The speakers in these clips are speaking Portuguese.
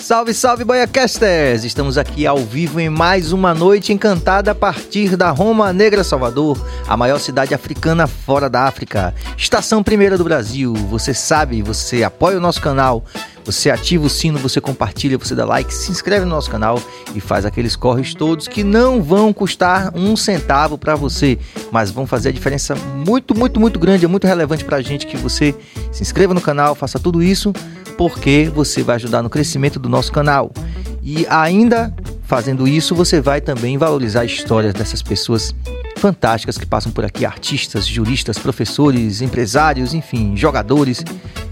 Salve, salve, Boiacasters! Estamos aqui ao vivo em mais uma noite encantada a partir da Roma Negra, Salvador, a maior cidade africana fora da África. Estação primeira do Brasil. Você sabe, você apoia o nosso canal, você ativa o sino, você compartilha, você dá like, se inscreve no nosso canal e faz aqueles corres todos que não vão custar um centavo para você, mas vão fazer a diferença muito, muito, muito grande, é muito relevante para a gente que você se inscreva no canal, faça tudo isso porque você vai ajudar no crescimento do nosso canal. E ainda fazendo isso, você vai também valorizar a história dessas pessoas fantásticas que passam por aqui, artistas, juristas, professores, empresários, enfim, jogadores,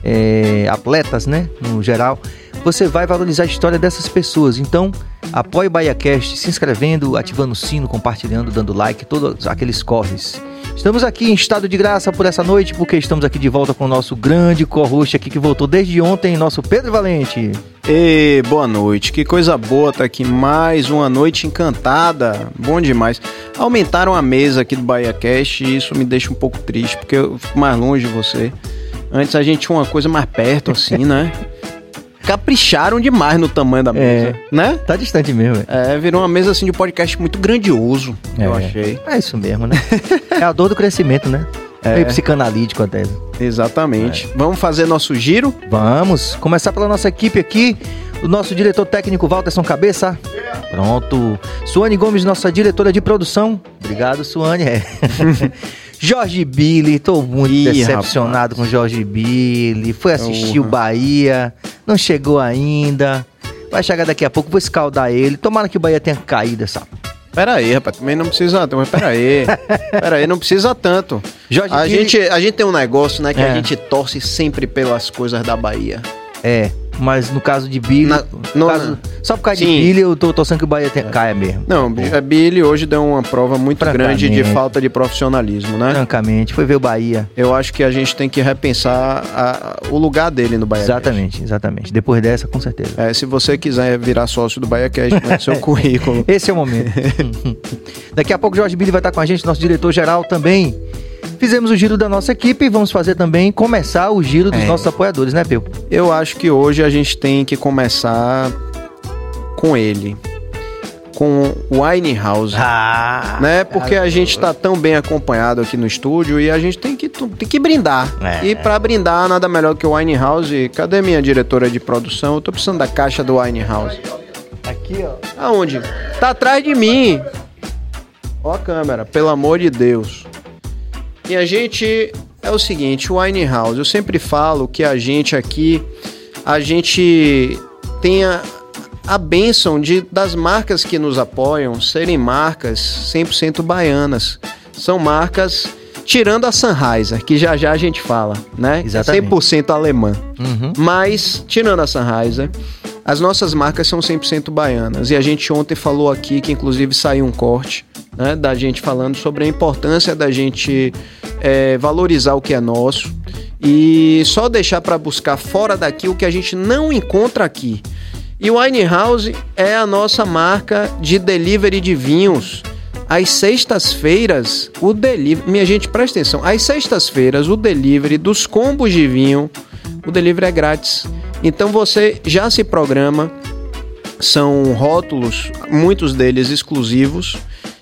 é, atletas, né, no geral. Você vai valorizar a história dessas pessoas. Então, apoie o BahiaCast se inscrevendo, ativando o sino, compartilhando, dando like, todos aqueles corres. Estamos aqui em estado de graça por essa noite, porque estamos aqui de volta com o nosso grande co-host aqui que voltou desde ontem, nosso Pedro Valente. E boa noite, que coisa boa tá aqui mais uma noite encantada, bom demais. Aumentaram a mesa aqui do Bahia Cash e isso me deixa um pouco triste, porque eu fico mais longe de você. Antes a gente tinha uma coisa mais perto assim, né? capricharam demais no tamanho da mesa, é, né? Tá distante mesmo. É. é, virou uma mesa assim de podcast muito grandioso, é, eu achei. É isso mesmo, né? é a dor do crescimento, né? É. Meio psicanalítico até. Exatamente. É. Vamos fazer nosso giro? Vamos. Começar pela nossa equipe aqui. O nosso diretor técnico, Walterson Cabeça. Pronto. Suane Gomes, nossa diretora de produção. Obrigado, Suane. É. Jorge Billy, tô muito Ih, decepcionado rapaz. com Jorge Billy. Foi assistir uhum. o Bahia, não chegou ainda. Vai chegar daqui a pouco, vou escaldar ele. Tomara que o Bahia tenha caído essa. Pera aí, rapaz, também não precisa, mas pera aí. pera aí, não precisa tanto. Jorge a, Billy... gente, a gente tem um negócio, né, que é. a gente torce sempre pelas coisas da Bahia. É. Mas no caso de Billy. Na, no, caso, só por causa sim. de Billy, eu tô torcendo que o Bahia tenha, caia mesmo. Não, a Billy hoje deu uma prova muito grande de falta de profissionalismo, né? Francamente, foi ver o Bahia. Eu acho que a gente tem que repensar a, o lugar dele no Bahia Exatamente, Cast. exatamente. Depois dessa, com certeza. É, se você quiser virar sócio do Bahia Cast, né, seu currículo. Esse é o momento. Daqui a pouco o Jorge Billy vai estar com a gente, nosso diretor geral também. Fizemos o giro da nossa equipe e vamos fazer também começar o giro dos é. nossos apoiadores, né, Peu? Eu acho que hoje a gente tem que começar com ele. Com o Winehouse. Ah, né? Porque a gente está tão bem acompanhado aqui no estúdio e a gente tem que, tem que brindar. É. E para brindar, nada melhor que o Winehouse. Cadê minha diretora de produção? Eu tô precisando da caixa do Winehouse. Aqui, ó. Aonde? Tá atrás de mim. Ó a câmera, pelo amor de Deus. E a gente é o seguinte, o Winehouse, eu sempre falo que a gente aqui, a gente tem a, bênção de, das marcas que nos apoiam serem marcas 100% baianas. São marcas tirando a Sennheiser, que já já a gente fala, né? Exatamente. 100% alemã. Uhum. Mas, tirando a Sennheiser, as nossas marcas são 100% baianas. E a gente ontem falou aqui que inclusive saiu um corte né, da gente falando sobre a importância da gente é, valorizar o que é nosso e só deixar para buscar fora daqui o que a gente não encontra aqui. E o Winehouse é a nossa marca de delivery de vinhos. Às sextas-feiras, o delivery. Minha gente, presta atenção. Às sextas-feiras, o delivery dos combos de vinho, o delivery é grátis. Então você já se programa. São rótulos, muitos deles exclusivos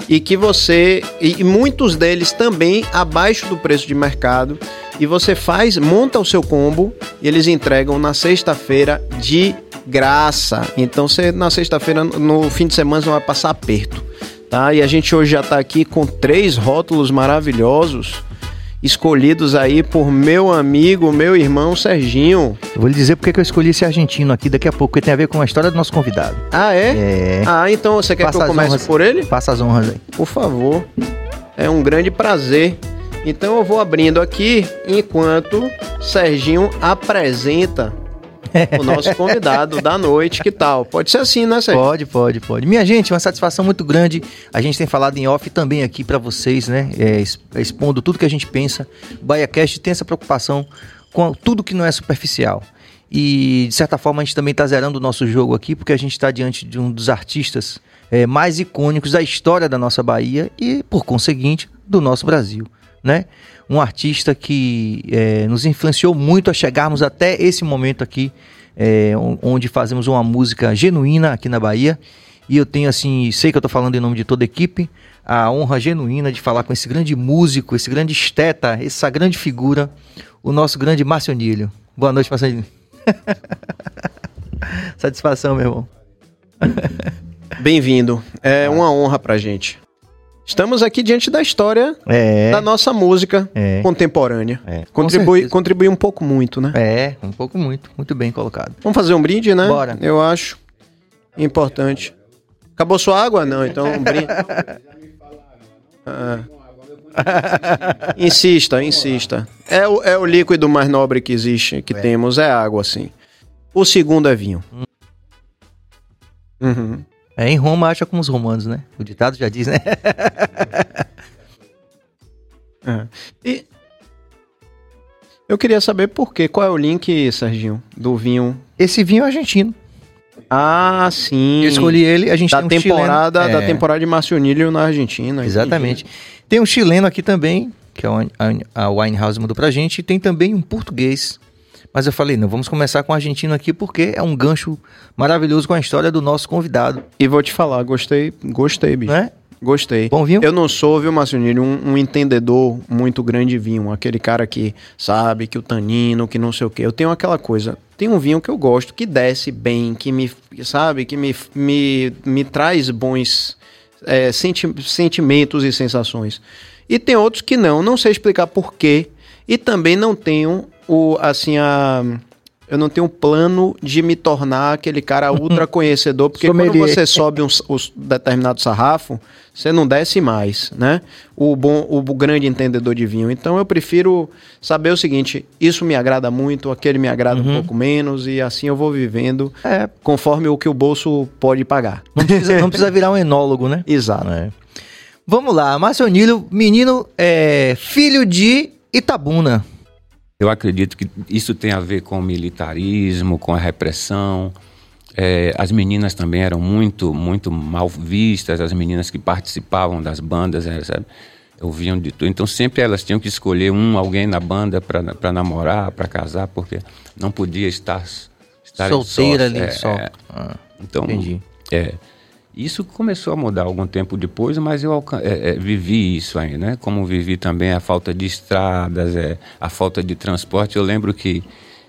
e que você e muitos deles também abaixo do preço de mercado e você faz, monta o seu combo e eles entregam na sexta-feira de graça. Então você na sexta-feira no fim de semana não vai passar aperto, tá? E a gente hoje já está aqui com três rótulos maravilhosos escolhidos aí por meu amigo, meu irmão Serginho. Eu vou lhe dizer porque que eu escolhi esse argentino aqui daqui a pouco, porque tem a ver com a história do nosso convidado. Ah, é? É. Ah, então você quer Faça que eu comece honras, por ele? Faça as honras aí. Por favor. É um grande prazer. Então eu vou abrindo aqui enquanto Serginho apresenta o nosso convidado da noite, que tal? Pode ser assim, né, Sérgio? Pode, pode, pode. Minha gente, uma satisfação muito grande. A gente tem falado em off também aqui para vocês, né? É, expondo tudo que a gente pensa. O BaiaCast tem essa preocupação com tudo que não é superficial. E, de certa forma, a gente também está zerando o nosso jogo aqui, porque a gente está diante de um dos artistas é, mais icônicos da história da nossa Bahia e, por conseguinte, do nosso Brasil, né? Um artista que é, nos influenciou muito a chegarmos até esse momento aqui é, onde fazemos uma música genuína aqui na Bahia. E eu tenho, assim, sei que eu estou falando em nome de toda a equipe, a honra genuína de falar com esse grande músico, esse grande esteta, essa grande figura, o nosso grande Márcio Nilho. Boa noite, Márcio Nilho. Satisfação, meu irmão. Bem-vindo. É uma honra pra gente. Estamos aqui diante da história é. da nossa música é. contemporânea. É. Contribui, contribui um pouco muito, né? É, um pouco muito. Muito bem colocado. Vamos fazer um brinde, né? Bora. Eu acho importante. Acabou sua água? Não, então um brinde. Ah. insista, insista. É o, é o líquido mais nobre que existe, que é. temos, é água, sim. O segundo é vinho. Hum. Uhum. É, em Roma acha como os romanos, né? O ditado já diz, né? é. E eu queria saber por quê. Qual é o link, Serginho, do vinho? Esse vinho é argentino. Ah, sim. Eu escolhi ele, a gente da tem um temporada chileno. Da é. temporada de Marcionilho na Argentina. Exatamente. Entendi. Tem um chileno aqui também, que é a Winehouse mandou pra gente, e tem também um português. Mas eu falei, não, vamos começar com o argentino aqui porque é um gancho maravilhoso com a história do nosso convidado. E vou te falar, gostei, gostei, bicho. Né? Gostei. Bom vinho? Eu não sou, viu, Marcionilho, um, um, entendedor muito grande de vinho. Aquele cara que sabe que o tanino, que não sei o quê. Eu tenho aquela coisa. Tem um vinho que eu gosto, que desce bem, que me, sabe, que me, me, me traz bons é, senti sentimentos e sensações. E tem outros que não, não sei explicar porquê. E também não tenho o, assim, a eu não tenho um plano de me tornar aquele cara ultra conhecedor, porque quando você sobe um, um, determinado sarrafo, você não desce mais, né? O bom, o grande entendedor de vinho. Então eu prefiro saber o seguinte: isso me agrada muito, aquele me agrada uhum. um pouco menos, e assim eu vou vivendo é. conforme o que o bolso pode pagar. Não precisa, não precisa virar um enólogo, né? Exato. É. Vamos lá, Márcio Nilo, menino é, filho de Itabuna. Eu acredito que isso tem a ver com o militarismo, com a repressão. É, as meninas também eram muito, muito mal vistas, as meninas que participavam das bandas, é, sabe? Ouviam de tudo. Então sempre elas tinham que escolher um, alguém na banda para namorar, para casar, porque não podia estar, estar solteira ali é, só. É. Ah, então, entendi. É, isso começou a mudar algum tempo depois, mas eu é, é, vivi isso aí, né? Como vivi também a falta de estradas, é, a falta de transporte. Eu lembro que,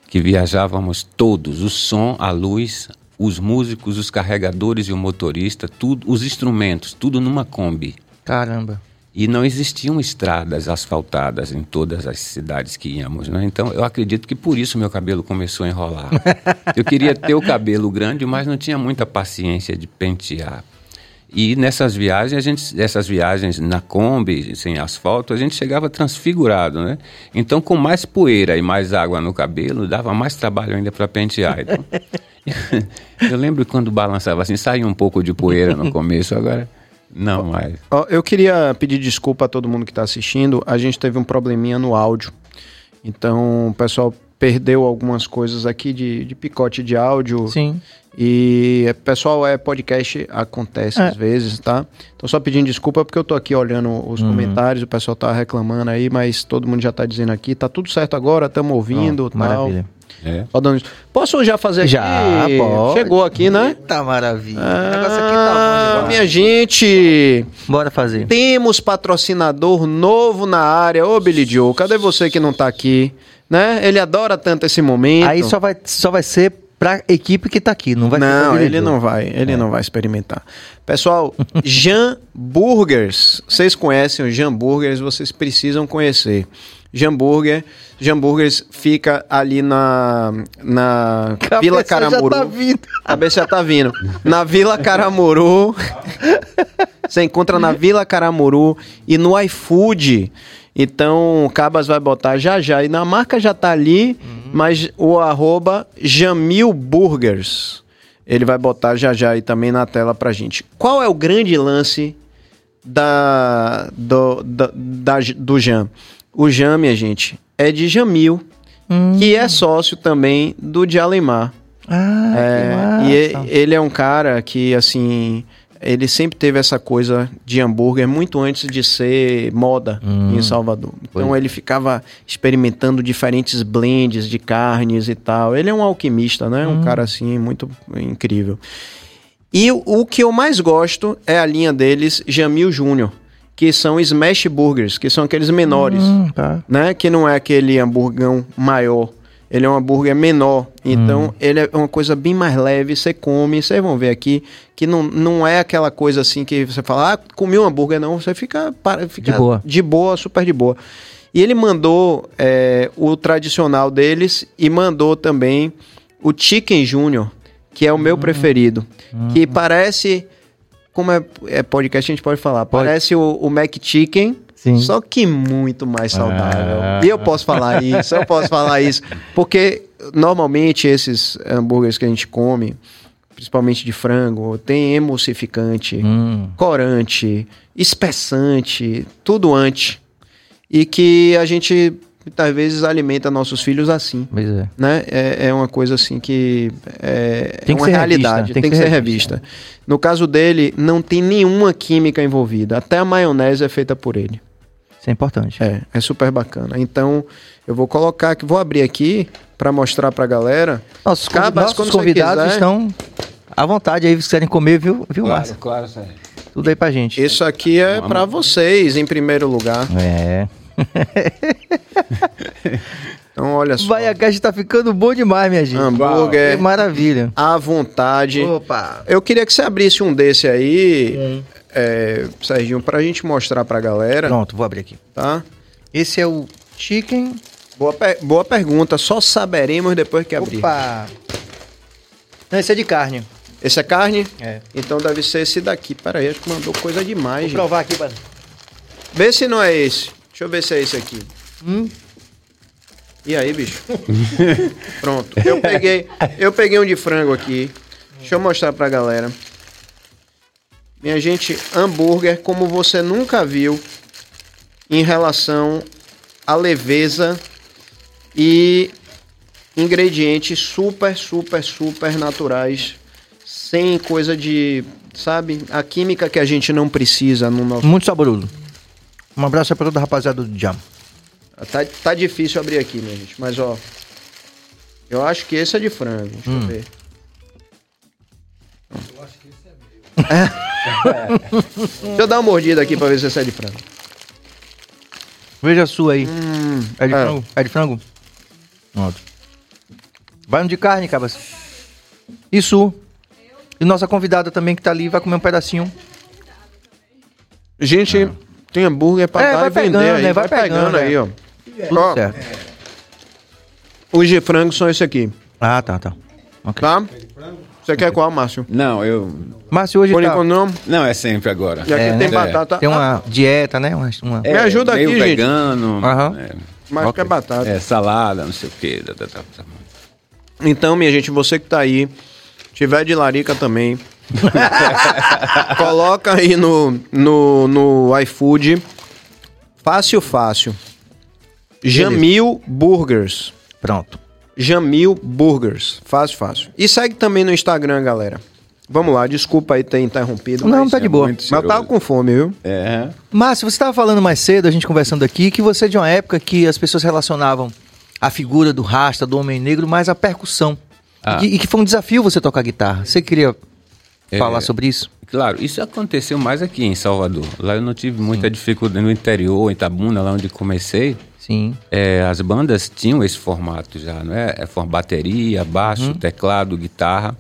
que viajávamos todos, o som, a luz, os músicos, os carregadores e o motorista, tudo, os instrumentos, tudo numa Kombi. Caramba. E não existiam estradas asfaltadas em todas as cidades que íamos, né? Então, eu acredito que por isso meu cabelo começou a enrolar. eu queria ter o cabelo grande, mas não tinha muita paciência de pentear. E nessas viagens, a gente, essas viagens na Kombi, sem asfalto, a gente chegava transfigurado, né? Então, com mais poeira e mais água no cabelo, dava mais trabalho ainda para pentear. Então, eu lembro quando balançava assim, saía um pouco de poeira no começo, agora não mais. Eu queria pedir desculpa a todo mundo que está assistindo. A gente teve um probleminha no áudio. Então, o pessoal perdeu algumas coisas aqui de, de picote de áudio. Sim. E, pessoal, é podcast, acontece é. às vezes, tá? Então, só pedindo desculpa porque eu tô aqui olhando os uhum. comentários, o pessoal tá reclamando aí, mas todo mundo já tá dizendo aqui, tá tudo certo agora, estamos ouvindo, oh, tal. Maravilha. É. Posso já fazer aqui? Já, pode. Chegou aqui, né? Tá maravilha. Ah, o negócio aqui tá bom Minha gente. Bora fazer. Temos patrocinador novo na área. Ô, Billy Joe, cadê você que não tá aqui? Né? Ele adora tanto esse momento. Aí só vai, só vai ser pra equipe que tá aqui, não vai Não, ele não vai, ele é. não vai experimentar. Pessoal, Jan Burgers. Vocês conhecem o Jan Burgers, vocês precisam conhecer. Jamburger. Jamburgers fica ali na, na Vila Caramuru. Já tá vindo. Cabeça já tá vindo. Na Vila Caramuru. Você encontra na Vila Caramuru e no iFood. Então, o Cabas vai botar já já. E na marca já tá ali, uhum. mas o arroba Jamil Burgers. Ele vai botar já já aí também na tela pra gente. Qual é o grande lance da, do, da, da do Jam? O Jam, minha gente, é de Jamil, hum. que é sócio também do de Alemar. Ah, é, e ele é um cara que, assim, ele sempre teve essa coisa de hambúrguer muito antes de ser moda hum, em Salvador. Então foi. ele ficava experimentando diferentes blends de carnes e tal. Ele é um alquimista, né? Hum. Um cara assim muito incrível. E o que eu mais gosto é a linha deles, Jamil Júnior, que são smash burgers, que são aqueles menores, hum, tá. né? Que não é aquele hamburgão maior. Ele é um hambúrguer menor, então hum. ele é uma coisa bem mais leve, você come, vocês vão ver aqui, que não, não é aquela coisa assim que você fala, ah, comi um hambúrguer, não, você fica, para, fica de boa, de boa super de boa. E ele mandou é, o tradicional deles e mandou também o Chicken Junior, que é o meu hum. preferido. Hum. Que parece. Como é, é, podcast, a gente pode falar. Pode. Parece o, o Mac Chicken. Sim. Só que muito mais saudável. Ah. E eu posso falar isso, eu posso falar isso. Porque normalmente esses hambúrgueres que a gente come, principalmente de frango, tem emulsificante, hum. corante, espessante, tudo antes. E que a gente muitas vezes alimenta nossos filhos assim. Pois é. Né? É, é uma coisa assim que é, tem que uma realidade, tem, tem, que, ser, revista. revista. No caso dele, não tem nenhuma química envolvida. Até a maionese é feita por ele. Isso é importante. É, é super bacana. Então, eu vou colocar aqui, vou abrir aqui para mostrar para a galera. Nossos, Cabas, nossos convidados quiser, estão à vontade aí, se quiserem comer, viu, viu claro, Márcio? Claro, Sérgio. Tudo aí pra gente. Isso aqui é para vocês, em primeiro lugar. É. então, olha só. Vai, a caixa tá ficando bom demais, minha gente. Hambúrguer. Que maravilha. À vontade. Opa. Eu queria que você abrisse um desse aí, é, Serginho, pra gente mostrar pra galera. Pronto, vou abrir aqui. Tá? Esse é o chicken. Boa, boa pergunta, só saberemos depois que abrir. Opa! Não, esse é de carne. Esse é carne? É. Então deve ser esse daqui. Pera aí, acho que mandou coisa demais. Vou gente. provar aqui, mano. Vê se não é esse. Deixa eu ver se é esse aqui. Hum? E aí, bicho? Pronto. Eu peguei, eu peguei um de frango aqui. Deixa eu mostrar pra galera. Minha gente, hambúrguer como você nunca viu em relação à leveza e ingredientes super, super, super naturais, sem coisa de, sabe, a química que a gente não precisa no nosso. Muito saboroso. Um abraço para toda a rapaziada do Jam. Tá, tá difícil abrir aqui, minha gente. Mas, ó. Eu acho que esse é de frango. Deixa hum. eu ver. Eu acho que esse é meu. Deixa eu dar uma mordida aqui pra ver se esse é de frango. Veja a sua aí. Hum, é de é. frango? É de frango? Pronto. Vai um de carne, cabas. Isso. E nossa convidada também que tá ali vai comer um pedacinho. Gente, ah. Tem hambúrguer pra é, dar e pegando, vender aí. Né? Vai, vai pegando, pegando, aí, ó. Tudo ó, certo. Os de frango são esse aqui. Ah, tá, tá. Okay. Tá? Você quer qual, Márcio? Não, eu... Márcio hoje Por tá... não? Não, é sempre agora. E aqui é, tem né? batata. Tem uma dieta, né? Uma, uma... É, Me ajuda aqui, gente. vegano. Aham. É. Mais okay. que é batata. É, salada, não sei o quê. Então, minha gente, você que tá aí, tiver de larica também, Coloca aí no, no, no iFood. Fácil, fácil. Jamil Burgers. Pronto. Jamil Burgers. Fácil, fácil. E segue também no Instagram, galera. Vamos lá, desculpa aí ter interrompido. Não, tá de boa. Mas eu tava com fome, viu? É. Márcio, você estava falando mais cedo, a gente conversando aqui, que você é de uma época que as pessoas relacionavam a figura do rasta, do homem negro, mais a percussão. Ah. E, e, que foi um desafio você tocar guitarra. Você queria é, falar sobre isso? Claro, isso aconteceu mais aqui em Salvador. Lá eu não tive muita Sim. dificuldade no interior, em Itabuna, lá onde comecei. Sim. É, as bandas tinham esse formato já, não é? é bateria, baixo, uhum. teclado, guitarra.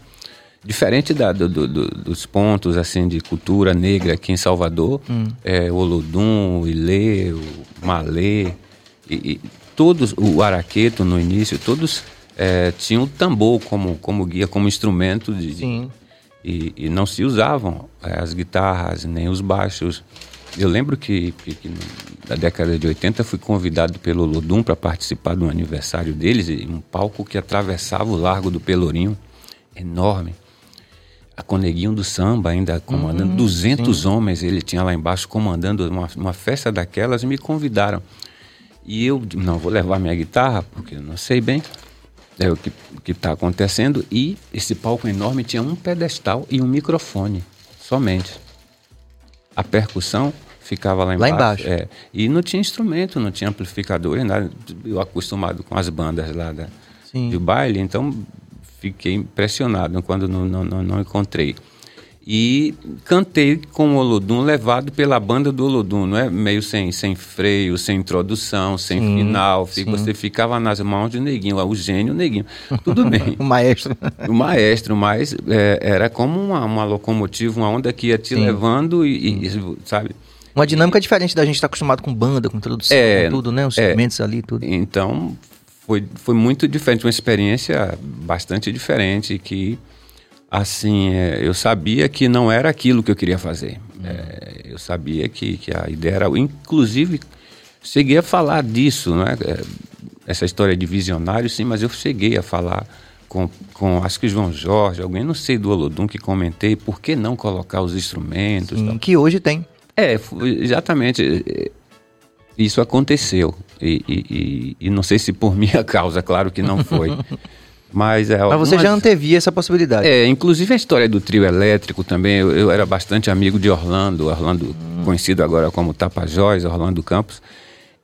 Diferente da, do, do, dos pontos assim de cultura negra aqui em Salvador, hum. é, Olodum, Ilê, o Malê, e, e, todos, o Araqueto no início, todos é, tinham o tambor como, como guia, como instrumento de, Sim e, e não se usavam é, as guitarras nem os baixos. Eu lembro que, que, que, na década de 80 fui convidado pelo Lodum para participar do aniversário deles, em um palco que atravessava o Largo do Pelourinho, enorme. A Coneguinho do Samba ainda comandando, uhum, 200 sim. homens ele tinha lá embaixo comandando uma, uma festa daquelas e me convidaram. E eu, não, vou levar minha guitarra, porque eu não sei bem é o que está acontecendo. E esse palco enorme tinha um pedestal e um microfone. somente. A percussão ficava lá embaixo. Lá embaixo. É, e não tinha instrumento, não tinha amplificador, nada. Eu acostumado com as bandas lá da, do baile, então fiquei impressionado quando não, não, não encontrei e cantei com o Olodum levado pela banda do Olodum, não é meio sem, sem freio, sem introdução, sem sim, final, sim. você ficava nas mãos do neguinho, o gênio, neguinho, tudo bem. o maestro. O maestro, mas é, era como uma, uma locomotiva, uma onda que ia te sim. levando e, e, sabe... Uma dinâmica diferente da gente estar tá acostumado com banda, com introdução, é, com tudo, né? Os é, segmentos ali, tudo. Então, foi, foi muito diferente, uma experiência bastante diferente que assim, é, eu sabia que não era aquilo que eu queria fazer. É, eu sabia que, que a ideia era, inclusive, cheguei a falar disso, né? É, essa história de visionário, sim, mas eu cheguei a falar com, com acho que João Jorge, alguém, não sei do Olodum, que comentei, por que não colocar os instrumentos? Sim, que hoje tem. É, exatamente. É, isso aconteceu. E, e, e, e não sei se por minha causa, claro que não foi. Mas, é, Mas você já antevia essa possibilidade. É, inclusive a história do trio elétrico também, eu, eu era bastante amigo de Orlando, Orlando hum. conhecido agora como Tapajós, Orlando Campos.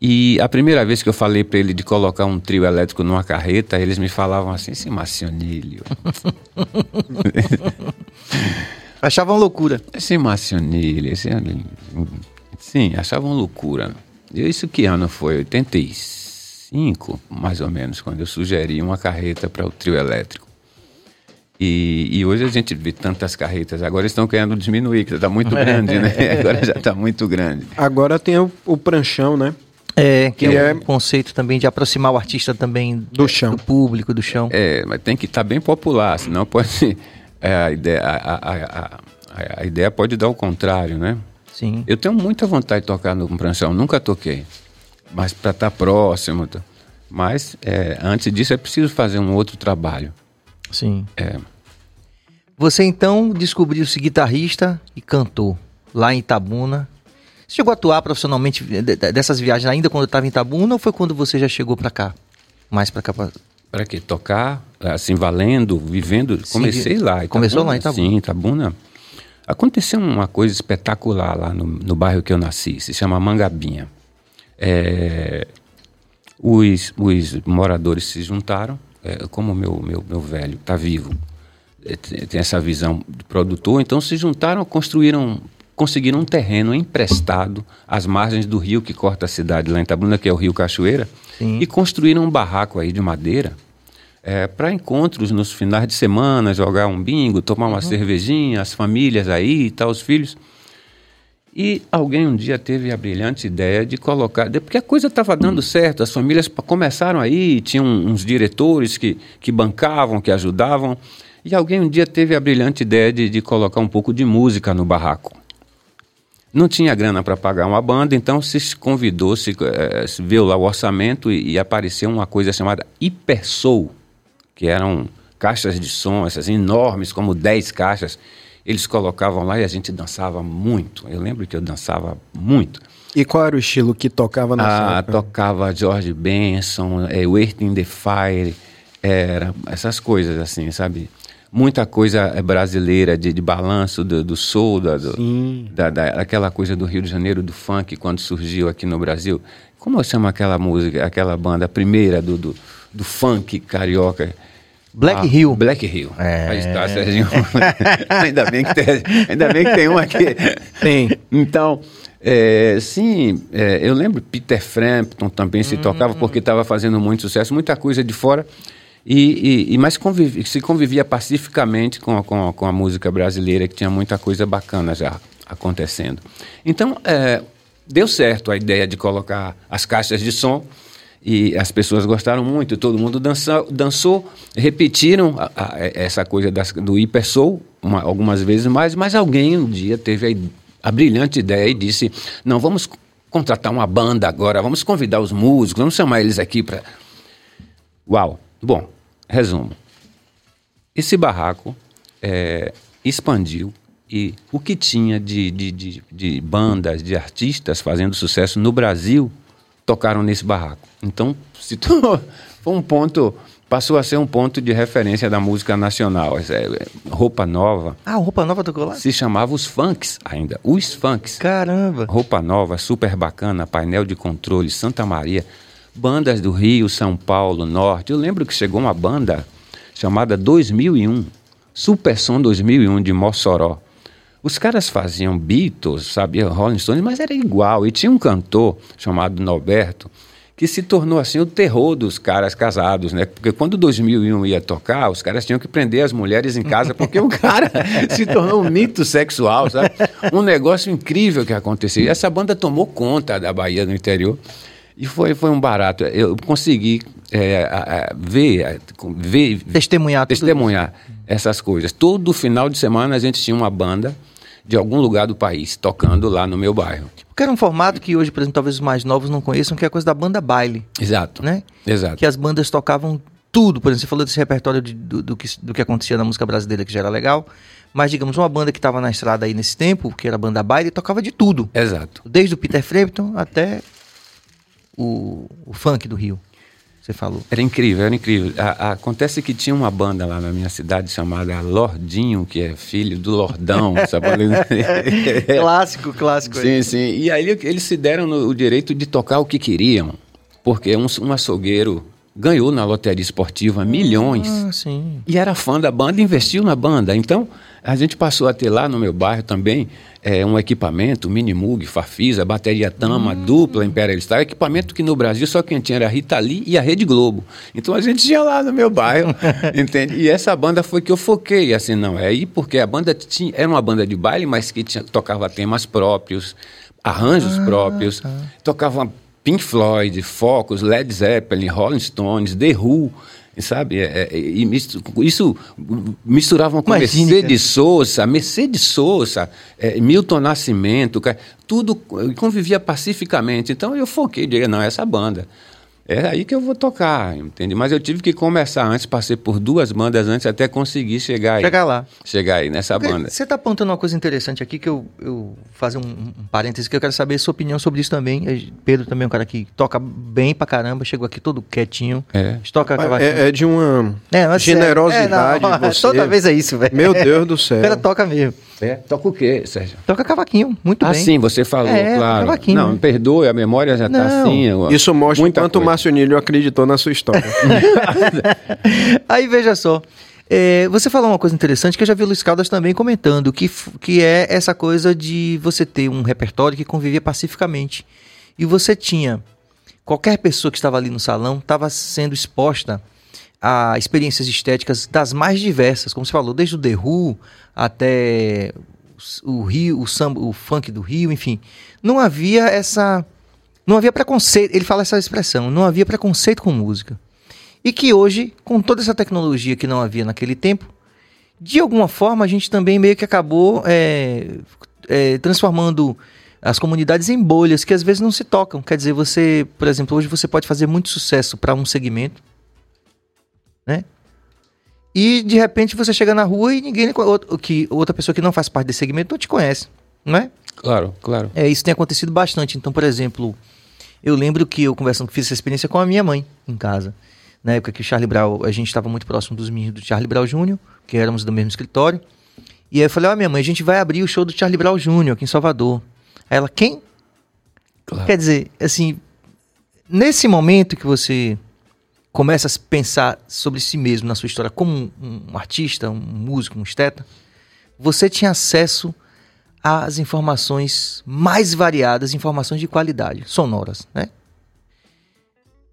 E a primeira vez que eu falei para ele de colocar um trio elétrico numa carreta, eles me falavam assim, esse Macionilho. achavam loucura. Esse Macionilho, esse... Sim, achavam loucura. E isso que ano foi? 86 cinco, mais ou menos, quando eu sugeri uma carreta para o trio elétrico. E, e, hoje a gente vê tantas carretas, agora estão querendo diminuir, que está muito grande, né? Agora já está muito grande. Agora tem o, o pranchão, né? É, que, que é, é um conceito também de aproximar o artista também do chão, do público, do chão. É, mas tem que estar tá bem popular, senão pode é, a ideia a, a, a, a, ideia pode dar o contrário, né? Sim. Eu tenho muita vontade de tocar no pranchão, nunca toquei mas para estar tá próximo. Tá. Mas é, antes disso é preciso fazer um outro trabalho. Sim. É. Você então descobriu-se guitarrista e cantor lá em Itabuna. Você chegou a atuar profissionalmente dessas viagens ainda quando estava em Itabuna ou foi quando você já chegou para cá? Mais para cá? Para quê? Tocar, assim, valendo, vivendo? Sim, comecei lá. Itabuna, começou lá em Itabuna? Sim, Itabuna. Aconteceu uma coisa espetacular lá no, no bairro que eu nasci, se chama Mangabinha é, os, os moradores se juntaram, é, como meu, meu, meu velho está vivo, é, tem essa visão de produtor, então se juntaram, construíram, conseguiram um terreno emprestado às margens do rio que corta a cidade lá em Itabuna, que é o Rio Cachoeira, Sim. e construíram um barraco aí de madeira é, para encontros nos finais de semana, jogar um bingo, tomar uma uhum. cervejinha, as famílias aí e tal, os filhos. E alguém um dia teve a brilhante ideia de colocar, porque a coisa estava dando certo, as famílias começaram aí, tinham uns diretores que, que bancavam, que ajudavam, e alguém um dia teve a brilhante ideia de, de colocar um pouco de música no barraco. Não tinha grana para pagar uma banda, então se convidou, se, é, se viu lá o orçamento e, e apareceu uma coisa chamada Hipersoul, que eram caixas de som, essas enormes, como 10 caixas, eles colocavam lá e a gente dançava muito. Eu lembro que eu dançava muito. E qual era o estilo que tocava na Ah, tocava George Benson, é, in the Fire, era essas coisas assim, sabe? Muita coisa é, brasileira de, de balanço do, do soul, da, do, da, da, aquela coisa do Rio de Janeiro, do funk, quando surgiu aqui no Brasil. Como eu chamo aquela música, aquela banda, a primeira do, do, do funk carioca? Black ah, Hill. Black Hill. É. Aí está, Serginho. ainda, bem que tem, ainda bem que tem um aqui. Tem. Então, é, sim, é, eu lembro Peter Frampton também se hum. tocava porque estava fazendo muito sucesso, muita coisa de fora. E, e, e mas convivi, se convivia pacificamente com a, com, a, com a música brasileira, que tinha muita coisa bacana já acontecendo. Então, é, deu certo a ideia de colocar as caixas de som e as pessoas gostaram muito, todo mundo dançou, dançou repetiram a, a, essa coisa das, do hiper soul uma, algumas vezes mais, mas alguém um dia teve a, a, brilhante ideia e disse: não, vamos contratar uma banda agora, vamos convidar os músicos, vamos chamar eles aqui para. Uau! Bom, resumo. Esse barraco é, expandiu e o que tinha de, de, de, de bandas, de artistas fazendo sucesso no Brasil tocaram nesse barraco. Então, se foi um ponto passou a ser um ponto de referência da música nacional. É, roupa Nova. Ah, Roupa Nova tocou lá? Se chamava os funks ainda, os funks. Caramba. Roupa Nova, super bacana, painel de controle, Santa Maria, bandas do Rio, São Paulo, Norte. Eu lembro que chegou uma banda chamada 2001, Super Som 2001 de Mossoró. Os caras faziam Beatles, sabia, Rolling Stones, mas era igual. E tinha um cantor chamado Norberto que se tornou assim o terror dos caras casados, né? Porque quando 2001 ia tocar, os caras tinham que prender as mulheres em casa porque o cara se tornou um mito sexual, sabe? Um negócio incrível que aconteceu. E essa banda tomou conta da Bahia do interior e foi, foi um barato. Eu consegui é, a, a, ver, ver, testemunhar, testemunhar essas coisas. Todo final de semana a gente tinha uma banda de algum lugar do país tocando lá no meu bairro. Porque era um formato que hoje, por exemplo, talvez os mais novos não conheçam, que é a coisa da banda baile. Exato. Né? Exato. Que as bandas tocavam tudo. Por exemplo, você falou desse repertório de, do, do, que, do que acontecia na música brasileira, que já era legal. Mas, digamos, uma banda que estava na estrada aí nesse tempo, que era a banda baile, tocava de tudo. Exato. Desde o Peter Frampton até o, o funk do Rio você falou. Era incrível, era incrível. A, a, acontece que tinha uma banda lá na minha cidade chamada Lordinho, que é filho do Lordão, sabe? clássico, clássico. Sim, sim. E aí eles se deram no, o direito de tocar o que queriam, porque um, um açougueiro ganhou na loteria esportiva milhões. Ah, sim. E era fã da banda, investiu na banda. Então, a gente passou a ter lá no meu bairro também é, um equipamento, Minimug, Farfisa, bateria Tama, hum. dupla Imperial Star, equipamento que no Brasil só quem tinha era a Rita Lee e a Rede Globo. Então a gente tinha lá no meu bairro, entende? E essa banda foi que eu foquei, assim, não, é aí porque a banda tinha, era uma banda de baile, mas que tinha, tocava temas próprios, arranjos ah, próprios, tá. tocava Pink Floyd, Focus, Led Zeppelin, Rolling Stones, The Who, sabe? É, é, e isso misturavam com Imagine, Mercedes. Souza, Mercedes Souza, é, Milton Nascimento, tudo convivia pacificamente. Então eu foquei, diria, não, essa banda. É aí que eu vou tocar, entende? Mas eu tive que começar antes, passei por duas bandas antes até conseguir chegar aí. Chegar lá. Chegar aí nessa Porque banda. Você está apontando uma coisa interessante aqui que eu, eu fazer um, um parêntese que eu quero saber a sua opinião sobre isso também. É, Pedro também é um cara que toca bem pra caramba, chegou aqui todo quietinho. É. Toca é, é de uma é, generosidade. É, não, você. Toda vez é isso, velho. Meu Deus do céu. O cara toca mesmo. É, toca o quê, Sérgio? Toca cavaquinho, muito ah, bem. Ah, sim, você falou, é, claro. Cavaquinho, não, me perdoe, a memória já está assim. Isso mostra o quanto o Márcio Nílio acreditou na sua história. Aí veja só. É, você falou uma coisa interessante que eu já vi o Luiz Caldas também comentando, que, que é essa coisa de você ter um repertório que convivia pacificamente. E você tinha. Qualquer pessoa que estava ali no salão estava sendo exposta a experiências estéticas das mais diversas, como você falou, desde o The Who até o Rio, o samba, o funk do Rio, enfim. Não havia essa não havia preconceito, ele fala essa expressão, não havia preconceito com música. E que hoje, com toda essa tecnologia que não havia naquele tempo, de alguma forma a gente também meio que acabou é, é, transformando as comunidades em bolhas que às vezes não se tocam. Quer dizer, você, por exemplo, hoje você pode fazer muito sucesso para um segmento, né? E de repente você chega na rua e ninguém que outra pessoa que não faz parte desse segmento não te conhece, não é? Claro, claro. É, isso tem acontecido bastante. Então, por exemplo, eu lembro que eu conversando, fiz essa experiência com a minha mãe em casa. Na época que o Charlie Brown, a gente estava muito próximo dos meninos do Charlie Brown Jr., que éramos do mesmo escritório. E aí eu falei, ó, oh, minha mãe, a gente vai abrir o show do Charlie Brown Jr. aqui em Salvador. Aí ela, quem? Claro. Quer dizer, assim, nesse momento que você começa a pensar sobre si mesmo, na sua história, como um, um artista, um músico, um esteta, você tinha acesso às informações mais variadas, informações de qualidade, sonoras, né?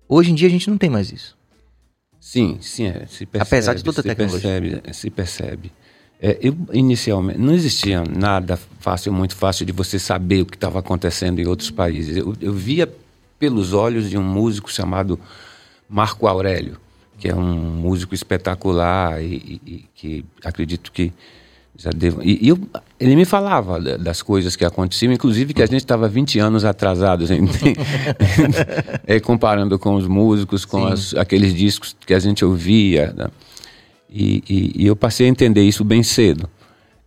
Hoje em dia a gente não tem mais isso. Sim, sim, é, se percebe. Apesar de toda a tecnologia. Percebe, se percebe. É, eu, inicialmente, não existia nada fácil, muito fácil de você saber o que estava acontecendo em outros países. Eu, eu via pelos olhos de um músico chamado Marco Aurélio, que é um músico espetacular e, e, e que acredito que já devo. E, e eu, ele me falava das coisas que aconteciam, inclusive que a gente estava 20 anos atrasados, é, comparando com os músicos, com as, aqueles discos que a gente ouvia. Né? E, e, eu passei a entender isso bem cedo.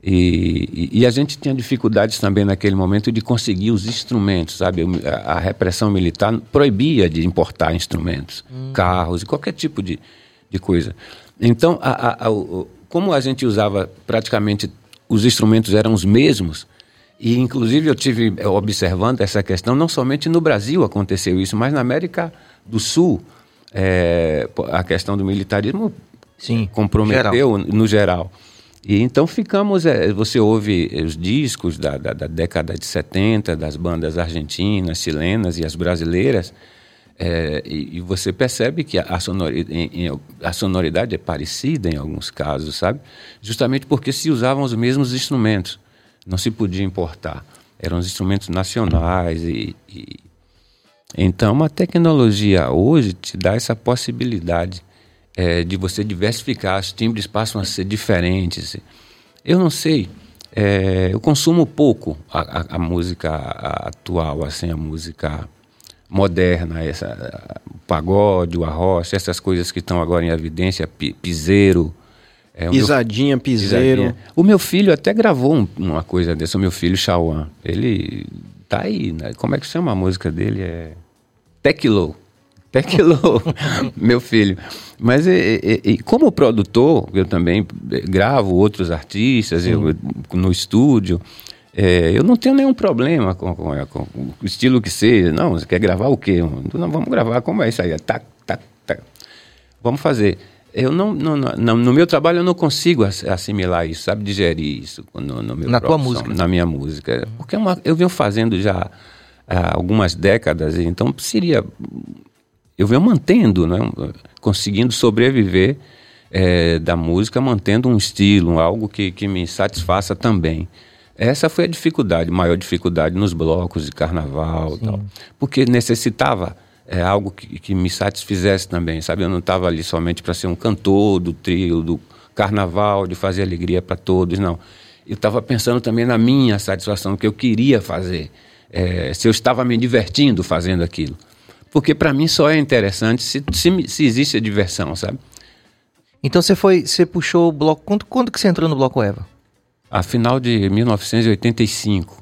E, e, a gente tinha dificuldades também naquele momento de conseguir os instrumentos, sabe? A, a repressão militar proibia de importar instrumentos, hum. carros e qualquer tipo de, de coisa. Então, a, a, como a gente usava praticamente os instrumentos eram os mesmos, e inclusive eu tive eh, observando essa questão, não somente no Brasil aconteceu isso, mas na América do Sul, é, a questão do militarismo Sim, comprometeu geral. no geral. E então ficamos, é, você ouve os discos da, da, da, década de 70, das bandas argentinas, chilenas e as brasileiras, é, e, e, você percebe que a, sonoridade, a sonoridade é parecida em alguns casos, sabe? Justamente porque se usavam os mesmos instrumentos, não se podia importar. Eram os instrumentos nacionais e, e então a tecnologia hoje te dá essa possibilidade é, de você diversificar, os timbres passam a ser diferentes. Eu não sei, é, eu consumo pouco a, a, a, música atual, assim, a música moderna, essa, o pagode, o arroz, essas coisas que estão agora em evidência, piseiro. É, Pisadinha, meu, piseiro. Pisadinha. O meu filho até gravou um, uma coisa dessa, o meu filho, Chauan. Ele tá aí, né? como é que chama a música dele? É Tequilo. Tequilo, meu filho. Mas e, e, como produtor, eu também gravo outros artistas eu, no estúdio. É, eu não tenho nenhum problema com, com, com, o estilo que seja. Não, você quer gravar o quê? Não, vamos gravar como é isso aí. Tá. Vamos fazer. Eu não, não, não, no meu trabalho eu não consigo assimilar isso, sabe, digerir isso no, no meu na tua música, na minha música, porque é uma, eu venho fazendo já há algumas décadas, então seria eu venho mantendo, né, conseguindo sobreviver é, da música, mantendo um estilo, algo que, que me satisfaça também. Essa foi a dificuldade, maior dificuldade nos blocos de carnaval, tal, porque necessitava é, algo que, que me satisfizesse também, sabe? Eu não estava ali somente para ser um cantor do trio, do carnaval, de fazer alegria para todos, não. Eu estava pensando também na minha satisfação, que eu queria fazer, é, se eu estava me divertindo fazendo aquilo. Porque para mim só é interessante se, se, se, existe a diversão, sabe? Então você foi, você puxou o bloco. Quando, quando que você entrou no bloco Eva? A final de 1985.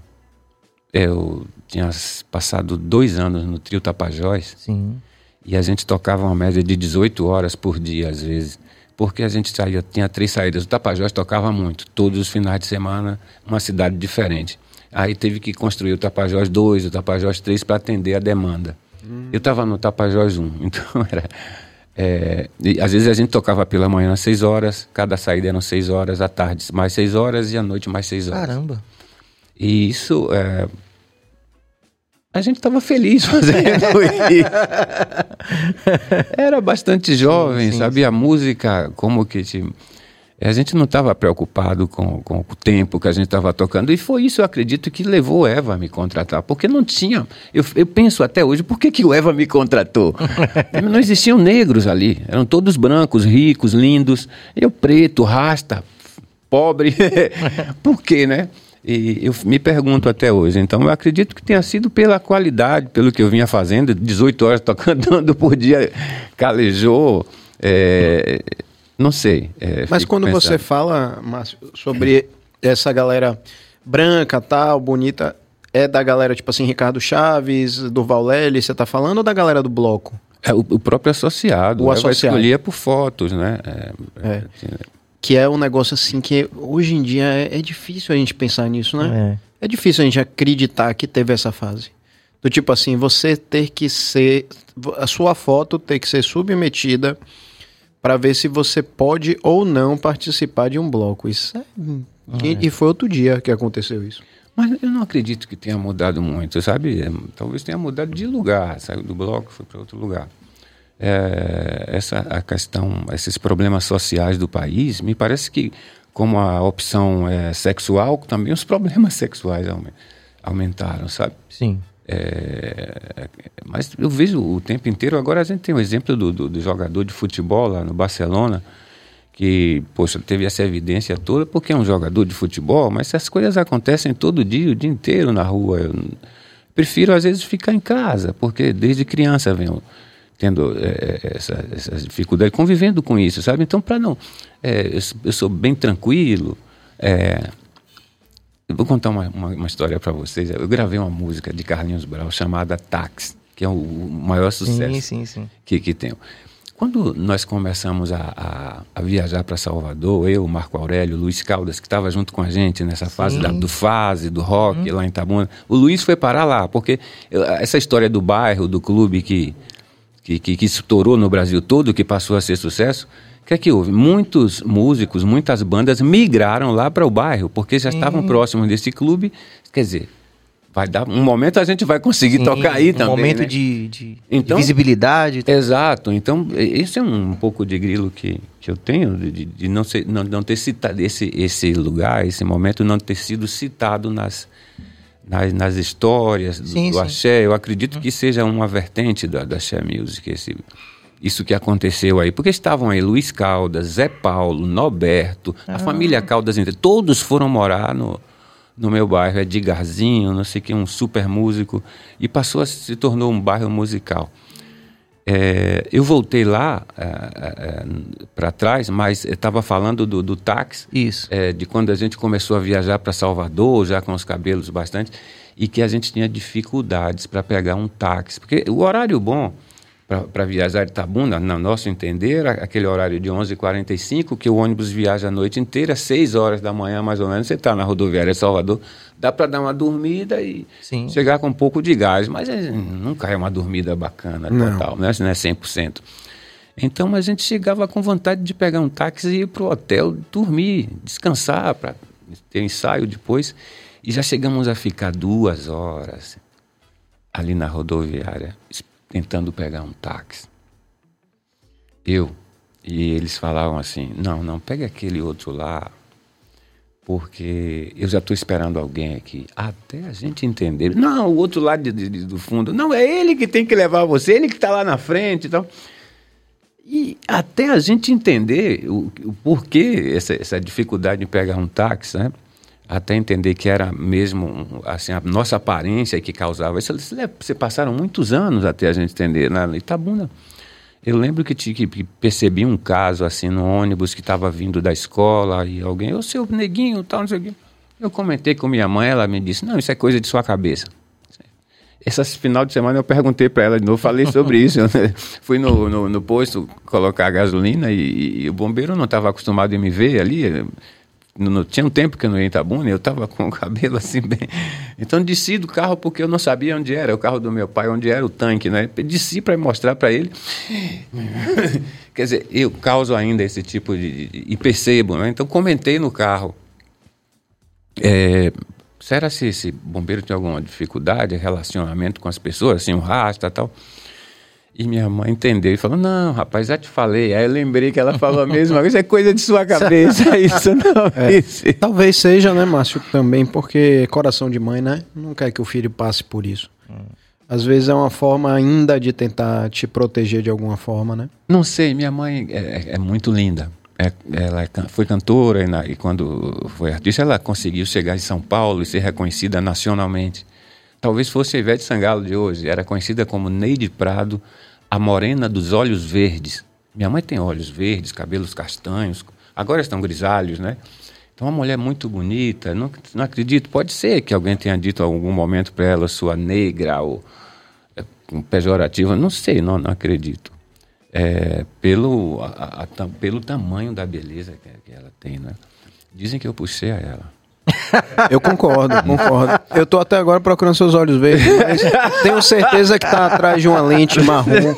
Eu tinha passado dois anos no trio Tapajós. Sim. E a gente tocava uma média de 18 horas por dia, às vezes. Porque a gente saía, tinha três saídas. O Tapajós tocava muito, todos os finais de semana, uma cidade diferente. Aí teve que construir o Tapajós 2, o Tapajós 3 para atender a demanda. Hum. Eu estava no Tapajós 1, então era. É, às vezes a gente tocava pela manhã às 6 horas, cada saída eram 6 horas, à tarde mais 6 horas e à noite mais 6 horas. Caramba! E isso. É, a gente estava feliz fazendo isso. Era bastante jovem, sim, sim, sabia? Sim. A música, como que te a gente não estava preocupado com, com, o tempo que a gente estava tocando. E foi isso, eu acredito, que levou o Eva a me contratar. Porque não tinha. Eu, eu penso até hoje, por que, que o Eva me contratou? não existiam negros ali. Eram todos brancos, ricos, lindos. Eu preto, rasta, pobre. por quê, né? E eu me pergunto até hoje. Então, eu acredito que tenha sido pela qualidade, pelo que eu vinha fazendo, 18 horas tocando por dia, calejou. É, não sei. É, Mas quando pensando. você fala, Márcio, sobre essa galera branca, tal, bonita, é da galera, tipo assim, Ricardo Chaves, Durval Lely, você tá falando, ou da galera do bloco? É, o, o próprio associado. O associado. escolhia por fotos, né? É, é. Assim, né? Que é um negócio assim que hoje em dia é, é difícil a gente pensar nisso, né? É. é difícil a gente acreditar que teve essa fase. Do tipo assim, você ter que ser. A sua foto ter que ser submetida para ver se você pode ou não participar de um bloco. Isso é... E, e, foi outro dia que aconteceu isso. Mas eu não acredito que tenha mudado muito, sabe? É, talvez tenha mudado de lugar, saiu do bloco, foi para outro lugar. É, essa a questão, esses problemas sociais do país, me parece que como a opção é sexual, também os problemas sexuais aumentaram, sabe? Sim. É, mas eu vejo o tempo inteiro. Agora a gente tem um exemplo do, do, do, jogador de futebol lá no Barcelona, que, poxa, teve essa evidência toda porque é um jogador de futebol, mas essas coisas acontecem todo dia, o dia inteiro na rua. Eu prefiro, às vezes, ficar em casa, porque desde criança venho tendo é, essa, essa dificuldade, convivendo com isso, sabe? Então, para não. É, eu, eu, sou bem tranquilo. É, eu vou contar uma, uma, uma história para vocês. Eu gravei uma música de Carlinhos Brau chamada Táxi, que é o maior sucesso sim, sim, sim. Que, que tem. quando nós começamos a, a, a viajar para Salvador, eu, Marco Aurélio, Luiz Caldas, que estava junto com a gente nessa fase da, do fase, do rock, hum. lá em Itabuna, o Luiz foi parar lá, porque essa história do bairro, do clube que, que, que, que estourou no Brasil todo, que passou a ser sucesso, que é que houve? Muitos músicos, muitas bandas migraram lá para o bairro, porque já estavam próximos desse clube. Quer dizer, vai dar um momento a gente vai conseguir Sim, tocar aí um também. Um momento né? de, de, então, de, visibilidade. Exato. Então, esse é um, pouco de grilo que, que eu tenho, de, de não, ser, não, não ter citado esse, esse lugar, esse momento, não ter sido citado nas, nas, nas histórias do, sim, do axé. Eu acredito hum. que seja uma vertente da, da axé music, esse, isso que aconteceu aí. Porque estavam aí Luiz Caldas, Zé Paulo, Noberto, ah. a família Caldas, todos foram morar no no meu bairro, é Edgarzinho, não sei que, um super músico, e passou a se tornou um bairro musical. É, eu voltei lá é, é, para trás, mas estava falando do, do táxi. Isso. É, de quando a gente começou a viajar para Salvador, já com os cabelos bastante, e que a gente tinha dificuldades para pegar um táxi. Porque o horário bom para viajar de Itabuna, no nosso entender, aquele horário de 11h45, que o ônibus viaja a noite inteira, 6 horas da manhã mais ou menos, você está na rodoviária de Salvador, dá para dar uma dormida e Sim. chegar com um pouco de gás, mas é, nunca é uma dormida bacana total, não. né? não é 100%. Então a gente chegava com vontade de pegar um táxi e ir para o hotel, dormir, descansar, para ter ensaio depois. E já chegamos a ficar duas horas ali na rodoviária, tentando pegar um táxi. Eu. E eles falavam assim: não, não, pega aquele outro lá, porque eu já estou esperando alguém aqui. Até a gente entender. Não, o outro lado de, de, do fundo. Não, é ele que tem que levar você, ele que está lá na frente e então. tal. E até a gente entender o, o porquê essa, essa dificuldade de pegar um táxi, né? Até entender que era mesmo assim a nossa aparência que causava isso. Você passaram muitos anos até a gente entender. Na né? Itabuna, eu lembro que, que, percebi um caso assim no ônibus que estava vindo da escola e alguém, o seu neguinho, tal, não sei o quê. Eu comentei com minha mãe, ela me disse: não, isso é coisa de sua cabeça. Esse final de semana eu perguntei para ela de novo, falei sobre isso. Né? Fui no, no, no, posto colocar gasolina e, e o bombeiro não estava acostumado a me ver ali no, tinha um tempo que eu não ia em Itabuna, eu estava com o cabelo assim bem. Então desci do carro porque eu não sabia onde era, o carro do meu pai, onde era o tanque, né? Desci para mostrar para ele. Quer dizer, eu causo ainda esse tipo de. e percebo, né? Então comentei no carro. É, será se esse bombeiro tinha alguma dificuldade, relacionamento com as pessoas, assim, um rasta tal? E minha mãe entendeu e falou: Não, rapaz, já te falei. Aí eu lembrei que ela falou a mesma coisa, é coisa de sua cabeça, isso não. É, talvez seja, né, Márcio, também, porque coração de mãe, né? Não quer que o filho passe por isso. Hum. Às vezes é uma forma ainda de tentar te proteger de alguma forma, né? Não sei, minha mãe é, é muito linda. É, ela é foi cantora e, na, e quando foi artista, ela conseguiu chegar em São Paulo e ser reconhecida nacionalmente. Talvez fosse a Ivete Sangalo de hoje. Era conhecida como Neide Prado, a morena dos olhos verdes. Minha mãe tem olhos verdes, cabelos castanhos, agora estão grisalhos, né? Então, uma mulher muito bonita. Não, não acredito, pode ser que alguém tenha dito em algum momento para ela, sua negra ou é, pejorativa. Não sei, não, não acredito. É, pelo, a, a, pelo tamanho da beleza que, que ela tem, né? Dizem que eu puxei a ela. Eu concordo, concordo. Eu tô até agora procurando seus olhos verdes, mas tenho certeza que tá atrás de uma lente marrom.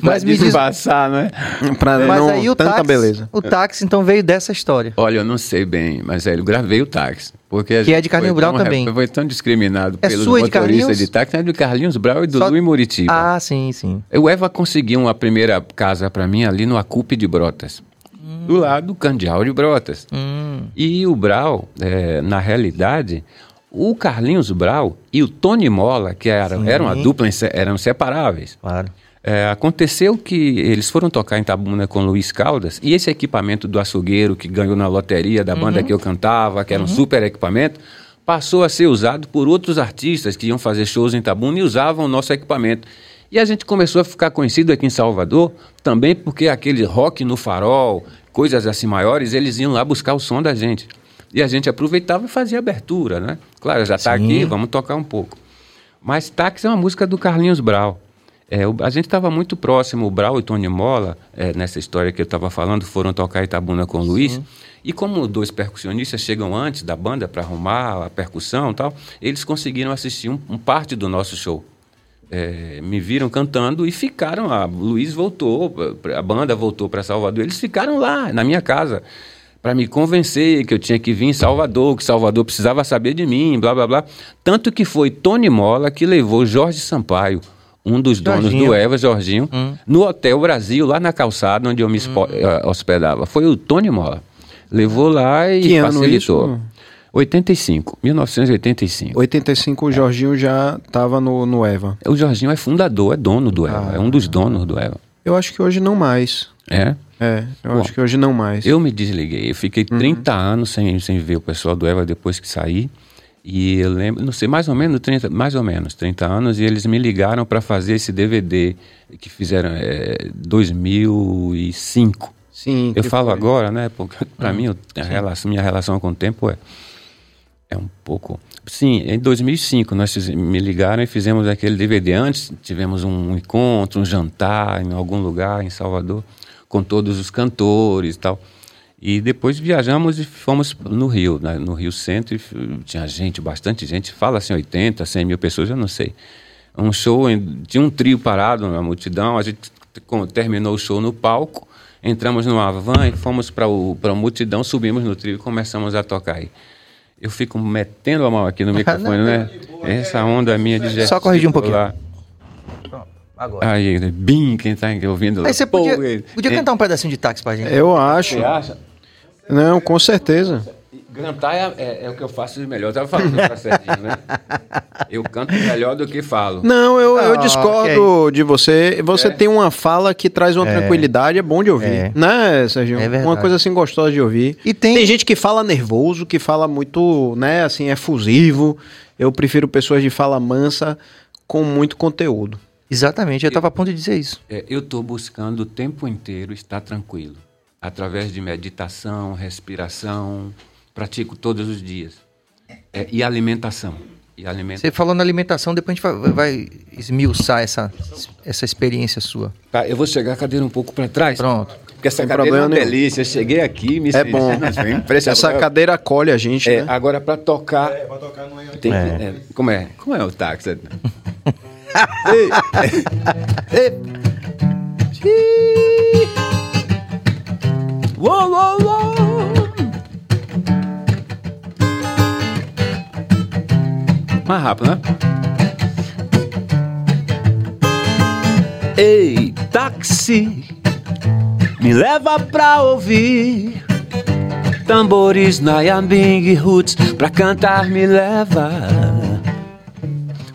Mas me diz... Né? Pra mas não aí o tanta táxi, beleza. O táxi, então, veio dessa história. Olha, eu não sei bem, mas é, eu gravei o táxi. Porque que é de Carlinhos Brau também. Foi tão discriminado é pelos motoristas de, de táxi, é de Carlinhos Brau e do Só... Lu Muritiba. Ah, sim, sim. O Eva conseguiu uma primeira casa para mim ali no Acupe de Brotas do lado do Candial de Brotas. Hum. E o Brau, é, na realidade, o Carlinhos Brau e o Tony Mola, que era, eram uma dupla, eram separáveis. Claro. É, aconteceu que eles foram tocar em Tabuna com Luiz Caldas e esse equipamento do açougueiro que ganhou na loteria da banda uhum. que eu cantava, que era um uhum. super equipamento, passou a ser usado por outros artistas que iam fazer shows em Tabuna e usavam o nosso equipamento. E a gente começou a ficar conhecido aqui em Salvador também porque aquele rock no farol, coisas assim maiores, eles iam lá buscar o som da gente. E a gente aproveitava e fazia abertura, né? Claro, já está aqui, vamos tocar um pouco. Mas Táxi é uma música do Carlinhos Brau. É, a gente estava muito próximo, o Brau e Tony Mola, é, nessa história que eu estava falando, foram tocar Itabuna com o Luiz. E como dois percussionistas chegam antes da banda para arrumar a percussão e tal, eles conseguiram assistir um, um parte do nosso show. É, me viram cantando e ficaram lá. O Luiz voltou, a banda voltou para Salvador, eles ficaram lá, na minha casa para me convencer que eu tinha que vir em Salvador, que Salvador precisava saber de mim, blá blá blá. Tanto que foi Tony Mola que levou Jorge Sampaio, um dos Jorginho. donos do Eva, Jorginho, hum. no Hotel Brasil, lá na calçada onde eu me hum. Eh, hospedava. Foi o Tony Mola. Levou lá e que facilitou. Ano isso? 85, 1985. 85 o Jorginho já estava no, no Eva. O Jorginho é fundador, é dono do Eva, ah. é um dos donos do Eva. Eu acho que hoje não mais. É? É, eu Bom, acho que hoje não mais. Eu me desliguei. Eu fiquei uhum. 30 anos sem, sem ver o pessoal do Eva depois que saí. E eu lembro, não sei, mais ou menos 30, mais ou menos 30 anos, e eles me ligaram para fazer esse DVD que fizeram é, 2005. Sim. Eu falo foi. agora, né? Porque para uhum. mim a relação, minha relação com o tempo é é um pouco. Sim, em 2005 nós me ligaram e fizemos aquele DVD. Antes tivemos um encontro, um jantar em algum lugar em Salvador com todos os cantores e tal. E depois viajamos e fomos no Rio, né? no Rio Centro, tinha gente, bastante gente, fala assim 80, 100 mil pessoas, eu não sei. Um show, tinha um trio parado na multidão, a gente terminou o show no palco, entramos numa van e fomos para a multidão, subimos no trio e começamos a tocar aí. Eu fico metendo a mão aqui no microfone, né? Essa onda minha de Só corrigir um pouquinho. Agora. Aí, bim, quem tá ouvindo lá. Aí você podia, podia cantar um pedacinho de táxi pra gente. Eu acho. Você acha? Não, com certeza. Cantar é, é, é, o que eu faço de melhor. Eu tava falando pra Serginho, né? Eu canto melhor do que falo. Não, eu, eu ah, discordo okay. de você. Você é. tem uma fala que traz uma é. tranquilidade, é bom de ouvir. É. Né, Serginho? É uma coisa assim gostosa de ouvir. E tem... tem gente que fala nervoso, que fala muito, né, assim, efusivo. Eu prefiro pessoas de fala mansa com muito conteúdo. Exatamente, eu estava a ponto de dizer isso. É, eu estou buscando o tempo inteiro estar tranquilo, através de meditação, respiração, pratico todos os dias. É, e alimentação. E alimentação. Você falou na alimentação, depois a gente vai, esmiuçar essa, essa experiência sua. Tá, eu vou chegar a cadeira um pouco para trás. Pronto. Porque essa cadeira é uma delícia. Eu cheguei aqui, me É bom. essa cadeira acolhe a gente, é, né? Agora, para tocar... É, para tocar não é... Tem, é. é. Como é? Como é o táxi? ei, ei. Uou, uou, uou. Mais rápido, né? Ei, táxi, me leva pra ouvir tambores, Nayambing roots, pra cantar me leva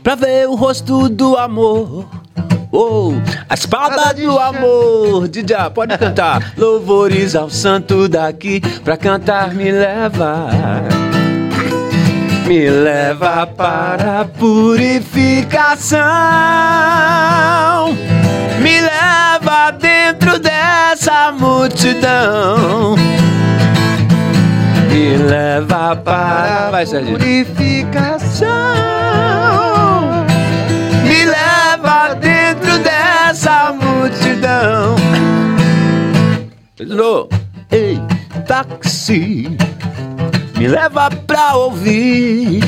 pra ver o rosto do amor. Oh, a espada do amor, DJ, pode cantar. Louvores ao santo daqui, pra cantar me leva. Me leva para a purificação. Me leva dentro dessa multidão. Me leva para a purificação. essa multidão. Pedro, ei, táxi, me leva pra ouvir.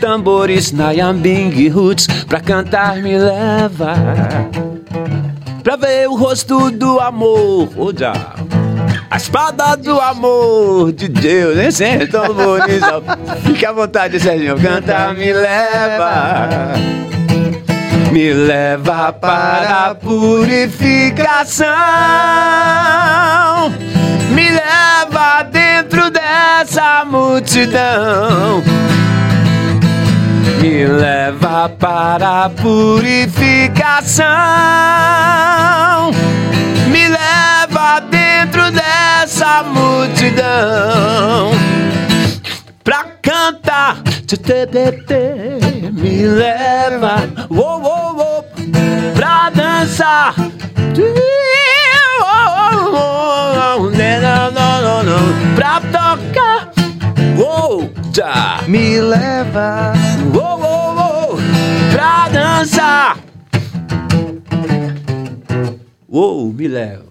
Tambores, Nayambing Roots, pra cantar me leva. Pra ver o rosto do amor, Oja. A espada do amor de Deus, nem sempre tão bonito. Fique à vontade, Serginho, cantar me leva me leva para a purificação, me leva dentro dessa multidão, me leva para a purificação, me leva dentro dessa multidão. Pra cantar me leva oh, oh, oh, pra dançar. Pra tocar, oh, já. me leva oh, oh, oh, pra dançar. Uou, me leva.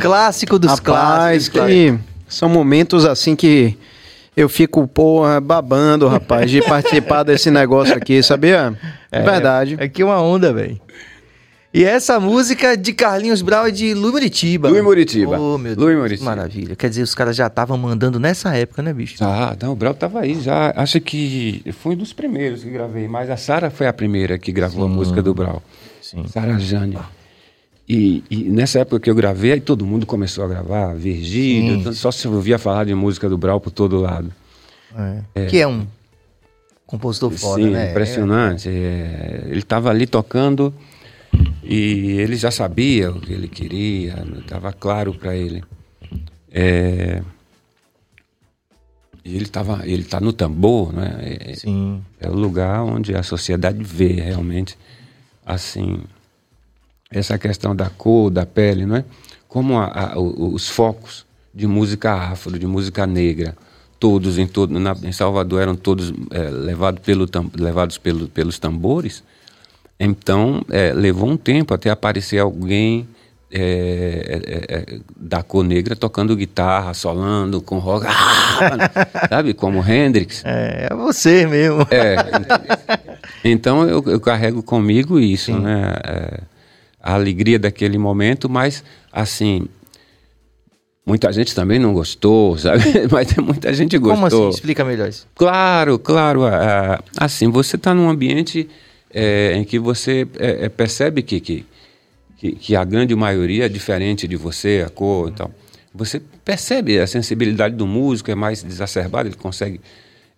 Clássico dos Rapaz, clássicos. que são momentos assim que eu fico, porra, babando, rapaz, de participar desse negócio aqui, sabia? É, verdade. É que uma onda, velho. E essa música de Carlinhos Brau é de Lu Muritiba. Lu Muritiba. Oh, meu Lu Deus, Muritiba. maravilha. Quer dizer, os caras já estavam mandando nessa época, né, bicho? Ah, não, o Brau tava aí já. Acho que foi um dos primeiros que gravei, mas a Sara foi a primeira que gravou a música do Brau. Sim. Sara Jane. E, e nessa época que eu gravei, aí todo mundo começou a gravar, Virgílio, Sim. só se ouvia falar de música do Brau por todo lado. Que é um compositor foda, Sim, né? impressionante. É, ele estava ali tocando e ele já sabia o que ele queria, estava claro para ele. É, e ele estava, ele está no tambor, né? É, É, sim. é o lugar onde a sociedade vê realmente assim essa questão da cor, da pele, não é? Como a- a- os focos de música afro, de música negra, todos em todo na- em Salvador eram todos é, levados pelo levados pelo, pelos tambores. Então é, levou um tempo até aparecer alguém é, é, é, da cor negra tocando guitarra, solando com rock, sabe, como Hendrix. É, é você mesmo. É, então eu, eu carrego comigo isso, né? É, a alegria daquele momento, mas assim, muita gente também não gostou, sabe? Mas muita gente gostou. Como assim? Explica melhor isso. Claro, claro. assim, você está num ambiente é, em que você é, é, percebe que, que, que, a grande maioria é diferente de você, a cor e tal. Você percebe a sensibilidade do músico, é mais exacerbada, ele consegue.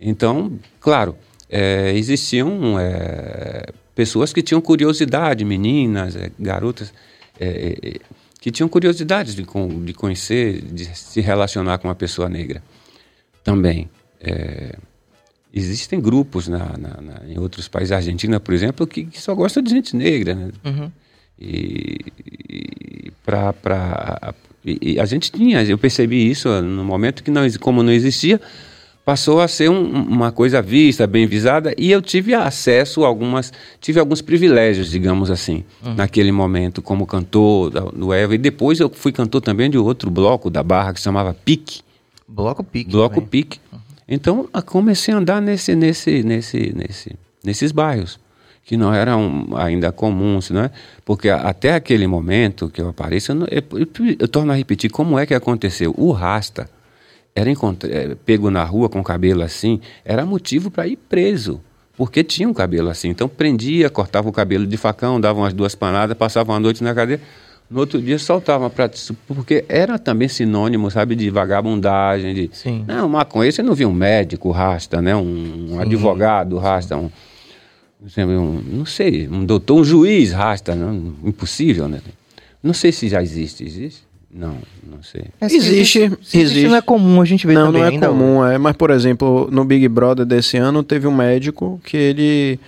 Então, claro, é, existiam é, pessoas que tinham curiosidade, meninas, garotas, que tinham curiosidade de, de conhecer, de se relacionar com uma pessoa negra também. É, existem grupos na, na- na- em outros países, a Argentina, por exemplo, que, que só gosta de gente negra. Né? Uhum. E, e, pra, pra, e, e a gente tinha, eu percebi isso no momento que, não, como não existia, passou a ser um- uma coisa vista, bem visada, e eu tive acesso a algumas, tive alguns privilégios, digamos assim, naquele momento, como cantor do Eva, e depois eu fui cantor também de outro bloco da Barra que se chamava Pique. Bloco Pique. Bloco também. Pique. Então, comecei a andar nesse, nesse, nesse, nesse, nesses bairros, que não eram ainda comuns, não é? Porque até aquele momento que eu apareço, eu, eu, eu- eu torno a repetir, como é que aconteceu? O Rasta era eh, pego na rua com cabelo assim, era motivo para ir preso, porque tinha um cabelo assim. Então, prendia, cortava o cabelo de facão, dava umas duas panadas, passava uma noite na cadeia, no outro dia soltava para porque era também sinônimo, sabe, de vagabundagem, de Sim. não, maconha, você não viu um médico rasta, né? Um, um advogado rasta, um, um- não sei, um doutor, um juiz rasta, não, impossível, né? Não sei se já existe, existe? Não, não sei. É, se Existe, se existe. existe. não é comum a gente ver Não, também não é ainda comum, é. Mas, por exemplo, no Big Brother desse ano teve um médico que ele.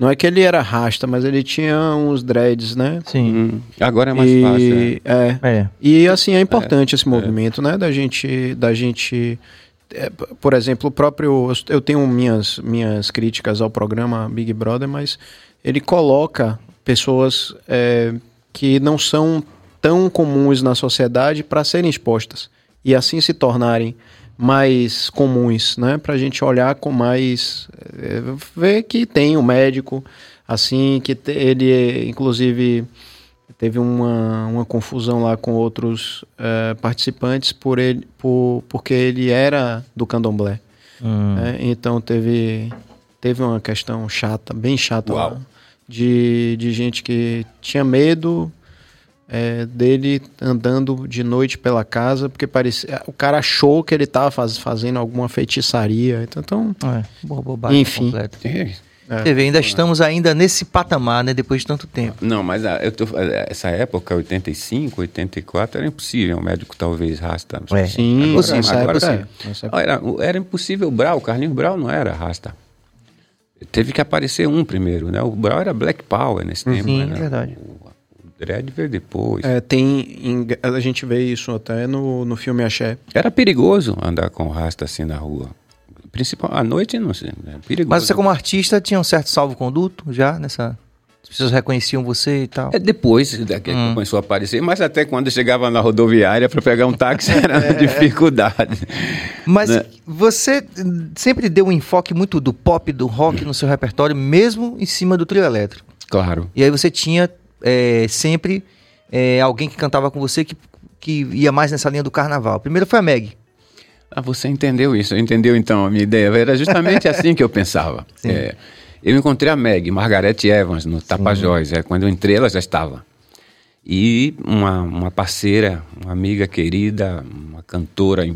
Não é que ele era rasta, mas ele tinha uns dreads, né? Sim. Hum, agora é mais fácil. né? e, é. É. E assim é importante esse movimento, né? Da gente, da gente, é, por exemplo, o próprio, eu tenho minhas minhas críticas ao programa Big Brother, mas ele coloca pessoas é, que não são tão comuns na sociedade para serem expostas e assim se tornarem mais comuns, né? Para a gente olhar com mais é, ver que tem um médico assim que te- ele inclusive teve uma, uma confusão lá com outros eh, participantes por ele, por, porque ele era do candomblé. Hum. né? Então teve, teve uma questão chata, bem chata Uau. lá, de, de gente que tinha medo eh, dele andando de noite pela casa, porque parecia, o cara achou que ele estava faz, fazendo alguma feitiçaria. Então, então É, boa bobagem Enfim. completa. É. Você vê, ainda estamos ainda nesse patamar, né? Depois de tanto tempo. Não, mas a- eu tô, essa época, 85, 84, era impossível um médico talvez rasta. É. sim, Agora- agora sim. é, nessa época. Era, era impossível o Brau, o Carlinhos Brau não era rasta. Teve que aparecer um primeiro, né? O Brau era Black Power nesse tempo. Sim, né? verdade. O, o Dredd veio depois. É, tem, em- a gente vê isso até no, no filme Axé. Era perigoso andar com rasta assim na rua. Principal, à noite, não sei, é perigoso. Mas você como artista tinha um certo salvo-conduto já nessa... As pessoas reconheciam você e tal? É depois que hum. começou a aparecer, mas até quando chegava na rodoviária para pegar um táxi era é. dificuldade. Mas né? você sempre deu um enfoque muito do pop, do rock no seu repertório, mesmo em cima do trio elétrico. Claro. E aí você tinha é, sempre é, alguém que cantava com você que, que ia mais nessa linha do carnaval. Primeiro foi a Meg. Ah, você entendeu isso? Entendeu então a minha ideia? Era justamente assim que eu pensava. É, eu encontrei a Meg, Margarete Evans, no Tapajós. É, quando eu entrei, ela já estava. E uma, uma parceira, uma amiga querida, uma cantora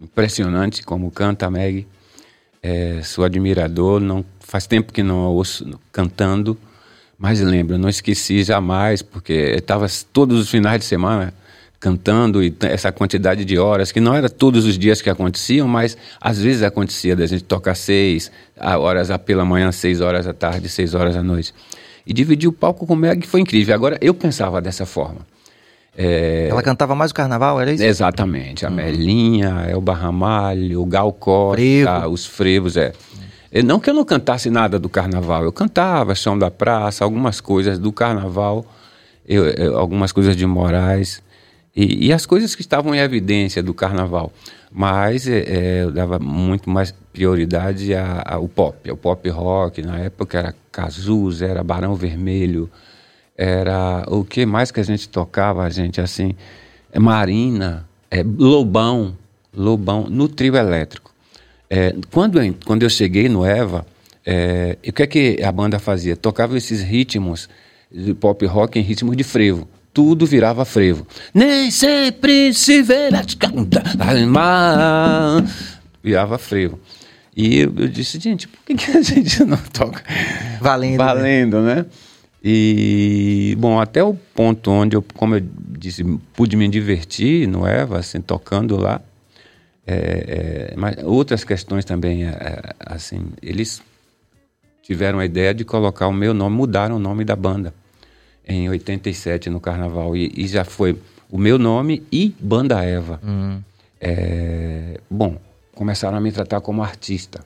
impressionante como canta a Meg. É, sou admirador, não faz tempo que não a ouço cantando, mas lembro, não esqueci jamais, porque estava todos os finais de semana cantando e essa quantidade de horas, que não era todos os dias que aconteciam, mas às vezes acontecia da gente tocar seis horas pela manhã, seis horas da tarde, seis horas da noite. E dividir o palco com o Meg foi incrível. Agora, eu pensava dessa forma. É... Ela cantava mais o carnaval, era isso? Exatamente. A hum. Melinha, Elba Ramalho, o Gal Costa, Frevo. os frevos, é. Não que eu não cantasse nada do carnaval, eu cantava Chão da Praça, algumas coisas do carnaval, eu, eu, algumas coisas de Moraes. E, e, as coisas que estavam em evidência do carnaval. Mas é, eu dava muito mais prioridade ao pop, ao pop rock. Na época era Cazuza, era Barão Vermelho, era o que mais que a gente tocava, a gente assim, Marina, é Lobão, Lobão, no trio elétrico. É, quando, eu, quando eu cheguei no Eva, é, o que é que a banda fazia? Tocava esses ritmos de pop rock em ritmos de frevo tudo virava frevo. Nem sempre se vê virava frevo. E eu, eu, disse, gente, por que, que a gente não toca valendo, valendo né? né? E, bom, até o ponto onde eu, como eu disse, pude me divertir no Eva, assim, tocando lá. É, é, mas outras questões também, é, é assim, eles tiveram a ideia de colocar o meu nome, mudaram o nome da banda em 87 no carnaval. E, e já foi o meu nome e Banda Eva. Uhum. Bom, começaram a me tratar como artista.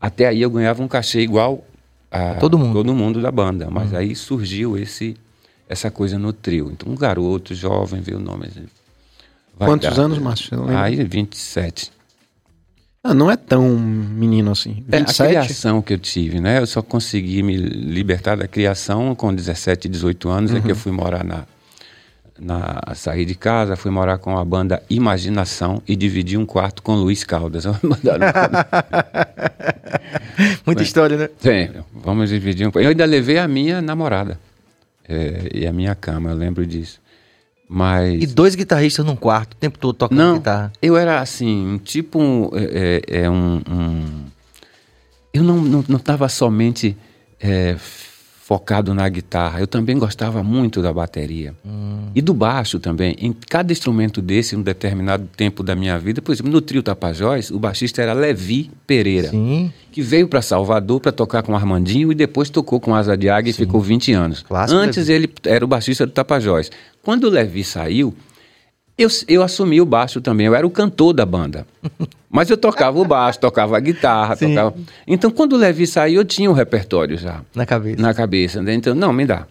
Até aí eu ganhava um cachê igual a todo mundo, todo mundo da banda. Mas uhum. aí surgiu esse essa coisa no trio. Então um garoto jovem veio o nome. Assim, Quantos dar, anos, Márcio? Aí 27. Ah, não é tão menino assim. 27? É, a criação que eu tive, né? Eu só consegui me libertar da criação com 17, 18 anos, uhum. é que eu uhum. fui morar na, na sair de casa, fui morar com a banda Imaginação e dividi um quarto com Luiz Caldas. Muita história, né? Sim, vamos dividir um Eu ainda levei a minha namorada é, e a minha cama, eu lembro disso. Mas... E dois guitarristas num quarto, o tempo todo tocando não, guitarra. Eu era assim, tipo um, é, é, é um, um, Eu não estava não, não somente é, focado na guitarra. Eu também gostava muito da bateria. Hum. E do baixo também. Em cada instrumento desse, em um determinado tempo da minha vida, por exemplo, no trio Tapajós, o baixista era Levi Pereira, Sim. que veio para Salvador para tocar com Armandinho e depois tocou com Asa de Águia e ficou 20 anos. Clássico Antes Levi. ele era o baixista do Tapajós. Quando o Levi saiu, eu, eu assumi o baixo também, eu era o cantor da banda. Mas eu tocava o baixo, tocava a guitarra, Sim. tocava. Então, quando o Levi saiu, eu tinha o repertório já. Na cabeça. Na cabeça. Né? Então, não, me dá.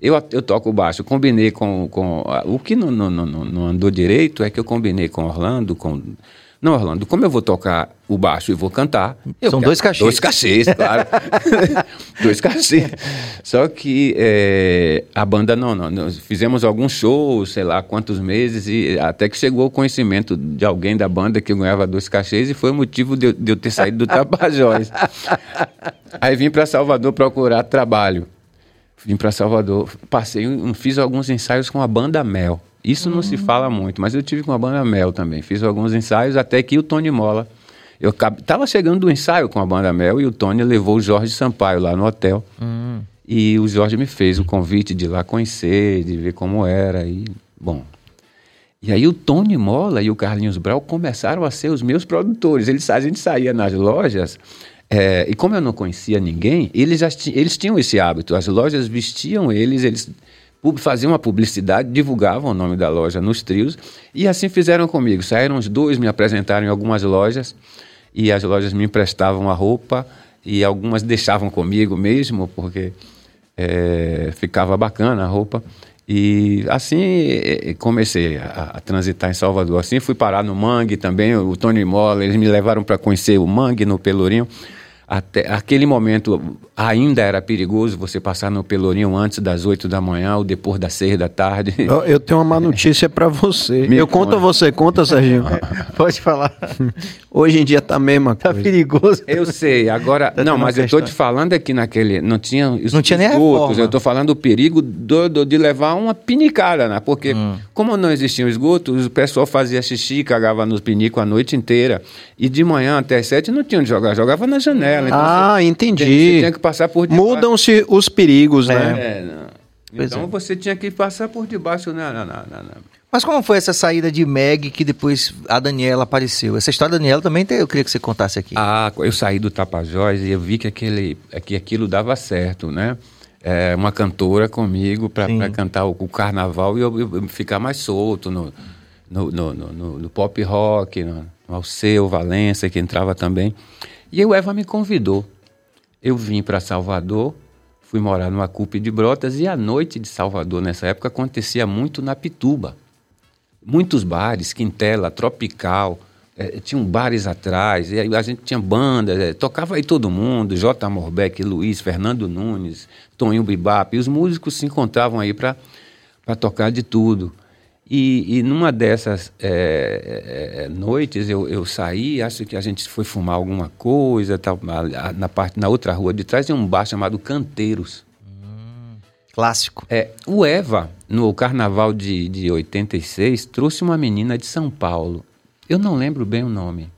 Eu, eu toco o baixo, combinei com. com o que não, não, não, não andou direito é que eu combinei com Orlando, com não, Orlando, como eu vou tocar o baixo e vou cantar. São dois cachês. Dois cachês, claro. dois cachês. Só que é, a banda não, não, Nós fizemos alguns shows, sei lá quantos meses, e até que chegou o conhecimento de alguém da banda que ganhava dois cachês e foi o motivo de, de eu ter saído do Tapajós. Aí vim para Salvador procurar trabalho. Vim para Salvador, passei, fiz alguns ensaios com a banda Mel. Isso uhum. não se fala muito, mas eu tive com a banda Mel também. Fiz alguns ensaios até que o Tony Mola. Eu estava chegando do ensaio com a banda Mel e o Tony levou o Jorge Sampaio lá no hotel. Uhum. E o Jorge me fez o convite de ir lá conhecer, de ver como era. E, bom. E aí o Tony Mola e o Carlinhos Brau começaram a ser os meus produtores. Eles, a gente saía nas lojas. É, e como eu não conhecia ninguém, eles, já eles tinham esse hábito. As lojas vestiam eles, eles faziam uma publicidade, divulgavam o nome da loja nos trios, e assim fizeram comigo. Saíram os dois, me apresentaram em algumas lojas, e as lojas me emprestavam a roupa e algumas deixavam comigo mesmo, porque é, ficava bacana a roupa. E assim comecei a, a, transitar em Salvador. Assim fui parar no Mangue também, o Tony Mola, eles me levaram para conhecer o Mangue no Pelourinho até aquele momento ainda era perigoso você passar no Pelourinho antes das 8 da manhã ou depois das 6 da tarde. Eu, eu tenho uma má notícia para você. Me eu conta. conto a você, conta, Serginho. Pode falar. Hoje em dia tá mesmo. Tá perigoso. Eu sei. Agora, tá não, mas eu tô te falando é que naquele não tinha não tinha nem esgotos. Eu tô falando do perigo do, do, de levar uma pinicada, né? Porque hum. como não existiam esgotos, o pessoal fazia xixi, cagava nos pinicos a noite inteira e de manhã até as 7 não tinha onde jogar, jogava na janela. Então ah, você, entendi. Você tinha que passar por debaixo. Mudam-se os perigos, é. né? É, então é. você tinha que passar por debaixo. Não, não, não, não, Mas como foi essa saída de Meg que depois a Daniela apareceu? Essa história da Daniela também tem, eu queria que você contasse aqui. Ah, eu saí do Tapajós e eu vi que, aquele, que aquilo dava certo, né? É, uma cantora comigo para cantar o, o, carnaval e eu, eu, ficar mais solto no, no, no, no, no pop rock, no, no Alceu, Valença, que entrava também. E o Eva me convidou. Eu vim para Salvador, fui morar numa CUP de Brotas e a noite de Salvador nessa época acontecia muito na Pituba. Muitos bares, Quintela, Tropical, é, tinham bares atrás, e a gente tinha bandas, é, tocava aí todo mundo, J. Morbeck, Luiz, Fernando Nunes, Toninho Bibap, e os músicos se encontravam aí para tocar de tudo. E, e numa dessas é, é, noites eu, eu saí, acho que a gente foi fumar alguma coisa, tal, na, parte, na outra rua de trás tem um bar chamado Canteiros. Hum, clássico. É, o Eva, no carnaval de, de 86, trouxe uma menina de São Paulo. Eu não lembro bem o nome.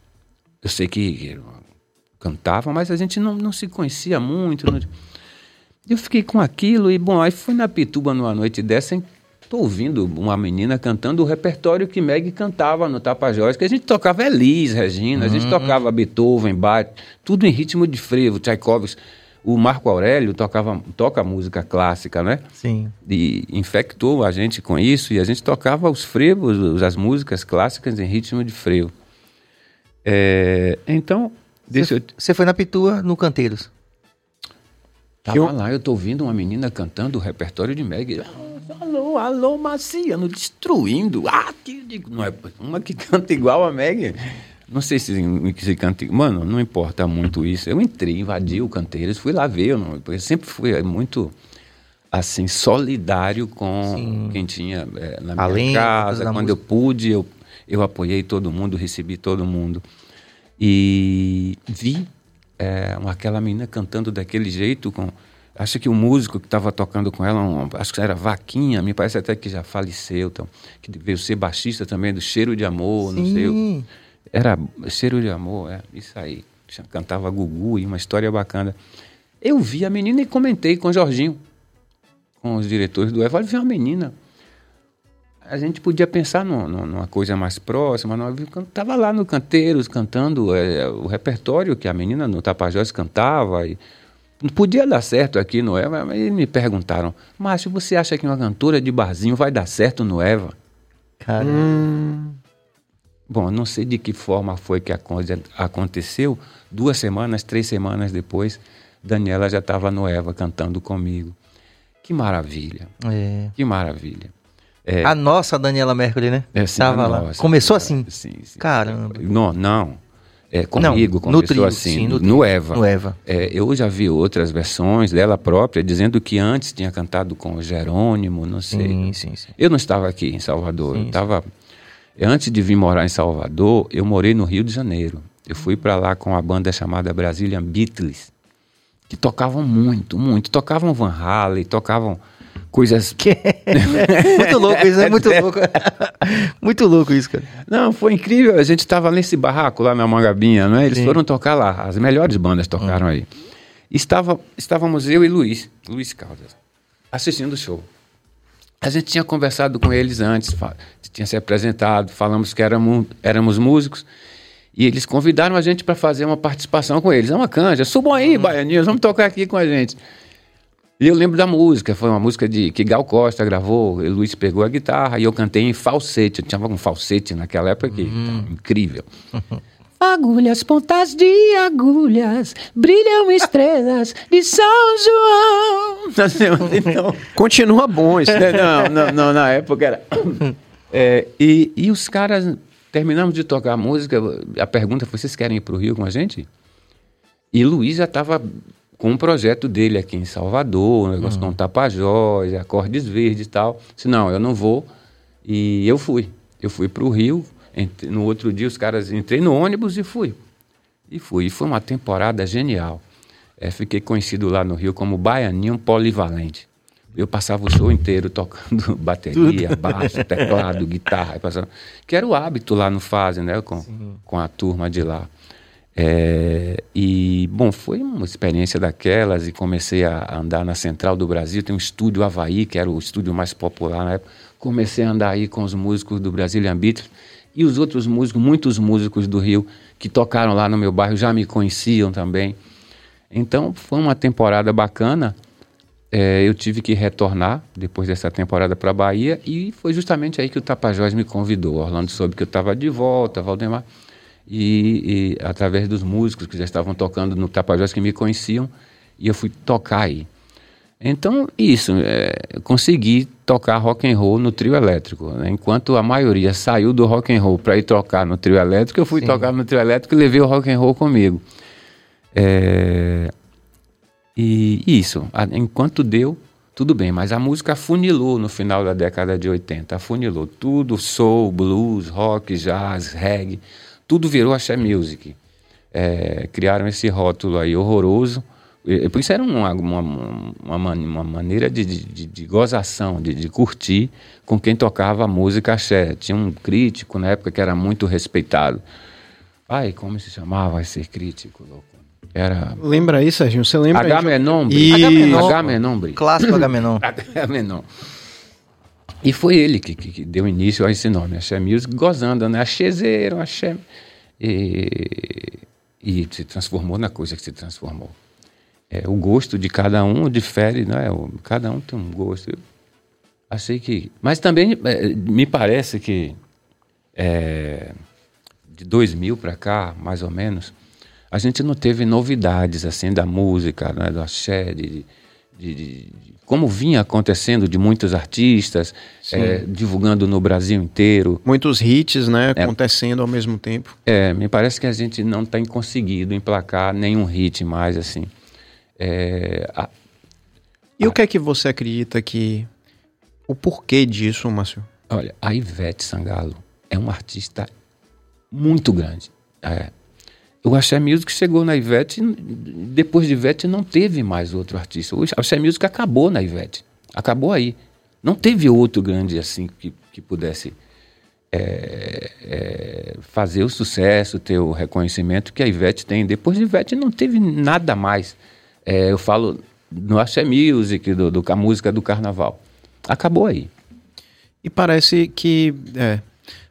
Eu sei que cantava, mas a gente não, não se conhecia muito. Não... Eu fiquei com aquilo e, bom, aí fui na Pituba numa noite dessa, Estou ouvindo uma menina cantando o repertório que Meg cantava no Tapajós, que a gente tocava Elis, Regina, a gente uhum. tocava Beethoven, Bach, tudo em ritmo de frevo, Tchaikovsky. O Marco Aurélio tocava, toca música clássica, né? Sim. E infectou a gente com isso e a gente tocava os frevos, as músicas clássicas em ritmo de frevo. É, então, Você eu... foi na Pitua, no Canteiros? Tava eu... lá, eu tô ouvindo uma menina cantando o repertório de Meg. Alô, alô, Marciano, destruindo. Ah, que digo, não é uma que canta igual a Meg. Não sei se, se canta. Mano, não importa muito isso. Eu entrei, invadi o Canteiros, fui lá ver. Eu, não, eu sempre fui muito assim solidário com Sim. quem tinha é, na minha Além casa. Quando música. eu pude, eu, eu apoiei todo mundo, recebi todo mundo. E vi é, aquela menina cantando daquele jeito, com Acho que o músico que estava tocando com ela, um, acho que era Vaquinha, me parece até que já faleceu, então, que veio ser baixista também do Cheiro de Amor, Sim. não sei. Era Cheiro de Amor, é, isso aí. Cantava Gugu e uma história bacana. Eu vi a menina e comentei com o Jorginho, com os diretores do EVA. vi uma menina. A gente podia pensar numa coisa mais próxima. Estava lá no Canteiros cantando é, o repertório que a menina no Tapajós cantava. E, Podia dar certo aqui no Eva, mas me perguntaram, Márcio, você acha que uma cantora de barzinho vai dar certo no Eva? Cara. Hum. Bom, não sei de que forma foi que a coisa aconteceu. Duas semanas, três semanas depois, Daniela já estava no Eva cantando comigo. Que maravilha. É. Que maravilha. É, a nossa Daniela Mercury, né? É, sim, Tava lá. Começou assim? Sim, sim. Caramba. Não, não. É, comigo, Não, começou trio, assim, sim, no, no, Eva. No Eva. É, eu já vi outras versões dela própria dizendo que antes tinha cantado com o Jerônimo, não sei. Sim, sim, sim. Eu não estava aqui em Salvador, eu estava... Antes de vir morar em Salvador, eu morei no Rio de Janeiro. Eu fui para lá com a banda chamada Brazilian Beatles, que tocavam muito, muito. Tocavam Van Halen, tocavam coisas. Que... muito louco isso, é muito louco. muito louco isso, cara. Não, foi incrível. A gente estava nesse barraco lá na Mangabinha, né? Eles Sim. foram tocar lá. As melhores bandas tocaram hum. aí. Estava, estávamos eu e Luiz, Luiz Caldas, assistindo o show. A gente tinha conversado com eles antes, tinha se apresentado, falamos que éramos, éramos músicos. E eles convidaram a gente para fazer uma participação com eles. É uma canja, subam aí, hum. baianinhos, vamos tocar aqui com a gente. E eu lembro da música, foi uma música de que Gal Costa gravou, e Luiz pegou a guitarra e eu cantei em falsete. Eu tinha um falsete naquela época que uhum. incrível. Agulhas, pontas de agulhas, brilham estrelas de São João. Então, Continua bom isso. Né? Não, não, não, na época era. É, e, e os caras, terminamos de tocar a música, a pergunta foi: vocês querem ir para o Rio com a gente? E Luiz já estava com um projeto dele aqui em Salvador, um negócio uhum. com Tapajós, acordes verdes e tal. Disse, não, eu não vou. E eu fui. Eu fui para o Rio. No outro dia, os caras entrei no ônibus e fui. E fui. E foi uma temporada genial. É, fiquei conhecido lá no Rio como Baianinho Polivalente. Eu passava o show inteiro tocando bateria, baixo, teclado, guitarra, passava, que era o hábito lá no Fase, né, com, com a turma de lá. É, e, bom, foi uma experiência daquelas e comecei a andar na Central do Brasil. Tem um estúdio Havaí, que era o estúdio mais popular na época. Comecei a andar aí com os músicos do Brazilian Beatles e os outros músicos, muitos músicos do Rio que tocaram lá no meu bairro já me conheciam também. Então foi uma temporada bacana. É, eu tive que retornar depois dessa temporada para a Bahia e foi justamente aí que o Tapajós me convidou. Orlando soube que eu estava de volta, Valdemar e, e, através dos músicos que já estavam tocando no Tapajós que me conheciam e eu fui tocar aí. Então isso, é, consegui tocar rock and roll no trio elétrico. Né? Enquanto a maioria saiu do rock and roll para ir tocar no trio elétrico, eu fui Sim. tocar no trio elétrico e levei o rock and roll comigo. É, e isso, enquanto deu, tudo bem, mas a música afunilou no final da década de 80, afunilou tudo, soul, blues, rock, jazz, reggae tudo virou axé music. É, criaram esse rótulo aí horroroso. E, por isso era uma, uma, uma, uma maneira de, de, de gozação, de, de, curtir com quem tocava a música axé. Tinha um crítico na época que era muito respeitado. Ai, como se chamava esse crítico, louco? Era... Lembra aí, Serginho? Você lembra Agamenon. Agamenon. Clássico Agamenon. Agamenon. E foi ele que, que, que, deu início a esse nome, Axé Music, gozando, né? Axézeiro, Axé. E, e se transformou na coisa que se transformou. É, o gosto de cada um difere, né? Cada um tem um gosto. Eu achei que. Mas também é, me parece que é, de 2000 para cá, mais ou menos, a gente não teve novidades assim da música, né? do axé, de, de, de como vinha acontecendo de muitos artistas, é, divulgando no Brasil inteiro. Muitos hits, né, é. acontecendo ao mesmo tempo. É, me parece que a gente não tem conseguido emplacar nenhum hit mais, assim. É, a, e a, o que é que você acredita que... O porquê disso, Márcio? Olha, a Ivete Sangalo é uma artista muito grande. É, o Axé Music chegou na Ivete, depois de Ivete não teve mais outro artista. O Axé Music acabou na Ivete, acabou aí. Não teve outro grande assim que, que pudesse é, é, fazer o sucesso, ter o reconhecimento que a Ivete tem. Depois de Ivete não teve nada mais. É, eu falo no Axé Music, do, do, a música do carnaval. Acabou aí. E parece que, é,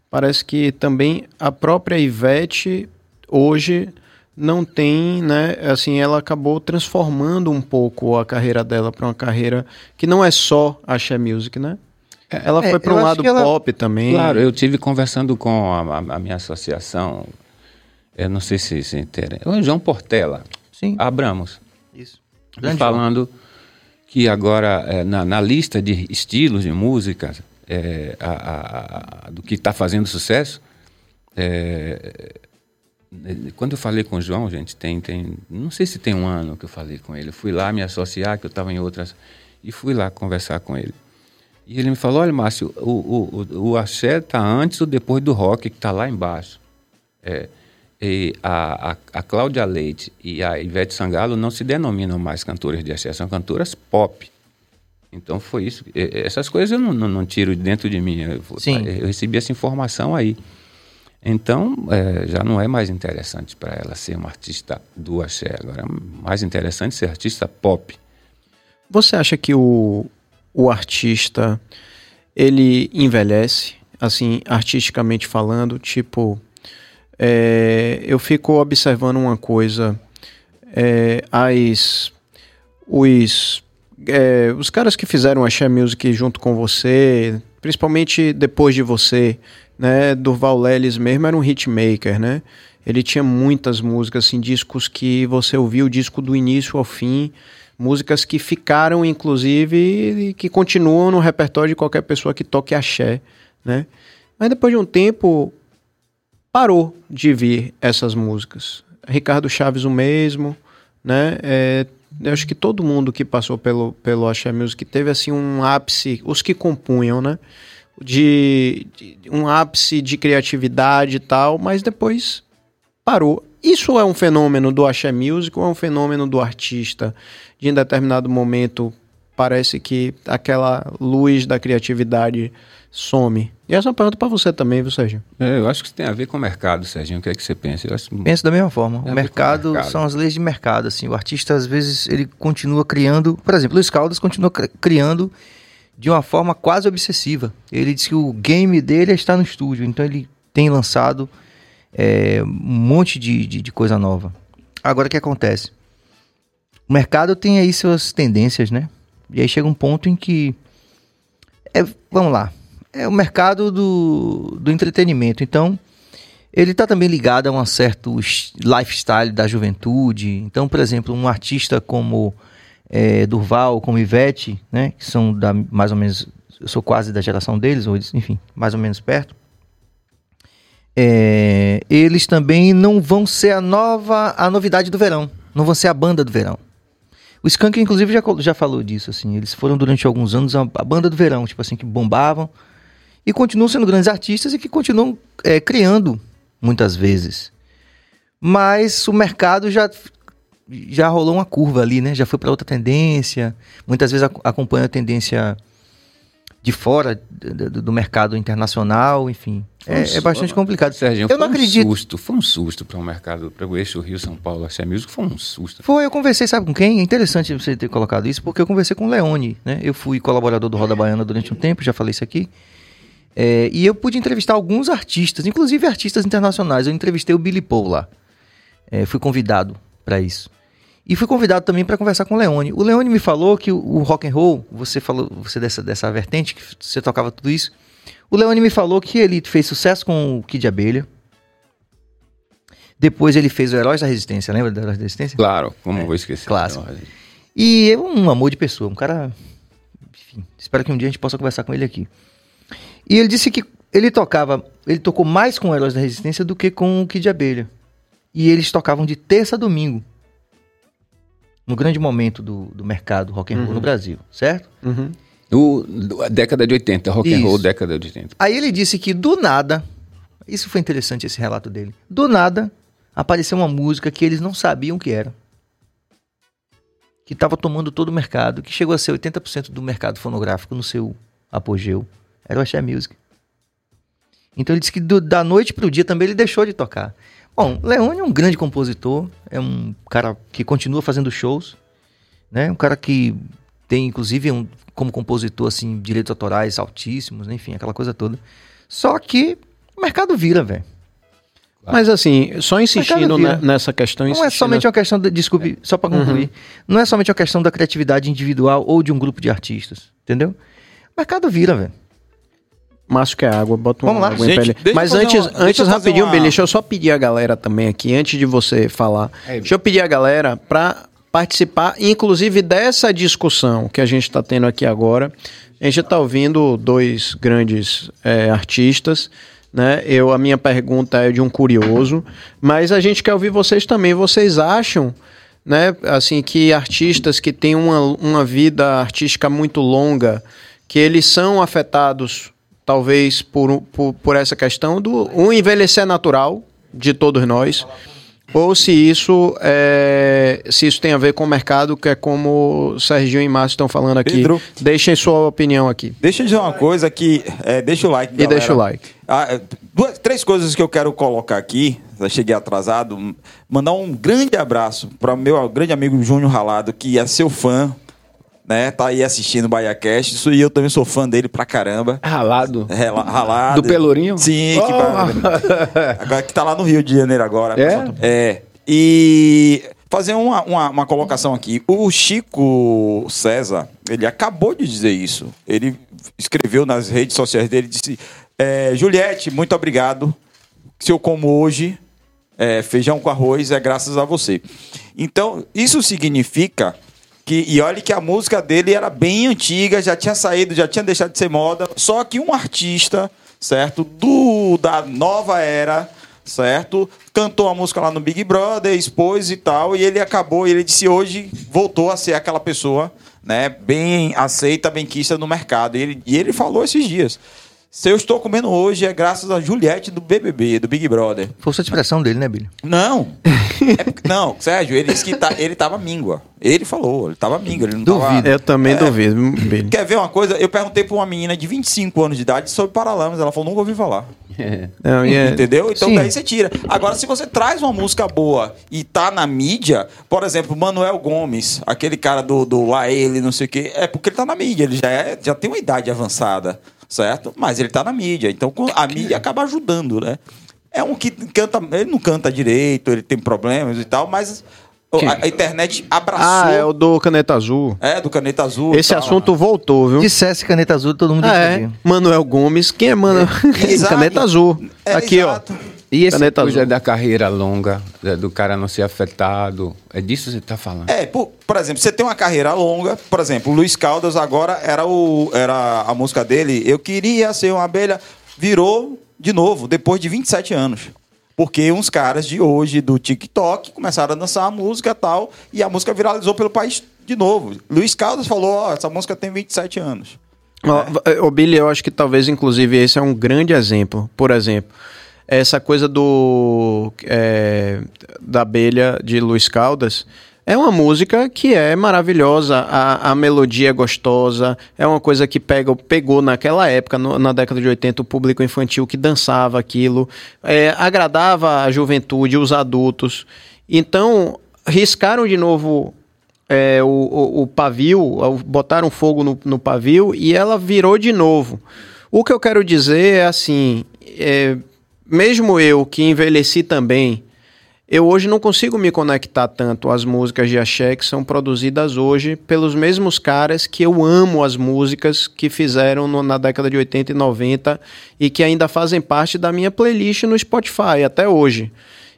parece que também a própria Ivete hoje não tem, né? Assim, ela acabou transformando um pouco a carreira dela para uma carreira que não é só axé music, né? É, ela é, foi para um lado ela, pop também. Claro, eu tive conversando com a, a, a minha associação, eu não sei se se interessa, o João Portela, Sim. Abramos. Isso. falando que agora é, na, na, lista de estilos de música é, a, do que está fazendo sucesso, é, quando eu falei com o João, gente, tem, tem. Não sei se tem um ano que eu falei com ele. Eu fui lá me associar, que eu estava em outras. E fui lá conversar com ele. E ele me falou: olha, Márcio, o, o, o, o axé está antes ou depois do rock, que está lá embaixo. É, e a, a, a Cláudia Leite e a Ivete Sangalo não se denominam mais cantoras de axé, são cantoras pop. Então foi isso. Essas coisas eu não, não, não tiro de dentro de mim. Eu, eu recebi essa informação aí. Então, é, já não é mais interessante para ela ser uma artista do axé. Agora é mais interessante ser artista pop. Você acha que o, o artista, ele envelhece, assim, artisticamente falando? Tipo, é, eu fico observando uma coisa. É, as, os, é, os caras que fizeram a Share Music junto com você, principalmente depois de você, né? Durval Lelis mesmo era um hitmaker, né? Ele tinha muitas músicas, assim, discos que você ouviu o disco do início ao fim, músicas que ficaram, inclusive, e que continuam no repertório de qualquer pessoa que toque axé, né? Mas depois de um tempo, parou de vir essas músicas. Ricardo Chaves o mesmo, né? É, eu acho que todo mundo que passou pelo, pelo Axé Music teve assim um ápice, os que compunham, né? De, de um ápice de criatividade e tal, mas depois parou. Isso é um fenômeno do Axé Music ou é um fenômeno do artista? De em determinado momento parece que aquela luz da criatividade some. E essa é uma pergunta para você também, viu, Sérgio? É, eu acho que isso tem a ver com o mercado, Sérgio. O que é que você pensa? Eu acho... Penso da mesma forma. o mercado, mercado, são as leis de mercado. Assim, o artista, às vezes, ele continua criando. Por exemplo, Luiz Caldas continua criando de uma forma quase obsessiva. Ele diz que o game dele é no estúdio, então ele tem lançado é, um monte de, de, de coisa nova. Agora, o que acontece? O mercado tem aí suas tendências, né? E aí chega um ponto em que. É, vamos lá é o mercado do, do entretenimento. Então, ele está também ligado a um certo lifestyle da juventude. Então, por exemplo, um artista como é, Durval, como Ivete, né, que são da, mais ou menos, eu sou quase da geração deles, ou enfim, mais ou menos perto. É, eles também não vão ser a nova, a novidade do verão, não vão ser a banda do verão. O Skank, inclusive, já, já falou disso, assim, eles foram durante alguns anos a, a banda do verão, tipo assim, que bombavam, e continuam sendo grandes artistas e que continuam é, criando muitas vezes. Mas o mercado já, já rolou uma curva ali, né? Já foi para outra tendência. Muitas vezes acompanha a tendência de fora do, do mercado internacional, enfim. É, é, bastante complicado. Sérgio, eu não acredito. Um susto, foi um susto para o um mercado, para o eixo Rio São Paulo, Axé Music, foi um susto. Foi, eu conversei, sabe com quem? É interessante você ter colocado isso, porque eu conversei com o Leone, né? Eu fui colaborador do Roda Baiana durante um tempo, já falei isso aqui. É, e eu pude entrevistar alguns artistas, inclusive artistas internacionais. Eu entrevistei o Billy Paul lá. É, fui convidado para isso. E fui convidado também para conversar com o Leone. O Leone me falou que o, o rock and roll, você falou, você dessa, dessa vertente que você tocava tudo isso. O Leone me falou que ele fez sucesso com o Kid Abelha. Depois ele fez o Heróis da Resistência, lembra do Heróis da Resistência? Claro, como é, vou esquecer. Clássico. E é um amor de pessoa, um cara. Enfim, espero que um dia a gente possa conversar com ele aqui. E ele disse que ele tocava, ele tocou mais com Heróis da Resistência do que com o Kid Abelha. E eles tocavam de terça a domingo. No grande momento do, do mercado rock and roll uhum. no Brasil, certo? Uhum. Do, a década de 80, rock isso. and roll década de 80. Aí ele disse que do nada, isso foi interessante esse relato dele. Do nada apareceu uma música que eles não sabiam que era. Que estava tomando todo o mercado, que chegou a ser 80% do mercado fonográfico no seu apogeu. Era o Axé Music. Então ele disse que do, da noite para o dia também ele deixou de tocar. Bom, Leone é um grande compositor, é um cara que continua fazendo shows, né? Um cara que tem inclusive um, como compositor assim direitos autorais altíssimos, né? enfim, aquela coisa toda. Só que o mercado vira, velho. Mas assim, só insistindo nessa questão. Não é somente uma questão, de, desculpe, é. só para concluir, uhum. não é somente uma questão da criatividade individual ou de um grupo de artistas, entendeu? O mercado vira, velho. Márcio quer água, bota uma água em pele. Mas antes, uma, antes rapidinho, uma... Billy, deixa eu só pedir a galera também aqui, antes de você falar. É, deixa eu pedir a galera para participar, inclusive dessa discussão que a gente está tendo aqui agora. A gente está ouvindo dois grandes é, artistas, né? Eu, a minha pergunta é de um curioso, mas a gente quer ouvir vocês também. Vocês acham, né, assim, que artistas que têm uma, uma vida artística muito longa, que eles são afetados talvez por, por, por essa questão do um envelhecer natural de todos nós, ou se isso é, se isso tem a ver com o mercado, que é como o Serginho e Márcio estão falando aqui. Pedro, deixem sua opinião aqui. Deixa eu dizer uma coisa que. É, deixa o like. Galera. E deixa o like. Ah, é, duas, três coisas que eu quero colocar aqui. Já cheguei atrasado. Mandar um grande abraço para o meu grande amigo Júnior Ralado, que é seu fã, né? Tá aí assistindo o BaiaCast. Isso e eu também sou fã dele pra caramba. Ralado. É, ralado. Do Pelourinho? Sim, oh. que, agora, que tá lá no Rio de Janeiro agora. É? É. E fazer uma, uma, uma, colocação aqui. O Chico César, ele acabou de dizer isso. Ele escreveu nas redes sociais dele, disse... É, Juliette, muito obrigado. Se eu como hoje, é, feijão com arroz é graças a você. Então, isso significa que, e olha que a música dele era bem antiga, já tinha saído, já tinha deixado de ser moda, só que um artista, certo, do da nova era, certo, cantou a música lá no Big Brother, expôs e tal, e ele acabou, ele disse hoje voltou a ser aquela pessoa, né, bem aceita, bem quista no mercado. E ele, e ele falou esses dias. Se eu estou comendo hoje é graças a Juliette do BBB, do Big Brother. Força de expressão dele, né, Billy? Não. É porque- não, Sérgio, ele disse que tá, ele tava míngua. Ele falou, ele tava míngua, ele não tava... Eu também É. duvido, Billy. Quer ver uma coisa? Eu perguntei pra uma menina de 25 anos de idade sobre Paralamas. Ela falou, nunca ouvi falar. Não, e é- Entendeu? Então Sim. daí você tira. Agora, se você traz uma música boa e tá na mídia, por exemplo, Manuel Gomes, aquele cara do, do Lá Ele, não sei o quê, é porque ele tá na mídia, ele já, é, já tem uma idade avançada, certo? Mas ele tá na mídia. Então com- a mídia acaba ajudando, né? É um que canta, ele não canta direito, ele tem problemas e tal, mas a, a internet abraçou. Ah, é o do Caneta Azul. É, do Caneta Azul. Esse tal. assunto voltou, viu? Dissesse caneta azul, todo mundo Ah, é. Manuel Gomes. Quem é Manuel? Exato. Caneta Azul. É, Aqui, exato. E esse Caneta coisa azul. da carreira longa, é, do cara não ser afetado, é disso que você está falando? É, por, por exemplo, você tem uma carreira longa, por exemplo, o Luiz Caldas agora era o era a música dele, eu queria ser uma abelha, virou de novo depois de 27 anos. Porque uns caras de hoje do TikTok começaram a dançar a música e tal, e a música viralizou pelo país de novo. Luiz Caldas falou, ó, essa música tem 27 anos. Ó, Ô, Billy, eu acho que talvez, inclusive, esse é um grande exemplo. Por exemplo, essa coisa do é, da abelha de Luiz Caldas é uma música que é maravilhosa, a, a melodia é gostosa, é uma coisa que pega, pegou naquela época, no- na década de 80, o público infantil que dançava aquilo, é, agradava a juventude, os adultos. Então, riscaram de novo é, o, o, o pavio, botaram fogo no, no pavio e ela virou de novo. O que eu quero dizer é assim: é, mesmo eu que envelheci também, eu hoje não consigo me conectar tanto às músicas de axé que são produzidas hoje pelos mesmos caras que eu amo as músicas que fizeram no- na década de 80 e 90 e que ainda fazem parte da minha playlist no Spotify até hoje.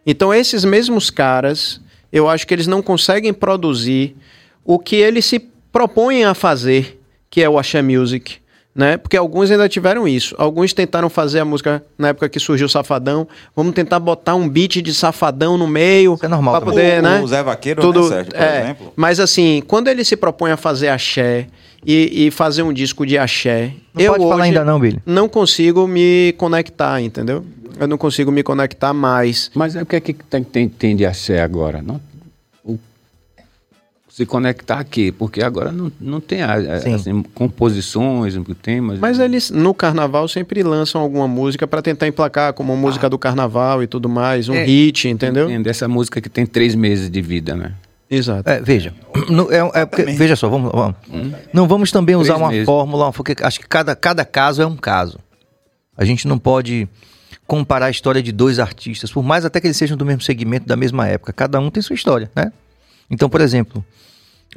Então, esses mesmos caras, eu acho que eles não conseguem produzir o que eles se propõem a fazer, que é o axé music. Né? Porque alguns ainda tiveram isso. Alguns tentaram fazer a música na época que surgiu o Safadão. Vamos tentar botar um beat de Safadão no meio. Isso é normal Pra também. poder, O- né? o Zé Vaqueiro, Tudo, né, Sérgio, por é, exemplo? Mas assim, quando ele se propõe a fazer axé e, e fazer um disco de axé, Não eu pode falar ainda não, Billy. não consigo me conectar, entendeu? Eu não consigo me conectar mais. Mas é o que é que tem, tem, tem de axé agora? Não, se conectar aqui, porque agora não, não tem assim, composições, temas. Mas eles, no carnaval, sempre lançam alguma música pra tentar emplacar, como uma música do carnaval e tudo mais, um É. hit, entendeu? Entendo, essa música que tem três meses de vida, né? Exato. É, veja, não, é, é porque- veja só, vamos, vamos. não vamos também usar Três uma meses. fórmula, porque acho que cada, cada caso é um caso. A gente não pode comparar a história de dois artistas, por mais até que eles sejam do mesmo segmento, da mesma época. Cada um tem sua história, né? Então, por exemplo,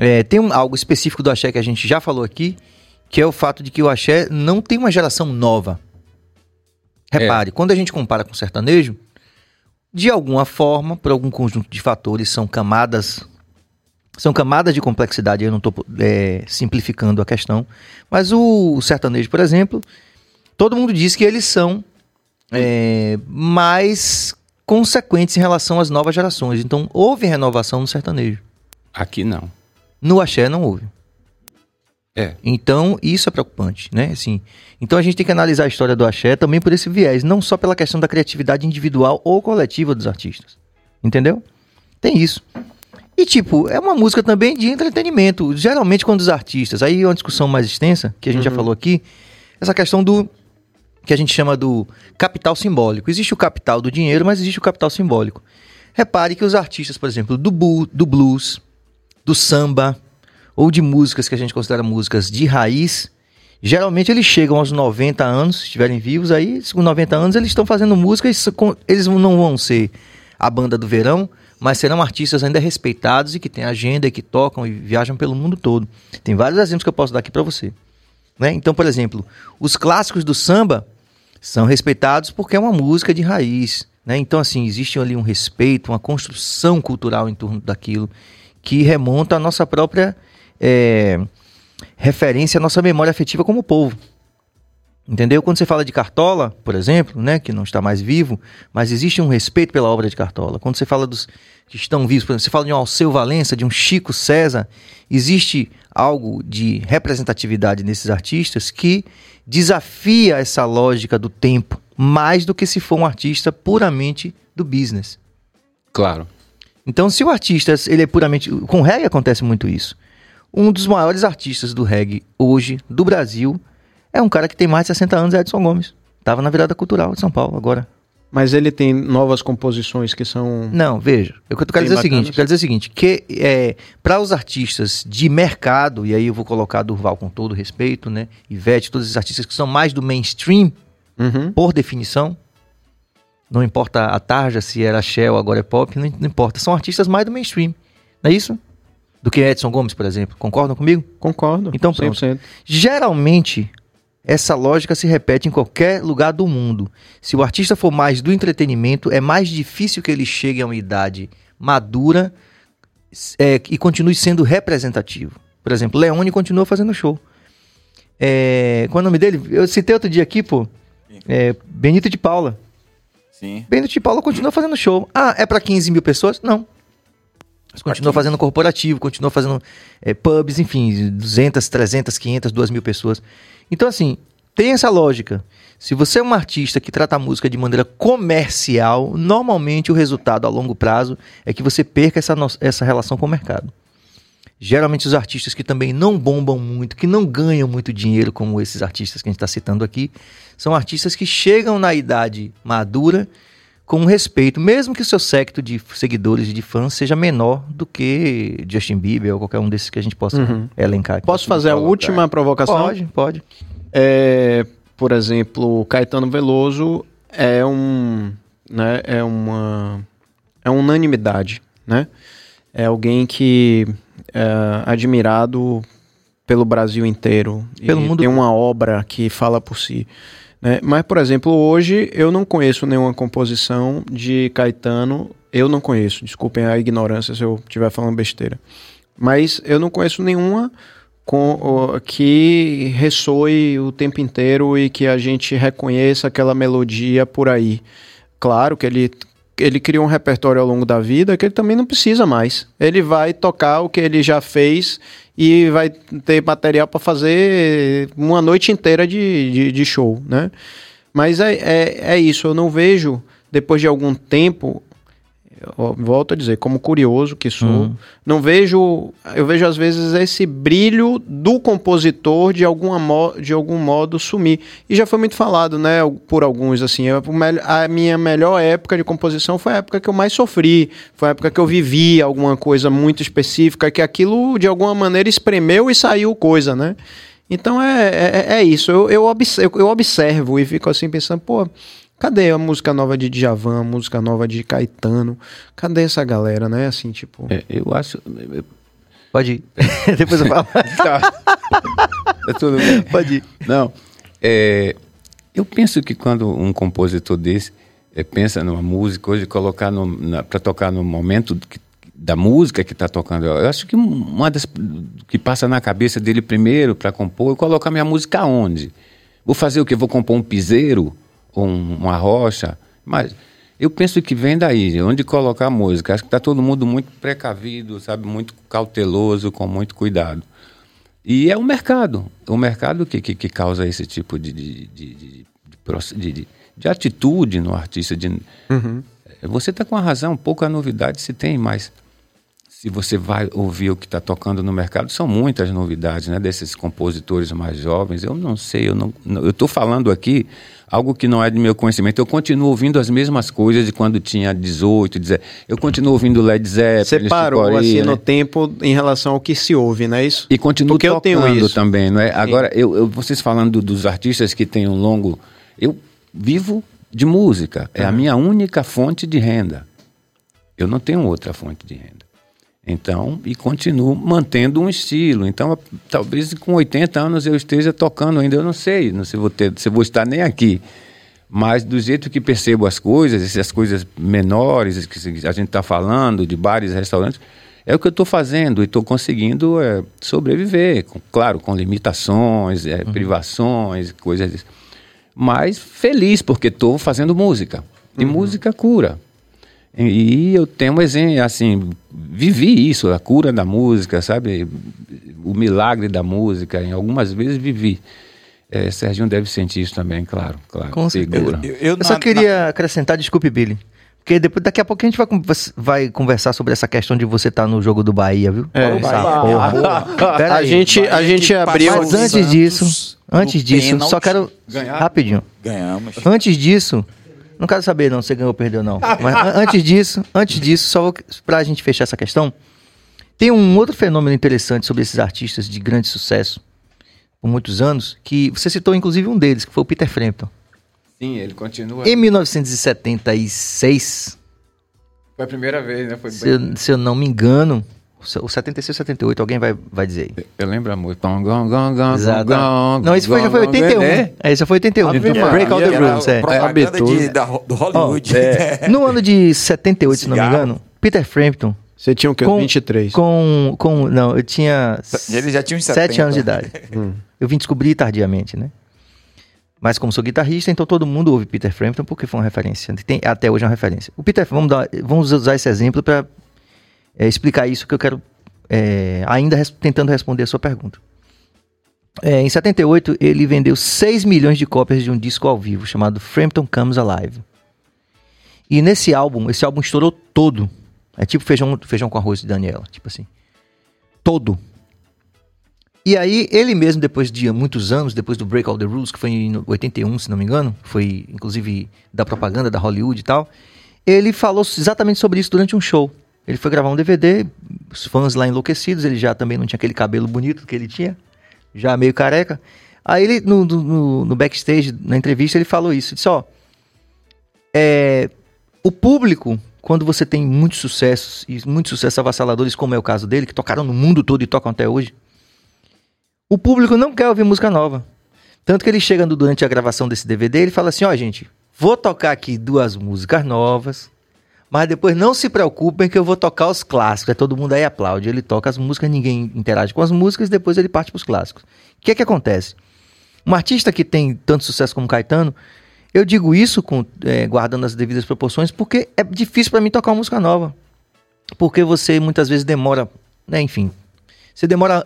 é, tem um- algo específico do axé que a gente já falou aqui, que é o fato de que o axé não tem uma geração nova. Repare, quando a gente compara com o sertanejo, de alguma forma, por algum conjunto de fatores, são camadas são camadas de complexidade, eu não estou simplificando a questão, mas o, sertanejo, por exemplo, todo mundo diz que eles são é, mais consequentes em relação às novas gerações. Então, houve renovação no sertanejo. Aqui não. No axé não houve. É. Então, isso é preocupante, né? Assim, então a gente tem que analisar a história do axé também por esse viés, não só pela questão da criatividade individual ou coletiva dos artistas. Entendeu? Tem isso. E, tipo, é uma música também de entretenimento. Geralmente, quando os artistas. Aí é uma discussão mais extensa, que a gente já falou aqui. Essa questão do. que a gente chama do capital simbólico. Existe o capital do dinheiro, mas existe o capital simbólico. Repare que os artistas, por exemplo, do, bu- do blues, do samba, ou de músicas que a gente considera músicas de raiz, geralmente eles chegam aos 90 anos, se estiverem vivos, aí com 90 anos eles estão fazendo músicas, com- eles não vão ser a banda do verão, mas serão artistas ainda respeitados e que têm agenda, e que tocam e viajam pelo mundo todo. Tem vários exemplos que eu posso dar aqui para você. né? Então, por exemplo, os clássicos do samba são respeitados porque é uma música de raiz. Né? Então, assim, existe ali um respeito, uma construção cultural em torno daquilo que remonta à nossa própria é, referência, à nossa memória afetiva como povo. Entendeu? Quando você fala de Cartola, por exemplo, né, que não está mais vivo, mas existe um respeito pela obra de Cartola. Quando você fala dos que estão vivos, por exemplo, você fala de um Alceu Valença, de um Chico César, existe algo de representatividade nesses artistas que desafia essa lógica do tempo mais do que se for um artista puramente do business. Claro. Então, se o artista ele é puramente. Com o reggae acontece muito isso. Um dos maiores artistas do reggae hoje, do Brasil, é um cara que tem mais de 60 anos, é Edson Gomes. Tava na virada cultural de São Paulo agora. Mas ele tem novas composições que são. Não, veja. Eu quero dizer o seguinte: eu quero dizer o seguinte, que é, para os artistas de mercado, e aí eu vou colocar Durval com todo respeito, né? Ivete, todos esses artistas que são mais do mainstream, uhum. por definição. Não importa a tarja, se era Shell, agora é pop, não, não importa. São artistas mais do mainstream. Não é isso? Do que Edson Gomes, por exemplo. Concordam comigo? Concordo. Então, pronto. 100%. Geralmente, essa lógica se repete em qualquer lugar do mundo. Se o artista for mais do entretenimento, é mais difícil que ele chegue a uma idade madura é, e continue sendo representativo. Por exemplo, Leone continua fazendo show. É, qual é o nome dele? Eu citei outro dia aqui, pô. É, Benito de Paula. Sim. Benito de Paula continua fazendo show. Ah, é para 15 mil pessoas? Não. Mas continua fazendo corporativo, continua fazendo é, pubs, enfim, 200, 300, 500, 2 mil pessoas. Então, assim, tem essa lógica. Se você é um artista que trata a música de maneira comercial, normalmente o resultado a longo prazo é que você perca essa, essa relação com o mercado. Geralmente os artistas que também não bombam muito, que não ganham muito dinheiro, como esses artistas que a gente está citando aqui, são artistas que chegam na idade madura com respeito, mesmo que o seu secto de seguidores e de fãs seja menor do que Justin Bieber ou qualquer um desses que a gente possa uhum. elencar. Aqui. Posso fazer a última provocação? Pode, pode. É, por exemplo, Caetano Veloso é um, né, é uma, é unanimidade, né? É alguém que é admirado pelo Brasil inteiro. Pelo mundo. Tem uma obra que fala por si. Né? Mas, por exemplo, hoje eu não conheço nenhuma composição de Caetano. Eu não conheço, desculpem a ignorância se eu estiver falando besteira. Mas eu não conheço nenhuma com, que ressoe o tempo inteiro e que a gente reconheça aquela melodia por aí. Claro que ele ele criou um repertório ao longo da vida que ele também não precisa mais. Ele vai tocar o que ele já fez e vai ter material para fazer uma noite inteira de, de, de show, né? Mas é, é, é, isso, eu não vejo, depois de algum tempo, volto a dizer, como curioso que sou, uhum. não vejo, eu vejo às vezes esse brilho do compositor de, alguma de algum modo sumir. E já foi muito falado, né, por alguns, assim, a minha melhor época de composição foi a época que eu mais sofri, foi a época que eu vivi alguma coisa muito específica, que aquilo de alguma maneira espremeu e saiu coisa, né? Então é, é, é isso, eu, eu, observo, eu observo e fico assim pensando, pô, Cadê a música nova de Djavan, a música nova de Caetano? Cadê essa galera, né? Assim, tipo. É, eu acho. Pode ir. Depois eu falo. tá. tá tudo bem. Pode ir. Não. É, eu penso que quando um compositor desse é, pensa numa música, hoje colocar para tocar no momento que, da música que está tocando, eu acho que uma das que passa na cabeça dele primeiro para compor, eu colocar minha música onde? Vou fazer o que? Vou compor um piseiro? Um, uma rocha, mas eu penso que vem daí, onde colocar a música. Acho que está todo mundo muito precavido, sabe, muito cauteloso, com muito cuidado. E é o mercado, o mercado que, que, que causa esse tipo de, de, de, de, de atitude no artista. De, uhum. Você está com a razão, pouca novidade se tem, mas se você vai ouvir o que está tocando no mercado, são muitas novidades, né? Desses compositores mais jovens. Eu não sei, eu não, eu estou falando aqui algo que não é de meu conhecimento. Eu continuo ouvindo as mesmas coisas de quando tinha 18, 17. Eu continuo ouvindo Led Zeppelin. Você parou assim né? no tempo em relação ao que se ouve, não é isso? E continuo Porque tocando eu tenho isso. também, não é? Sim. Agora, eu, eu, vocês falando dos artistas que têm um longo, eu vivo de música. É uhum. a minha única fonte de renda. Eu não tenho outra fonte de renda. Então, e continuo mantendo um estilo. Então, talvez com 80 anos eu esteja tocando ainda, eu não sei, não sei vou ter, se vou estar nem aqui. Mas do jeito que percebo as coisas, essas coisas menores que a gente está falando, de bares, restaurantes, é o que eu estou fazendo e estou conseguindo é, sobreviver, com, claro, com limitações, é, uhum. privações, coisas. Mas feliz porque estou fazendo música e uhum. música cura. E, eu tenho um exemplo, assim, vivi isso, a cura da música, sabe? O milagre da música, em algumas vezes vivi. É, Serginho deve sentir isso também, claro, claro. Com certeza. Eu, eu, eu, só na, queria na... acrescentar, desculpe, Billy. Porque depois, daqui a pouco a gente vai, vai conversar sobre essa questão de você estar tá no jogo do Bahia, viu? É, Bahia. a gente, a gente abriu. Mas antes disso, antes disso, pênalti. só quero. Ganhar. Rapidinho. Ganhamos. Antes disso, não quero saber não, se ganhou ou perdeu, não. Mas antes disso, antes disso, só pra gente fechar essa questão, tem um outro fenômeno interessante sobre esses artistas de grande sucesso por muitos anos, que você citou inclusive um deles, que foi o Peter Frampton. Sim, ele continua. Em 1976. Foi a primeira vez, né? Foi se, eu, se eu não me engano, o 76 78, alguém vai, vai dizer aí. Eu lembro a música. Exato. Não, esse foi, já foi 81. É, esse foi 81. Break All the Rules, é. Propaganda é de, da, do Hollywood. Oh, é. no ano de 78, se não me engano, Peter Frampton você tinha o quê? Com, 23? Com, com, não, eu tinha... Ele já tinha uns 7 anos de idade. hum. Eu vim descobrir tardiamente, né? Mas como sou guitarrista, então todo mundo ouve Peter Frampton porque foi uma referência. Tem, até hoje é uma referência. O Peter, vamos, dar, vamos usar esse exemplo para é, explicar isso que eu quero, é, ainda res, tentando responder a sua pergunta. É, em 78, ele vendeu 6 milhões de cópias de um disco ao vivo chamado Frampton Comes Alive. E nesse álbum, esse álbum estourou todo. É tipo feijão, feijão com arroz de Daniela, tipo assim. Todo. E aí, ele mesmo, depois de muitos anos, depois do Break All the Rules, que foi em 81, se não me engano, foi inclusive da propaganda da Hollywood e tal, ele falou exatamente sobre isso durante um show. Ele foi gravar um DVD, os fãs lá enlouquecidos, ele já também não tinha aquele cabelo bonito que ele tinha, já meio careca. Aí ele, no, no, no backstage, na entrevista, ele falou isso, disse, ó, é, o público, quando você tem muitos sucessos, e muitos sucessos avassaladores, como é o caso dele, que tocaram no mundo todo e tocam até hoje, o público não quer ouvir música nova. Tanto que ele chega durante a gravação desse DVD, ele fala assim: ó, gente, vou tocar aqui duas músicas novas, mas depois não se preocupem que eu vou tocar os clássicos. É todo mundo aí aplaude. Ele toca as músicas, ninguém interage com as músicas, depois ele parte para os clássicos. O que é que acontece? Um artista que tem tanto sucesso como Caetano, eu digo isso com, é, guardando as devidas proporções, porque é difícil para mim tocar uma música nova. Porque você muitas vezes demora, né, enfim, você demora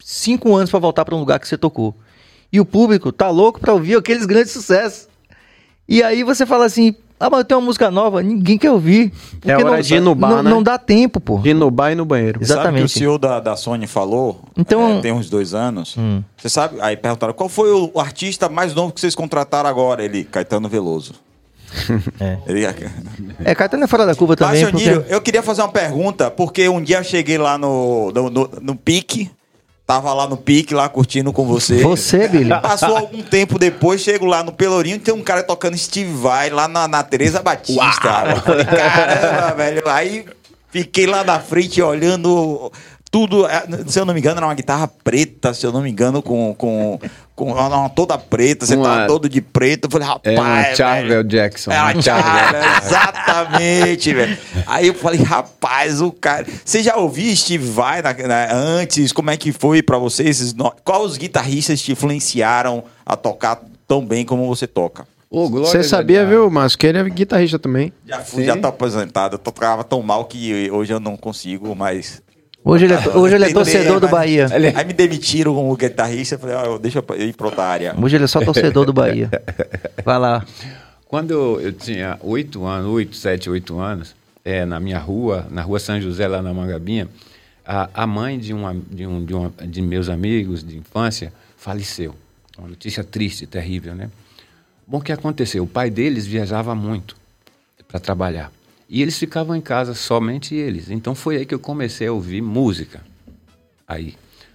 cinco anos para voltar para um lugar que você tocou. E o público tá louco para ouvir aqueles grandes sucessos. E aí você fala assim, ah, mas tem uma música nova, ninguém quer ouvir. É hora não, de ir no bar, não, né? não dá tempo, pô. De ir no bar e no banheiro. Exatamente. Sabe que o CEO da, da Sony falou, então, é, tem uns dois anos, hum. você sabe, aí perguntaram, qual foi o artista mais novo que vocês contrataram agora? Ele, Caetano Veloso. É. Ele... é, Caetano é fora da curva também. Mas, porque... eu queria fazer uma pergunta, porque um dia eu cheguei lá no, no, no, no pique, Tava lá no pique, lá curtindo com você. Você, Billy? Passou algum tempo depois, chego lá no Pelourinho, tem um cara tocando Steve Vai lá na, na Tereza Batista. Falei, caramba, velho. Aí fiquei lá na frente olhando tudo. É, se eu não me engano, era uma guitarra preta, se eu não me engano, com, com com uma toda preta, você uma, tá todo de preto. Eu falei, rapaz. É uma Charvel Jackson. É uma Charvel, exatamente, velho. Aí eu falei, rapaz, o cara. Você já ouviu Steve Vai na, na, antes? Como é que foi para vocês? Quais os guitarristas te influenciaram a tocar tão bem como você toca? Você sabia, já... viu, Márcio, que ele é guitarrista também. Já fui, Sim. já tô aposentado. Eu tocava tão mal que hoje eu não consigo mais Hoje ele é, hoje ele é torcedor do Bahia. Aí me demitiram como guitarrista, eu falei, ó, deixa eu ir pra outra área. Hoje ele é só torcedor do Bahia. Vai lá. Quando eu tinha oito anos, oito, sete, oito anos, é, na minha rua, na rua São José, lá na Mangabinha, a, a mãe de, uma, de, um, de, uma, de meus amigos de infância faleceu. Uma notícia triste, terrível, né? Bom, o que aconteceu? O pai deles viajava muito para trabalhar. E eles ficavam em casa, somente eles. Então foi aí que eu comecei a ouvir música. Aí.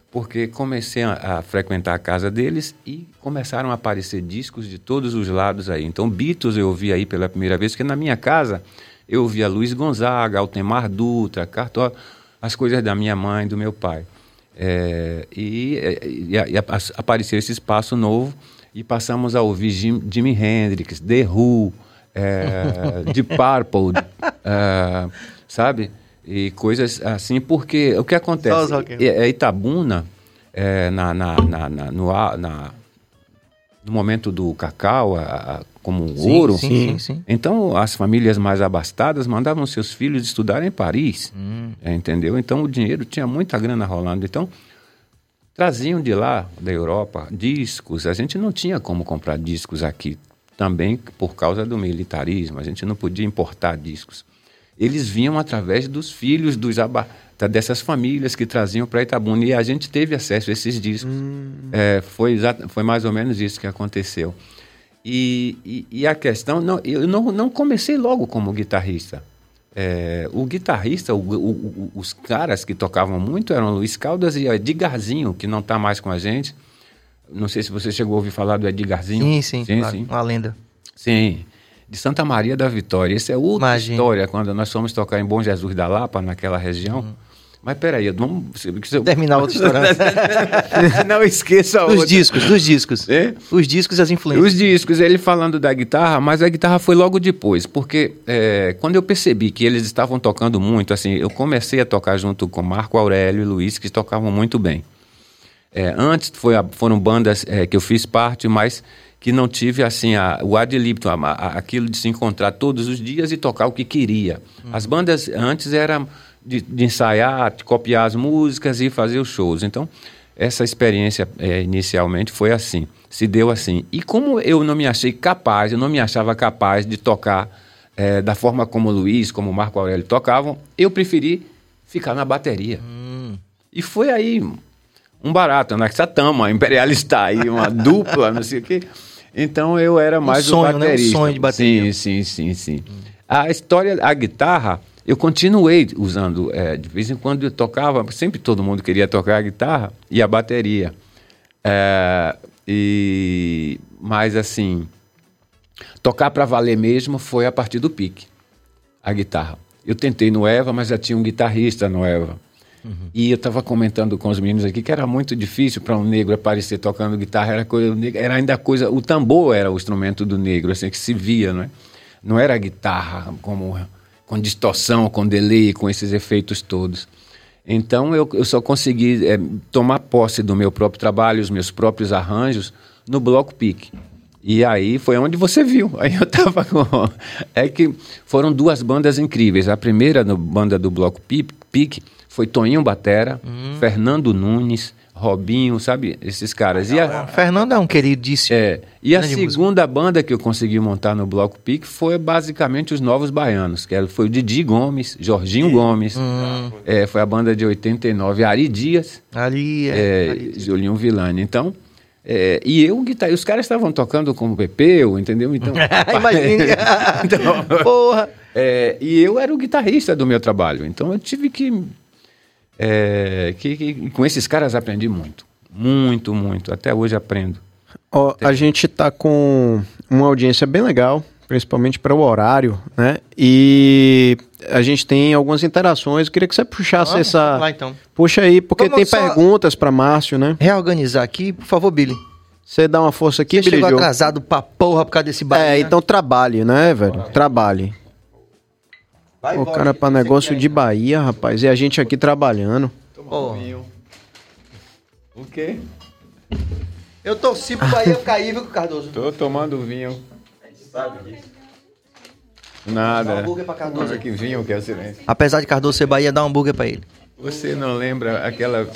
Porque comecei a, a, frequentar a casa deles e começaram a aparecer discos de todos os lados aí. Então Beatles eu ouvi aí pela primeira vez, porque na minha casa eu ouvia Luiz Gonzaga, Altemar Dutra, Cartola, as coisas da minha mãe, do meu pai. É, e, e, e, apareceu esse espaço novo e passamos a ouvir Jim, Jimi Hendrix, The Who, é, Deep Purple, é, sabe? E coisas assim, porque o que acontece? É, é Itabuna, é, na, na, na, na, no, na, no momento do cacau, a, a, como sim, ouro. Sim, sim, sim, Então, as famílias mais abastadas mandavam seus filhos estudar em Paris, hum. é, entendeu? Então, o dinheiro tinha muita grana rolando. Então, traziam de lá, da Europa, discos. A gente não tinha como comprar discos aqui, também por causa do militarismo. A gente não podia importar discos. Eles vinham através dos filhos dos abastados dessas famílias que traziam para Itabuna. E a gente teve acesso a esses discos. Hum. É, foi, foi mais ou menos isso que aconteceu. E, e, e, a questão, não, eu não, não comecei logo como guitarrista. É, o guitarrista, o, o, os caras que tocavam muito eram Luiz Caldas e Edgarzinho, que não está mais com a gente. Não sei se você chegou a ouvir falar do Edgarzinho. Sim, sim, sim, claro, sim. uma lenda. Sim, de Santa Maria da Vitória. Essa é outra Imagina. história, quando nós fomos tocar em Bom Jesus da Lapa, naquela região. Uhum. Mas peraí, vamos terminar outra história. não esqueça Dos discos, dos discos. É? Os discos e as influências. Os discos, ele falando da guitarra, mas a guitarra foi logo depois, porque é, quando eu percebi que eles estavam tocando muito, assim, eu comecei a tocar junto com Marco Aurélio e Luiz, que tocavam muito bem. É, antes foi a, foram bandas é, que eu fiz parte, mas que não tive assim a, o ad libitum, aquilo de se encontrar todos os dias e tocar o que queria. Hum. As bandas antes eram de, de, ensaiar, de copiar as músicas e fazer os shows. Então, essa experiência é, inicialmente foi assim, se deu assim. E como eu não me achei capaz, eu não me achava capaz de tocar é, da forma como o Luiz, como o Marco Aurélio tocavam, eu preferi ficar na bateria. Hum. E foi aí um barato, né? Essa tama imperialista aí, uma dupla, não sei o quê. Então eu era mais um sonho, o baterista. Né? Um sonho de bateria. Sim, sim, sim, sim. A história, a guitarra, eu continuei usando, é, de vez em quando eu tocava, sempre todo mundo queria tocar a guitarra e a bateria. É, e, mas assim, tocar para valer mesmo foi a partir do pique, a guitarra. Eu tentei no Eva, mas já tinha um guitarrista no Eva. Uhum. E eu estava comentando com os meninos aqui que era muito difícil para um negro aparecer tocando guitarra, era, coisa, era ainda coisa. O tambor era o instrumento do negro, assim, que se via, não é? Não era a guitarra como com distorção, com delay, com esses efeitos todos. Então eu, eu só consegui é, tomar posse do meu próprio trabalho, os meus próprios arranjos no Bloco Pique. E aí foi onde você viu. Aí eu tava com. É que foram duas bandas incríveis. A primeira no banda do Bloco Pique foi Toninho Batera, hum. Fernando Nunes, Robinho, sabe? Esses caras. E a, Fernando é um queridíssimo. É. E a segunda música. banda que eu consegui montar no Bloco Pique foi basicamente os Novos Baianos, que foi o Didi Gomes, Jorginho Gomes. Hum. É, foi a banda de 89, Ari Dias. Ali, é. é Ari Julinho Villani. Então. É, e eu, guitarra, os caras estavam tocando como Pepeu, entendeu? Então, Imagina. então, Porra! É, e eu era o guitarrista do meu trabalho, então eu tive que é, que, que, com esses caras aprendi muito. Muito, muito. Até hoje aprendo. Ó, a gente tá com uma audiência bem legal, principalmente para o horário, né? E a gente tem algumas interações. Eu queria que você puxasse Vamos, essa. Lá, então. Puxa aí, porque Vamos tem perguntas para Márcio, né? Reorganizar aqui, por favor, Billy. Você dá uma força aqui, Você Billy. chegou atrasado pra porra por causa desse barulho. É, né? então trabalhe, né, velho? Trabalhe. Vai, o cara para negócio de Bahia, rapaz. E a gente aqui trabalhando. Oh. O quê? Eu torci pro Bahia cair, viu, Cardoso? Tô tomando vinho. Sabe disso. Nada. Dá um hambúrguer pra Cardoso. que vinho que é o silêncio. Apesar de Cardoso ser Bahia, dá um hambúrguer pra ele. Você não lembra aquela...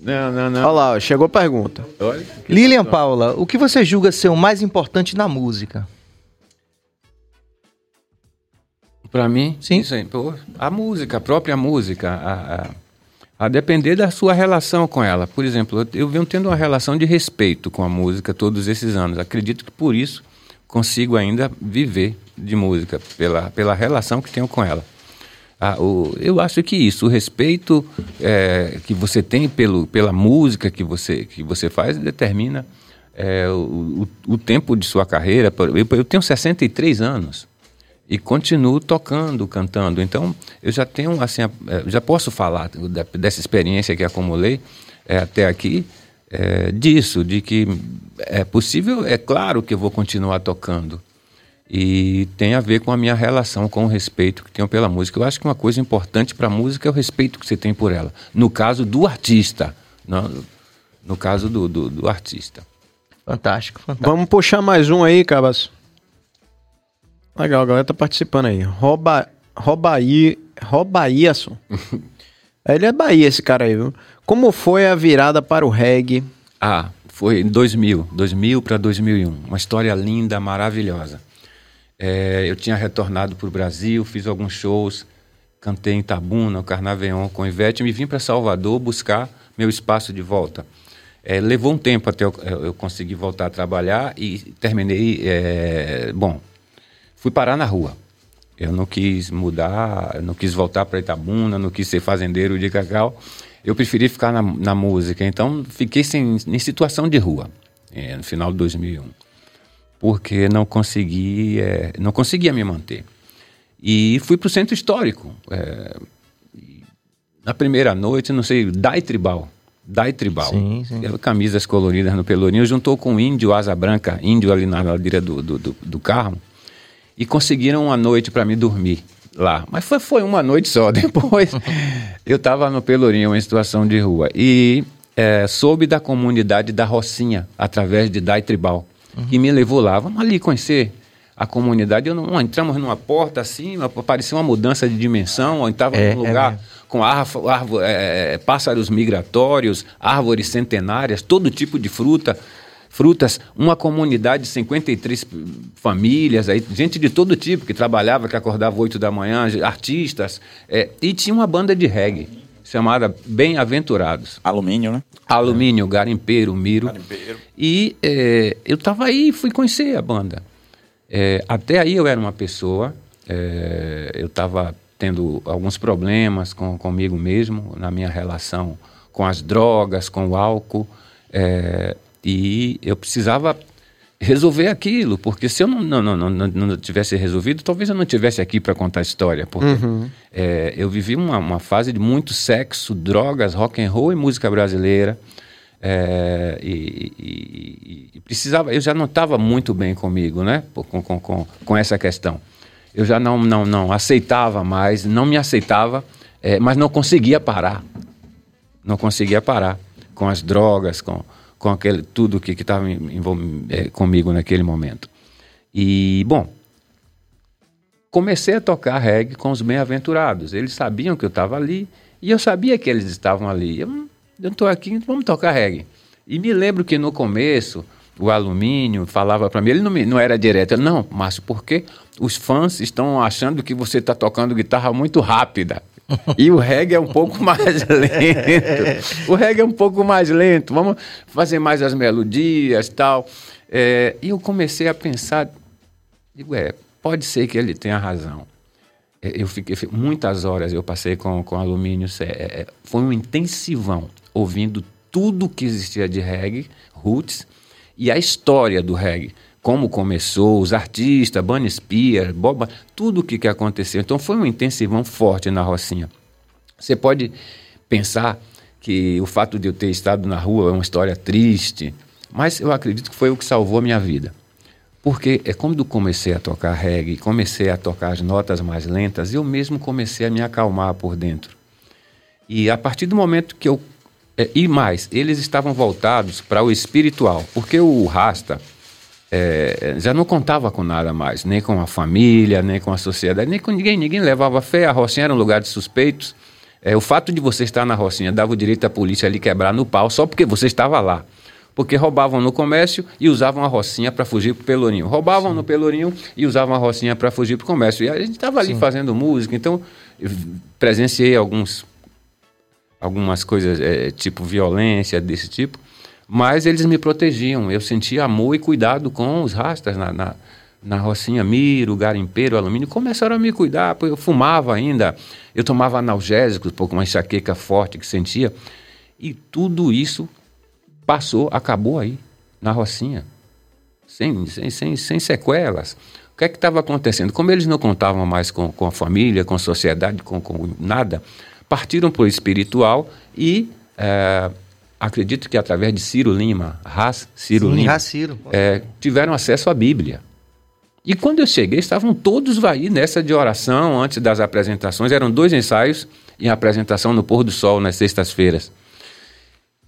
Não, não, não. Olha lá, chegou a pergunta. Olha, Lilian Paula, o que você julga ser o mais importante na música? Para mim, sim. Pô, a música, a própria música, a, a, a, depender da sua relação com ela. Por exemplo, eu, eu venho tendo uma relação de respeito com a música todos esses anos. Acredito que por isso consigo ainda viver de música, pela, pela relação que tenho com ela. Ah, o, eu acho que isso, o respeito é, que você tem pelo, pela música que você, que você faz, determina é, o, o, o, tempo de sua carreira. Eu, eu tenho 63 anos e continuo tocando, cantando. Então, eu já tenho, assim, é, já posso falar dessa experiência que acumulei é, até aqui, é, disso, de que é possível, é claro que eu vou continuar tocando. E tem a ver com a minha relação, com o respeito que tenho pela música. Eu acho que uma coisa importante para a música é o respeito que você tem por ela. No caso do artista. No, no caso do, do, do artista. Fantástico, fantástico. Vamos puxar mais um aí, Cabas. Legal, a galera tá participando aí. Roba, Robaí, Robaíasson. Ele é Bahia, esse cara aí, viu? Como foi a virada para o reggae? Ah, foi em 2000, 2000 para 2001. Uma história linda, maravilhosa. É, eu tinha retornado para o Brasil, fiz alguns shows, cantei em Tabuna, Carnaveon com Ivete, e me vim para Salvador buscar meu espaço de volta. É, levou um tempo até eu, eu, conseguir voltar a trabalhar e terminei. É, bom, fui parar na rua. Eu não quis mudar, não quis voltar para Itabuna, não quis ser fazendeiro de cacau. Eu preferi ficar na, na música. Então, fiquei sem, em situação de rua é, no final de 2001, porque não consegui, é, não conseguia me manter. E fui para o centro histórico. É, na primeira noite, não sei, Dai Tribal. Dai Tribal. Sim, sim. Camisas coloridas no pelourinho. Juntou com um índio, asa branca, índio ali na ladeira do, do, do, do carro. E conseguiram uma noite para me dormir lá. Mas foi, foi uma noite só. Depois eu estava no Pelourinho, em situação de rua. E é, soube da comunidade da Rocinha, através de Dai Tribal, uhum. que me levou lá. Vamos ali conhecer a comunidade. Eu não, entramos numa porta assim, parecia uma mudança de dimensão. Estava é, num é lugar. É com árvore, é, pássaros migratórios, árvores centenárias, todo tipo de fruta, frutas, uma comunidade de 53 famílias, aí, gente de todo tipo que trabalhava, que acordava 8 da manhã, artistas, é, e tinha uma banda de reggae chamada Bem-Aventurados. Alumínio, né? Alumínio, Garimpeiro, Miro. Garimpeiro. E é, eu estava aí e fui conhecer a banda. É, até aí eu era uma pessoa, é, eu estava tendo alguns problemas com, comigo mesmo, na minha relação com as drogas, com o álcool, é, e eu precisava resolver aquilo, porque se eu não, não, não, não, não tivesse resolvido, talvez eu não tivesse aqui para contar a história, porque uhum. é, eu vivi uma, uma fase de muito sexo, drogas, rock and roll e música brasileira, é, e, e, e, precisava, eu já não estava muito bem comigo, né, com, com, com, com essa questão eu já não, não, não aceitava mais, não me aceitava, é, mas não conseguia parar. Não conseguia parar com as drogas, com, com aquele, tudo que estava é, comigo naquele momento. E, bom, comecei a tocar reggae com os bem-aventurados. Eles sabiam que eu estava ali e eu sabia que eles estavam ali. Eu estou aqui, vamos tocar reggae. E me lembro que no começo o alumínio falava para mim, ele não, me, não era direto, não, Márcio, porque os fãs estão achando que você está tocando guitarra muito rápida. E o reggae é um pouco mais lento. O reggae é um pouco mais lento. Vamos fazer mais as melodias tal. É, e eu comecei a pensar, digo, é, pode ser que ele tenha razão. É, eu fiquei muitas horas eu passei com, com alumínio. É, é, foi um intensivão ouvindo tudo que existia de reggae, roots, e a história do reggae. Como começou, os artistas, Bunny Spear, Bob, tudo o que, que aconteceu. Então foi um intensivão forte na Rocinha. Você pode pensar que o fato de eu ter estado na rua é uma história triste, mas eu acredito que foi o que salvou a minha vida. Porque é quando comecei a tocar reggae, comecei a tocar as notas mais lentas, eu mesmo comecei a me acalmar por dentro. E a partir do momento que eu é, e mais, eles estavam voltados para o espiritual, porque o Rasta é, já não contava com nada mais, nem com a família, nem com a sociedade, nem com ninguém. Ninguém levava fé, a Rocinha era um lugar de suspeitos. É, o fato de você estar na Rocinha dava o direito à polícia ali quebrar no pau só porque você estava lá. Porque roubavam no comércio e usavam a Rocinha para fugir para o Pelourinho. Roubavam Sim. no Pelourinho e usavam a Rocinha para fugir para o comércio. E a gente estava ali Sim. fazendo música, então presenciei alguns algumas coisas, é, tipo violência, desse tipo, mas eles me protegiam. Eu sentia amor e cuidado com os rastas na, na, na Rocinha Miro, Garimpeiro, Alumínio. Começaram a me cuidar, eu fumava ainda, eu tomava analgésicos, por uma enxaqueca forte que sentia. E tudo isso passou, acabou aí, na Rocinha, sem, sem, sem, sem sequelas. O que é que estava acontecendo? Como eles não contavam mais com, com a família, com a sociedade, com, com nada, partiram para o espiritual e é, acredito que através de Ciro Lima, Ras Ciro Sim, Lima, Ras Ciro. é, tiveram acesso à Bíblia. E quando eu cheguei, estavam todos aí nessa de oração antes das apresentações. Eram dois ensaios e a apresentação no pôr do sol nas sextas-feiras.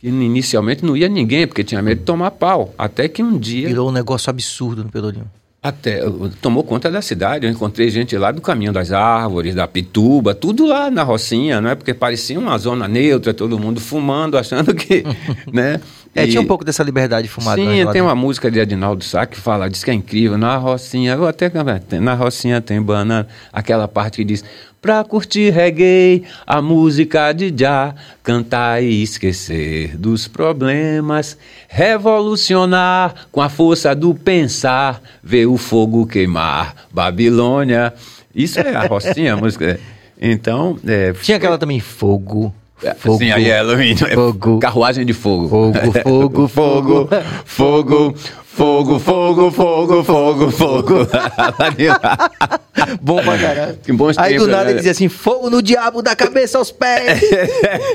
E inicialmente não ia ninguém, porque tinha medo de tomar pau. Até que um dia. Virou um negócio absurdo no Pelourinho. Até tomou conta da cidade. Eu encontrei gente lá do caminho das árvores, da Pituba, tudo lá na Rocinha, não é? Porque parecia uma zona neutra, todo mundo fumando, achando que, né? É, E- tinha um pouco dessa liberdade fumada. Sim, né, tem dentro. uma música de Adinaldo Sá que fala, diz que é incrível. Na Rocinha, eu até na Rocinha tem banana. Aquela parte que diz: Pra curtir reggae, a música de já, cantar e esquecer dos problemas, revolucionar com a força do pensar, ver o fogo queimar, Babilônia. Isso é a Rocinha, a música. Então, é, Tinha aquela também, fogo. Fogo. Sim, aí é Halloween. é Fogo. Carruagem de fogo. Fogo, fogo, fogo. fogo, fogo, fogo, fogo, fogo, fogo. Bom pra caralho. Que bons Aí do tempos, nada né? ele dizia assim: fogo no diabo da cabeça aos pés.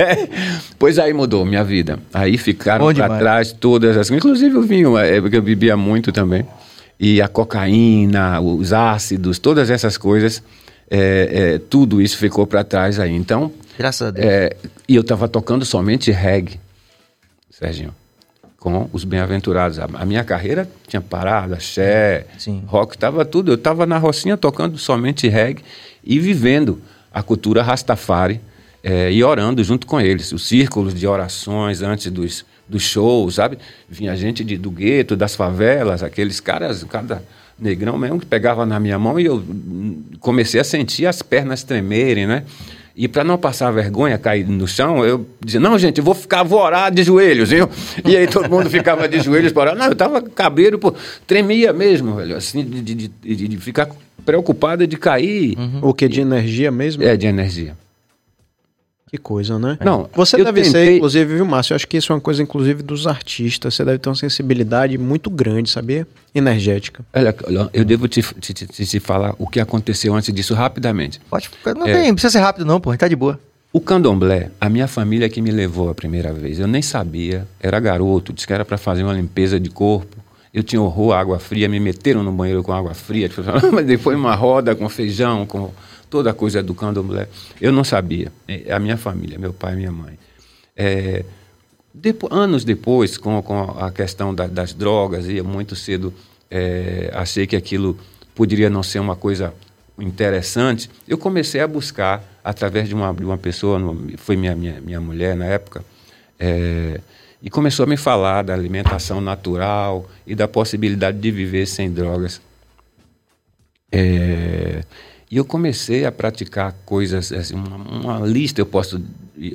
pois aí mudou minha vida. Aí ficaram Bom para demais. trás todas as Inclusive o vinho, é, porque eu bebia muito também. E a cocaína, os ácidos, todas essas coisas, é, é, tudo isso ficou para trás aí. Então, Graças a Deus. É, e eu estava tocando somente reggae, Serginho, com os bem-aventurados. A, minha carreira tinha parado, axé, Sim. rock, estava tudo. Eu estava na Rocinha tocando somente reggae e vivendo a cultura Rastafari é, e orando junto com eles. Os círculos de orações antes dos, dos shows, sabe? Vinha gente de, do gueto, das favelas, aqueles caras, cada negrão mesmo que pegava na minha mão e eu hum, comecei a sentir as pernas tremerem, né? E para não passar vergonha, cair no chão, eu dizia, não, gente, eu vou ficar, vou orar de joelhos, viu? E aí todo mundo ficava de joelhos para orar. Não, eu estava cabreiro, pô, tremia mesmo, velho, assim, de, de, de- de ficar preocupado de cair. O que? De energia mesmo? É, de energia. Que coisa, né? Não, Você deve ser, tentei- inclusive, viu, Márcio? Eu acho que isso é uma coisa, inclusive, dos artistas. Você deve ter uma sensibilidade muito grande, sabia? Energética. Olha, olha, eu devo te, te, te- te falar o que aconteceu antes disso rapidamente. Pode ficar. Não É. tem, não precisa ser rápido, não, pô. Tá de boa. O candomblé, a minha família que me levou a primeira vez, eu nem sabia, era garoto, disse que era para fazer uma limpeza de corpo. Eu tinha horror à água fria, me meteram no banheiro com água fria, mas depois uma roda com feijão, com toda a coisa do candomblé. Eu não sabia, É a minha família, meu pai e minha mãe. É, depo- anos depois, com, com a questão da- das drogas, e muito cedo é, achei que aquilo poderia não ser uma coisa interessante, eu comecei a buscar, através de uma, de uma pessoa, foi minha, minha, minha mulher na época, é, e começou a me falar da alimentação natural e da possibilidade de viver sem drogas. É, e eu comecei a praticar coisas, assim, uma, uma lista, eu posso.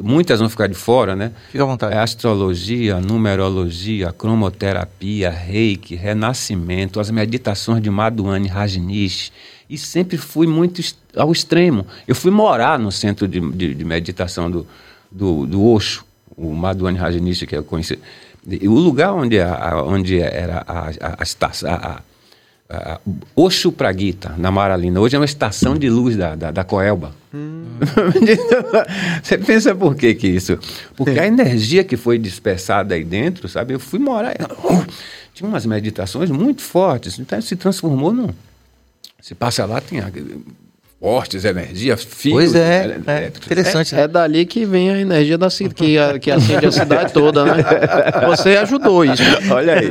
Muitas vão ficar de fora, né? Fica à vontade. É astrologia, numerologia, cromoterapia, reiki, renascimento, as meditações de Madhuane Rajneesh. E sempre fui muito ao extremo. Eu fui morar no centro de, de- de meditação do, do, do Osho, o Madhuane Rajneesh, que eu conheci. E o lugar onde, a, onde era a, a, a. A, a, a Osho Praguita, na Maralina. Hoje é uma estação de luz da, da, da Coelba. Você pensa por que que isso? Porque a energia que foi dispersada aí dentro, sabe? Eu fui morar. Tinha umas meditações muito fortes. Então se transformou num. Se passa lá, tem a- fortes energias, fios. Pois é, né, é elétricos. interessante. É dali que vem a energia da que, a- que acende a cidade toda, né? Você ajudou isso. Olha aí,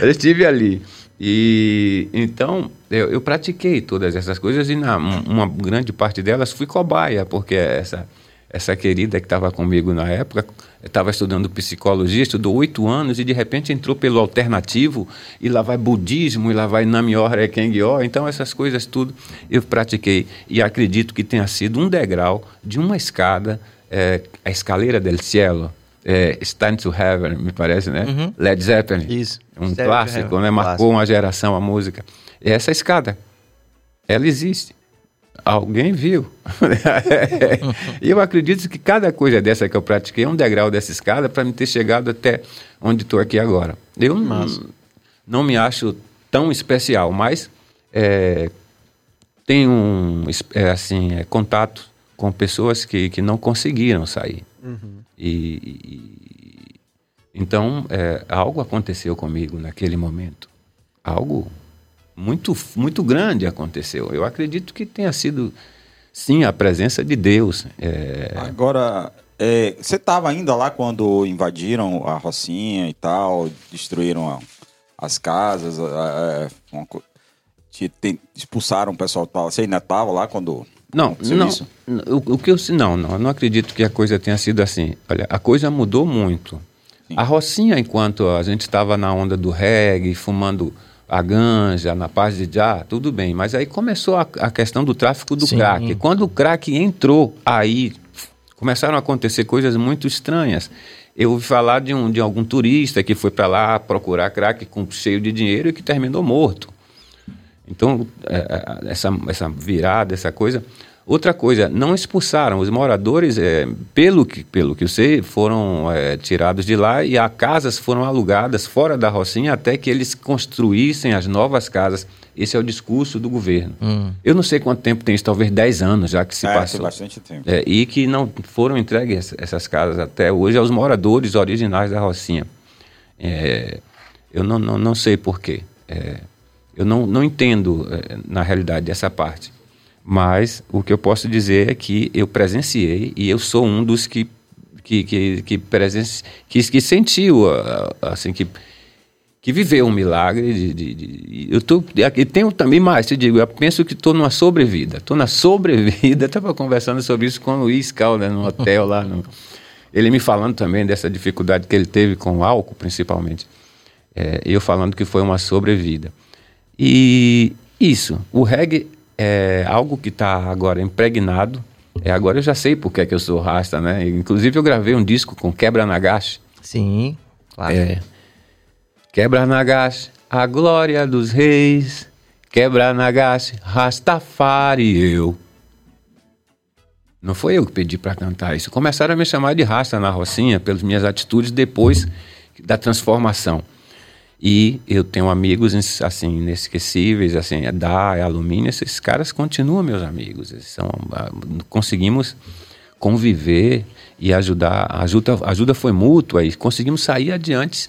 eu estive ali. E então eu, eu pratiquei todas essas coisas e na um- uma grande parte delas fui cobaia, porque essa essa querida que estava comigo na época estava estudando psicologia, estudou oito anos e de repente entrou pelo alternativo e lá vai budismo e lá vai Namyo Rekengyo. Então essas coisas tudo eu pratiquei e acredito que tenha sido um degrau de uma escada, eh, a escaleira del cielo. É, Stand to Heaven, me parece, né? Led Zeppelin. Isso. Um clássico, Heaven, né? Marcou uma geração a música. E essa escada, ela existe. Alguém viu. e eu acredito que cada coisa dessa que eu pratiquei é um degrau dessa escada para me ter chegado até onde estou aqui agora. Eu não, não me acho tão especial, mas é, tenho um, é, assim, é, contato com pessoas que, que não conseguiram sair. E, e- Então, é, algo aconteceu comigo naquele momento. Algo muito, muito grande aconteceu. Eu acredito que tenha sido, sim, a presença de Deus. É... Agora, é, você estava ainda lá quando invadiram a Rocinha e tal, destruíram a, as casas, a, a, te, te, expulsaram o pessoal. Você ainda estava lá quando não, não, isso? O, o, que eu não, não, não acredito que a coisa tenha sido assim. Olha, a coisa mudou muito. Sim. A Rocinha, enquanto a gente estava na onda do reggae, fumando a ganja, na paz de já, tudo bem. Mas aí começou a, a questão do tráfico do Sim. crack. Quando o crack entrou, aí começaram a acontecer coisas muito estranhas. Eu ouvi falar de, um, de algum turista que foi para lá procurar crack com, cheio de dinheiro e que terminou morto. Então, é, é, essa, essa virada, essa coisa. Outra coisa, não expulsaram os moradores, é, pelo, que, pelo que eu sei, foram é, tirados de lá e as casas foram alugadas fora da Rocinha até que eles construíssem as novas casas. Esse é o discurso do governo. Hum. Eu não sei quanto tempo tem isso, talvez 10 anos já que se é, passou. Tem bastante tempo. É, e que não foram entregues essas casas até hoje aos moradores originais da Rocinha. É, eu não, não, não sei porquê. É, eu não, não entendo, é, na realidade, essa parte. Mas o que eu posso dizer é que eu presenciei e eu sou um dos que que que que, presenci, que, que sentiu assim que que viveu um milagre de, de, de eu tô e tenho também mais te digo eu penso que estou numa sobrevida estou na sobrevida estava conversando sobre isso com o Luiz Calda no hotel lá no, ele me falando também dessa dificuldade que ele teve com o álcool principalmente é, eu falando que foi uma sobrevida e isso, o reggae é algo que está agora impregnado. É, agora eu já sei por que, é que eu sou rasta, né? Inclusive eu gravei um disco com Quebra Nagashi. Sim, claro. É, Quebra Nagashi, a glória dos reis. Quebra Nagashi, Rastafari eu. Não foi eu que pedi para cantar isso. Começaram a me chamar de rasta na Rocinha pelas minhas atitudes depois da transformação. E eu tenho amigos assim inesquecíveis, assim, é da é alumínio, esses caras continuam meus amigos. São, ah, conseguimos conviver e ajudar. A ajuda, a ajuda foi mútua e conseguimos sair adiante.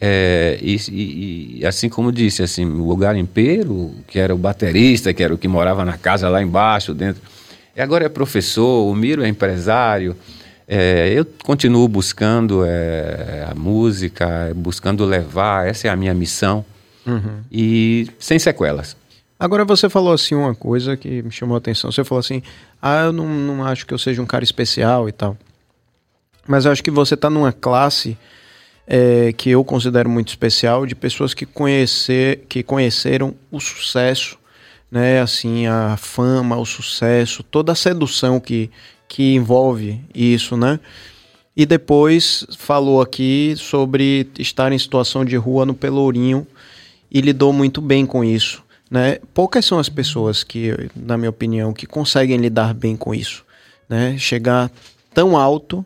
É, e, e, e, assim como disse, assim, o garimpeiro, que era o baterista, que era o que morava na casa lá embaixo, dentro, e agora é professor, o Miro é empresário. É, eu continuo buscando é, a música, buscando levar, essa é a minha missão, uhum. e sem sequelas. Agora você falou assim uma coisa que me chamou a atenção. Você falou assim: ah, eu não, não acho que eu seja um cara especial e tal. Mas eu acho que você está numa classe é, que eu considero muito especial de pessoas que, conhecer, que conheceram o sucesso, né? Assim, a fama, o sucesso, toda a sedução que, que envolve isso, né? E depois falou aqui sobre estar em situação de rua no Pelourinho e lidou muito bem com isso, né? Poucas são as pessoas que, na minha opinião, que conseguem lidar bem com isso, né? Chegar tão alto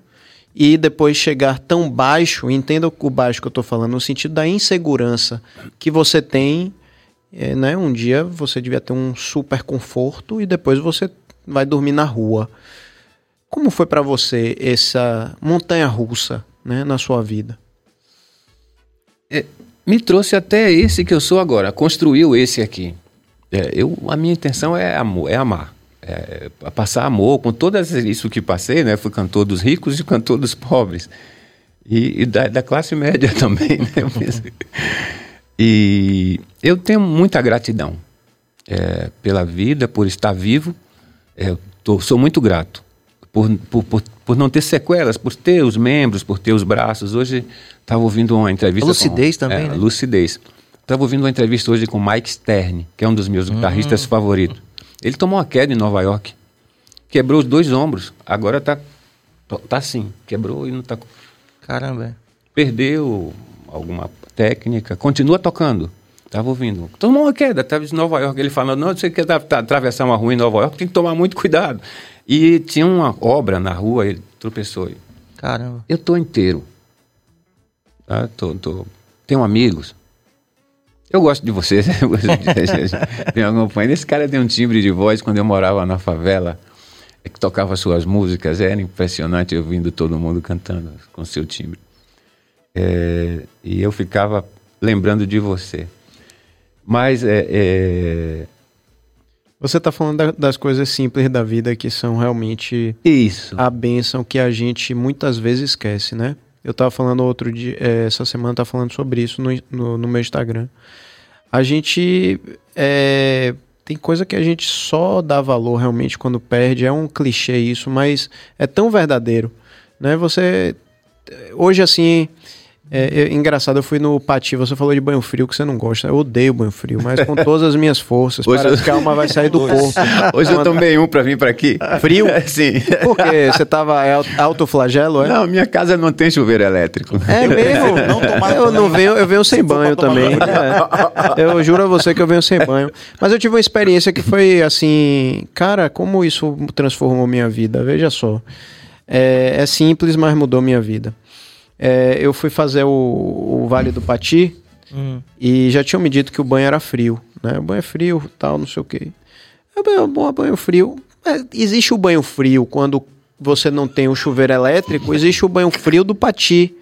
e depois chegar tão baixo, entenda o baixo que eu estou falando, no sentido da insegurança que você tem, é, né? Um dia você devia ter um super conforto e depois você vai dormir na rua. Como foi para você essa montanha russa né, na sua vida? É, me trouxe até esse que eu sou agora, construiu esse aqui. É, eu, a minha intenção é amor, é amar. É, passar amor com tudo isso que passei, né? Fui cantor dos ricos e cantor dos pobres. E, e da, da, classe média também, né? e eu tenho muita gratidão é, pela vida, por estar vivo. É, tô, sou muito grato por, por, por, por, não ter sequelas, por ter os membros, por ter os braços. Hoje estava ouvindo uma entrevista. A lucidez com, também, é, né? Lucidez. Estava ouvindo uma entrevista hoje com Mike Stern, que é um dos meus hum. guitarristas favoritos. Ele tomou uma queda em Nova York, quebrou os dois ombros, agora tá, tá assim, quebrou e não tá. Caramba. Perdeu alguma técnica, continua tocando. Estava ouvindo. Tomou uma queda, estava em Nova York. Ele falando: não, você quer atravessar uma rua em Nova York, tem que tomar muito cuidado. E tinha uma obra na rua, ele tropeçou. Caramba. Eu tô inteiro. Tá? Tô, tô... Tenho amigos. Eu gosto de você. me acompanha. Esse cara tem um timbre de voz quando eu morava na favela, é que tocava suas músicas. Era impressionante ouvindo todo mundo cantando com seu timbre. É, e eu ficava lembrando de você. Mas é, é, Você está falando da- das coisas simples da vida que são realmente isso. a bênção que a gente muitas vezes esquece, né? Eu tava falando outro dia, eh, essa semana tava falando sobre isso no, no, no meu Instagram. A gente é, tem coisa que a gente só dá valor realmente quando perde. É um clichê isso, mas é tão verdadeiro, né? Você hoje assim é, engraçado, eu fui no Pati, você falou de banho frio que você não gosta. Eu odeio banho frio, mas com todas as minhas forças. Hoje Parece eu- que a alma vai sair do corpo. Hoje eu tomei um pra vir pra aqui. Frio? Sim. Porque você tava é, alto flagelo, é? Não, minha casa não tem chuveiro elétrico. É mesmo? Não tomar eu não venho, eu venho sem banho também. É. Eu juro a você que eu venho sem banho. Mas eu tive uma experiência que foi assim, cara, como isso transformou minha vida. Veja só, é, é simples, mas mudou minha vida. É, eu fui fazer o, o Vale do Pati e já tinham me dito que o banho era frio, né? O banho é frio, tal, não sei o quê. Eu, banho, bom, banho frio. É, existe o banho frio quando você não tem o chuveiro elétrico, existe o banho frio do Pati,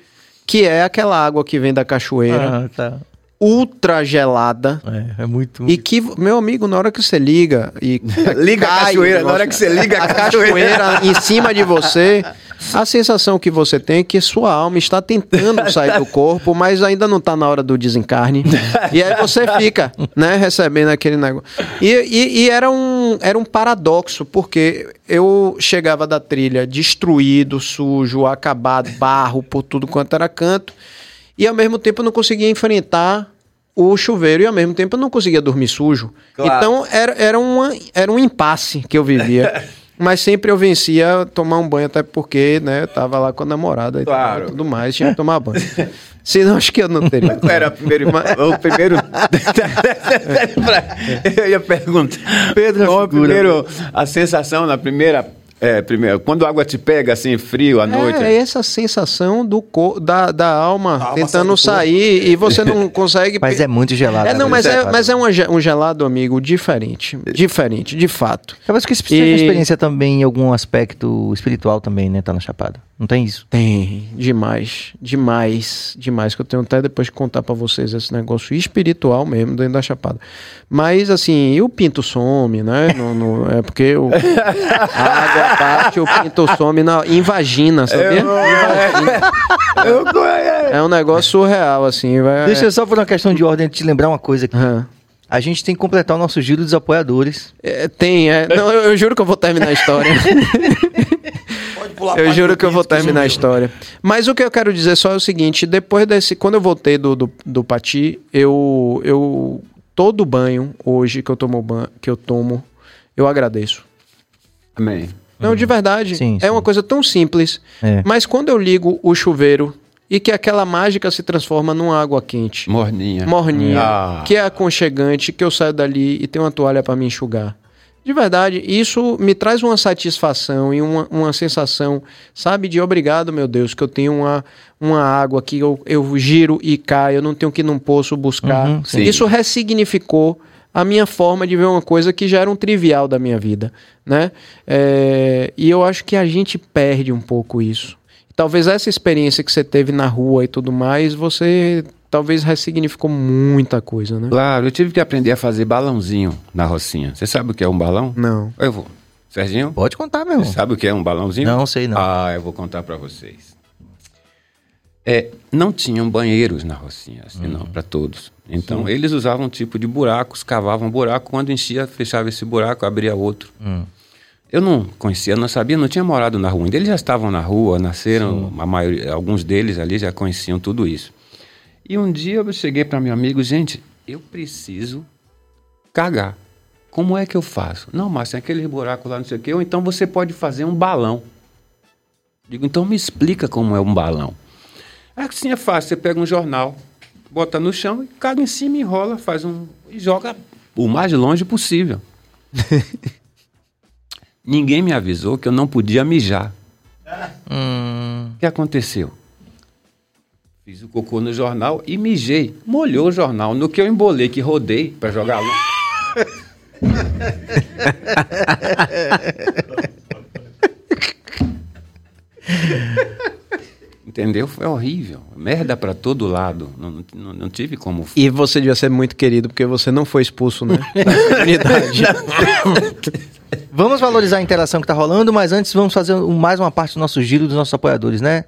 que é aquela água que vem da cachoeira, Ah, tá. Ultra gelada. É, é muito. E que, meu amigo, na hora que você liga e Liga a cai cachoeira, na hora que você liga a a cachoeira em cima de você, a sensação que você tem é que sua alma está tentando sair do corpo, mas ainda não está na hora do desencarne. E aí você fica, né, recebendo aquele negócio. E, e- e era, um, era um paradoxo, porque eu chegava da trilha destruído, sujo, acabado, barro por tudo quanto era canto, e ao mesmo tempo eu não conseguia enfrentar o chuveiro e ao mesmo tempo eu não conseguia dormir sujo. Claro. Então era, era, uma, era um impasse que eu vivia. Mas sempre eu vencia tomar um banho, até porque, né, eu tava lá com a namorada e Claro. tudo mais, tinha que tomar banho. Senão acho que eu não teria. Qual era o primeiro. o primeiro. eu ia perguntar. Pedro, Qual a, figura. primeiro, a sensação na primeira. É, primeiro, quando a água te pega assim, frio à noite. É, essa sensação do co da, da alma alma tentando sai do sair e você não consegue. Mas é muito gelado. É, não, né? mas é, Gelado. mas é um, um gelado, amigo, diferente. Diferente, de fato. Talvez que você E- tem experiência também em algum aspecto espiritual também, né? Tá na Chapada. Não tem isso? Tem, demais, demais, demais, que eu tenho até depois que contar pra vocês esse negócio espiritual mesmo dentro da Chapada. Mas assim, e o pinto some, né? No, no- é porque o, a água bate, o pinto some na, em vagina, sabia? Em vagina. Eu- é, É um negócio surreal, assim. Vai, Deixa eu só por uma questão de ordem te lembrar uma coisa aqui. Aham. A gente tem que completar o nosso giro dos apoiadores. É, tem, é. Não, eu, eu juro que eu vou terminar a história. Pular Eu juro que eu vou terminar a história. Mas o que eu quero dizer só é o seguinte: depois desse. Quando eu voltei do, do, do Pati, eu. eu todo banho hoje que eu tomo banho, que eu tomo, eu agradeço. Amém. Não, de verdade. Sim, é sim. uma coisa tão simples. É. Mas quando eu ligo o chuveiro e que aquela mágica se transforma numa água quente, Morninha. morninha, Ah. que é aconchegante, que eu saio dali e tenho uma toalha para me enxugar. De verdade, isso me traz uma satisfação e uma, uma sensação, sabe, de obrigado, meu Deus, que eu tenho uma, uma água que eu, eu giro e caio, eu não tenho que ir num poço buscar. Uhum. Isso ressignificou a minha forma de ver uma coisa que já era um trivial da minha vida, né? É, e eu acho que a gente perde um pouco isso. Talvez essa experiência que você teve na rua e tudo mais, você talvez ressignificou muita coisa, né? Claro, eu tive que aprender a fazer balãozinho na rocinha. Você sabe o que é um balão? Não. Eu vou. Serginho? Pode contar, meu. Você sabe o que é um balãozinho? Não, sei não. Ah, eu vou contar pra vocês. É, não tinham banheiros na Rocinha, assim, não, para todos. Então, eles usavam um tipo de buracos, cavavam um buraco, quando enchia, fechava esse buraco, abria outro. Hum. Eu não conhecia, não sabia, não tinha morado na rua ainda. Eles já estavam na rua, nasceram, a maioria, alguns deles ali já conheciam tudo isso. E um dia eu cheguei para meu amigo, gente, eu preciso cagar. Como é que eu faço? Não, mas tem aquele buraco lá, não sei o quê. Ou então você pode fazer um balão. Digo, então me explica como é um balão. É assim é fácil, você pega um jornal, bota no chão e caga em cima, enrola, faz um. e joga o mais longe possível. Ninguém me avisou que eu não podia mijar. Hum, O que aconteceu? Fiz o cocô no jornal e mijei. Molhou o jornal. No que eu embolei, que rodei para jogar longe. Entendeu? foi horrível. Merda pra todo lado. Não, não, não tive como. E você devia ser muito querido, porque você não foi expulso, né? Da unidade. Vamos valorizar a interação que tá rolando, mas antes vamos fazer mais uma parte do nosso giro dos nossos apoiadores, né?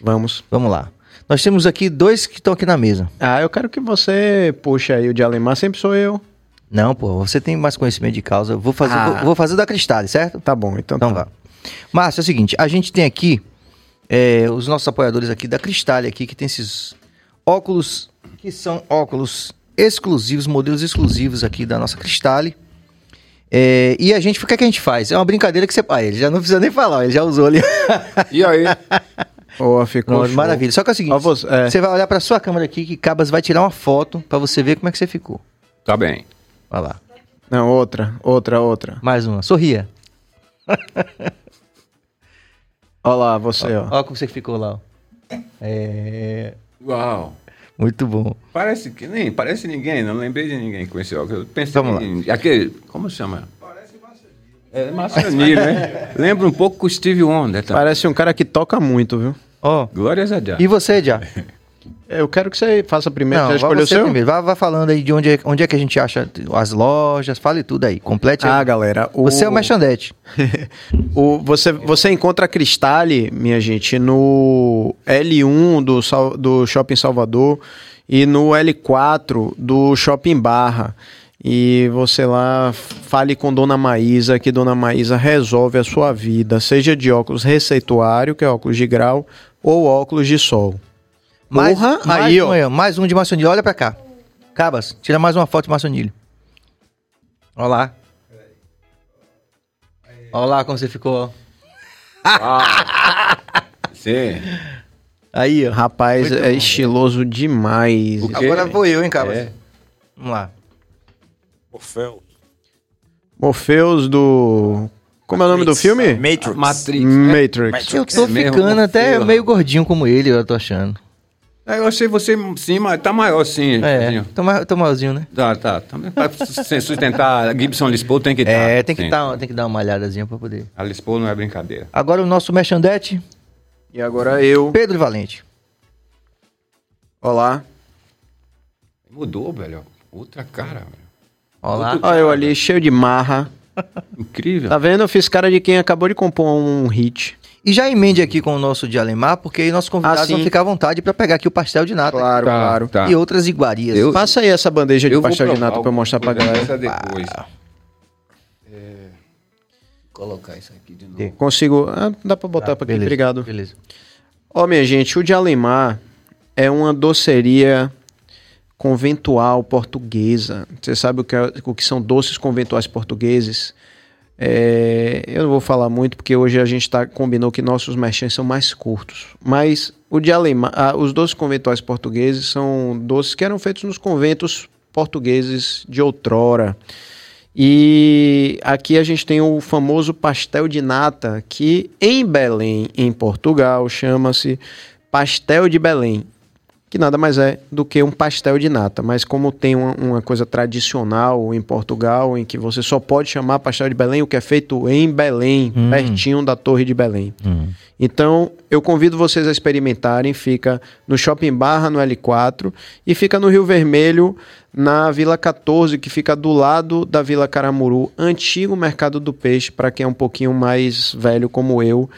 Vamos. Vamos lá. Nós temos aqui dois que estão aqui na mesa. Ah, eu quero que você puxe aí o de Alemar, sempre sou eu. Não, pô, você tem mais conhecimento de causa. Eu Vou fazer, Ah. vou, vou fazer da Cristale, certo? Tá bom, então, Então tá. vá. Márcio, é o seguinte, a gente tem aqui é, os nossos apoiadores aqui da Cristale aqui, que tem esses óculos, que são óculos exclusivos, modelos exclusivos aqui da nossa Cristale. É, e a gente, o que, é que a gente faz? É uma brincadeira que você... Ah, ele já não precisa nem falar, ele já usou ali. E aí? Ó, ficou show. maravilha. Só que é o seguinte, você- é. você vai olhar pra sua câmera aqui, que Cabas vai tirar uma foto pra você ver como é que você ficou. Tá bem. Vai lá. Não, outra, outra, outra. Mais uma. Sorria. Olha lá, você, ó. Olha como você ficou lá. ó. É... Uau. Muito bom. Parece que nem, parece ninguém, não lembrei de ninguém com esse óculos. Eu pensei Vamos em, aquele, como chama? Parece É, Marcionilho, né? Lembra um pouco com o Steve Wonder, tá? Parece um cara que toca muito, viu? Ó, Glórias a Deus. e você, Já? Eu quero que você faça primeiro. Não, Já vai escolheu o você seu? primeiro. Vai, vai falando aí de onde é, onde é que a gente acha as lojas, fale tudo aí. Complete aí. Ah, galera. O... Você é o merchandete. o, você, você encontra a Cristale, minha gente, no L1 do, Sal- do Shopping Salvador e no L4 do Shopping Barra. E você lá fale com Dona Maísa, que Dona Maísa resolve a sua vida, seja de óculos receituário, que é óculos de grau, ou óculos de sol. Mais, Porra, mais aí, um ó. Mais um de maçonilho. Olha pra cá. Cabas, tira mais uma foto de maçonilho. Olha lá. Olha lá como você ficou. Sim. Aí, ó. Rapaz, é estiloso demais. Agora vou eu, hein, Cabas. É. Vamos lá. Orfeu. Morpheus do. Como é o nome do filme? Matrix. Matrix. né? Matrix. Eu tô É ficando até meio gordinho como ele, eu tô achando. É, eu achei você sim, mas tá maior sim. É, tô, ma- tô malzinho, né? Tá, tá. Também pra su- sustentar a Gibson Paul tem que estar. É, tem que, sim. dar, tem que dar uma malhadazinha pra poder. A Paul não é brincadeira. Agora o nosso merchandete, E agora eu. Pedro Valente. Olá. Mudou, velho. Outra cara, velho. Olá. Olha eu ali, cheio de marra. Incrível. Tá vendo? Eu fiz cara de quem acabou de compor um hit. E já emende aqui com o nosso de Alemar, porque aí nossos convidados Ah, sim. vão ficar à vontade pra pegar aqui o pastel de nata Claro, Tá, claro. tá. e outras iguarias. Eu- Passa aí essa bandeja de pastel de nata pra eu mostrar pra alguma galera. coisa depois. Ah. É, colocar isso aqui de novo. Consigo. Ah, dá pra botar Tá, pra aqui. beleza, Obrigado. Beleza. Ó, minha gente, o de Alemar é uma doceria conventual portuguesa. Você sabe o que, é- o que são doces conventuais portugueses? É, eu não vou falar muito porque hoje a gente tá, combinou que nossos merchants são mais curtos. Mas o de os doces conventuais portugueses são doces que eram feitos nos conventos portugueses de outrora. E aqui a gente tem o famoso pastel de nata, que em Belém, em Portugal, chama-se pastel de Belém, que nada mais é do que um pastel de nata. Mas como tem uma, uma coisa tradicional em Portugal, em que você só pode chamar pastel de Belém o que é feito em Belém, Hum. pertinho da Torre de Belém. Então, eu convido vocês a experimentarem. Fica no Shopping Barra, no L4, e fica no Rio Vermelho, na Vila 14, que fica do lado da Vila Caramuru, antigo Mercado do Peixe, para quem é um pouquinho mais velho como eu.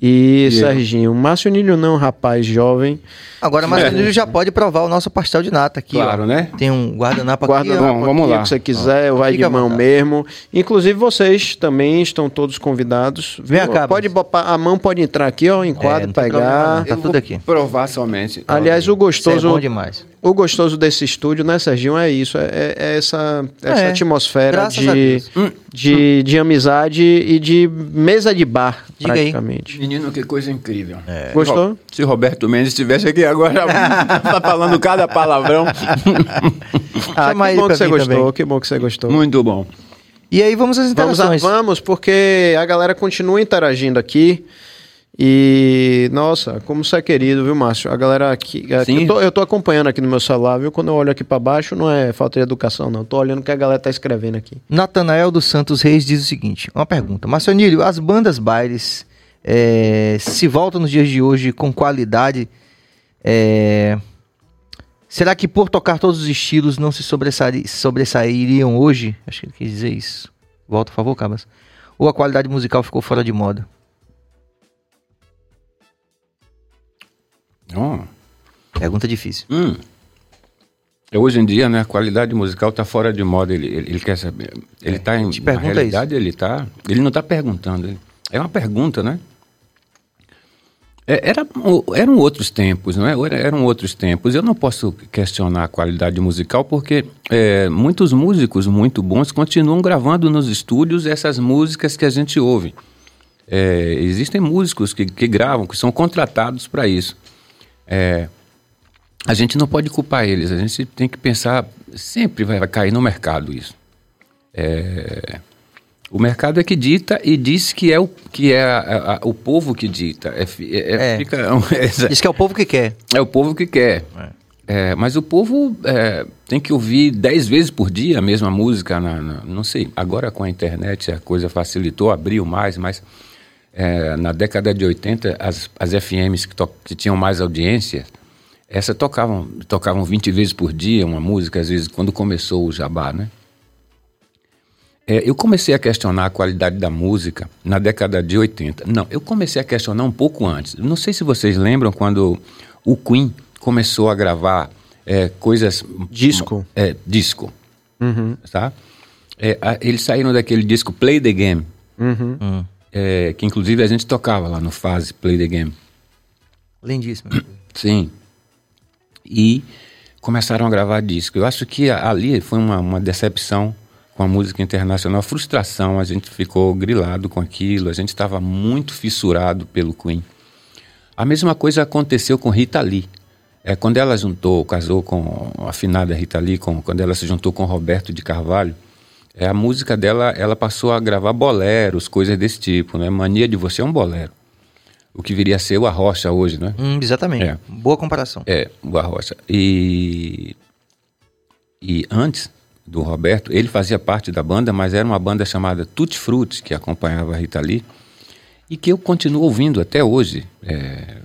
E, E eu. Serginho, Márcio Nilho não, rapaz jovem. Agora, mas ele já pode provar o nosso pastel de nata aqui, Claro, ó. né? Tem um guardanapo aqui, Guarda ó. Bom, vamos aqui, lá. o que você quiser, vai Fica de mão vontade. mesmo. Inclusive vocês também estão todos convidados. Vem cá, pode a mão pode entrar aqui, ó, em É, problema pegar. não. Tá tudo aqui. Provar somente. Aliás, o Isso é gostoso, bom demais. O gostoso desse estúdio, né, Serginho, é isso, é, é- é essa, essa É, atmosfera graças a de. Hum. de, de amizade e de mesa de bar, Diga aí. praticamente. Menino, que coisa incrível. Gostou? Se Roberto Mendes estivesse aqui agora, tá falando cada palavrão. Ah, que bom que você gostou, também. que bom que você gostou. Muito bom. E aí, vamos às Vamos, a- interações. vamos, porque a galera continua interagindo aqui. E, nossa, como você é querido, viu, Márcio? A galera aqui. aqui- Sim. eu, tô, eu tô acompanhando aqui no meu celular, viu? Quando eu olho aqui pra baixo, não é falta de educação, não. Tô olhando o que a galera tá escrevendo aqui. Natanael dos Santos Reis diz o seguinte: uma pergunta. Marcionílio, as bandas bailes eh, se voltam nos dias de hoje com qualidade É... Será que por tocar todos os estilos não se sobressairiam hoje? Acho que ele quis dizer isso. Volta, por favor, Cabas. Ou a qualidade musical ficou fora de moda? Oh. Pergunta difícil. Hum. Hoje em dia, né, a qualidade musical está fora de moda. Ele, ele, ele quer saber. Ele está em. te Na realidade, ele tá. Ele não está perguntando. ele- é uma pergunta, né? É, Era, eram outros tempos, não é? Era- Eram outros tempos. Eu não posso questionar a qualidade musical porque é, muitos músicos muito bons continuam gravando nos estúdios essas músicas que a gente ouve. É, existem músicos que, que gravam, que são contratados para isso. É, a gente não pode culpar eles, a gente tem que pensar, sempre vai, vai cair no mercado isso. É, o mercado é que dita e diz que é o, que é a- a- o povo que dita. É, é- é- É. fica- é, Diz que é o povo que quer. é o povo que quer. É, mas o povo é, tem que ouvir dez vezes por dia a mesma música. Na, na- não sei, agora com a internet a coisa facilitou, abriu mais, mas é, na década de 80 as, as FMs que, to- que tinham mais audiência, essa tocavam, tocavam 20 vezes por dia uma música, às vezes quando começou o jabá, né? É, eu comecei a questionar a qualidade da música na década de 80. Não, eu comecei a questionar um pouco antes. Não sei se vocês lembram quando o Queen começou a gravar é, coisas. Disco. É, disco. Tá? É, a- eles saíram daquele disco Play the Game, Hum. É, que inclusive a gente tocava lá no Fase Play the Game. Lindíssimo. Sim. E começaram a gravar disco. Eu acho que ali foi uma, uma decepção com a música internacional, frustração. A gente ficou grilado com aquilo, a gente estava muito fissurado pelo Queen. A mesma coisa aconteceu com Rita Lee. É, quando ela juntou, casou com a afinada Rita Lee, com, quando ela se juntou com Roberto de Carvalho, a música dela, ela passou a gravar boleros, coisas desse tipo, né? Mania de Você é um bolero. O que viria a ser o Arrocha hoje, né? Hum, exatamente. É. Boa comparação. É, o Arrocha. E, e antes do Roberto, ele fazia parte da banda, mas era uma banda chamada Tutti Frutti, que acompanhava a Rita Lee, e que eu continuo ouvindo até hoje. É,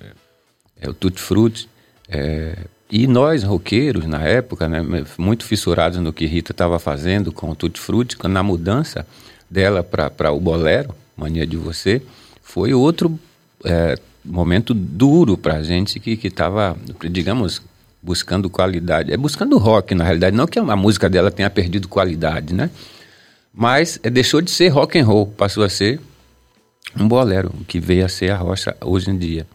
é o Tutti Frutti. É, e nós, roqueiros, na época, né, muito fissurados no que Rita estava fazendo com o Tutti Frutti, na mudança dela para o bolero, Mania de Você, foi outro é, momento duro para a gente que estava, digamos, buscando qualidade. É buscando rock, na realidade. Não que a música dela tenha perdido qualidade, né? Mas é, deixou de ser rock and roll, passou a ser um bolero, que veio a ser a rocha hoje em dia.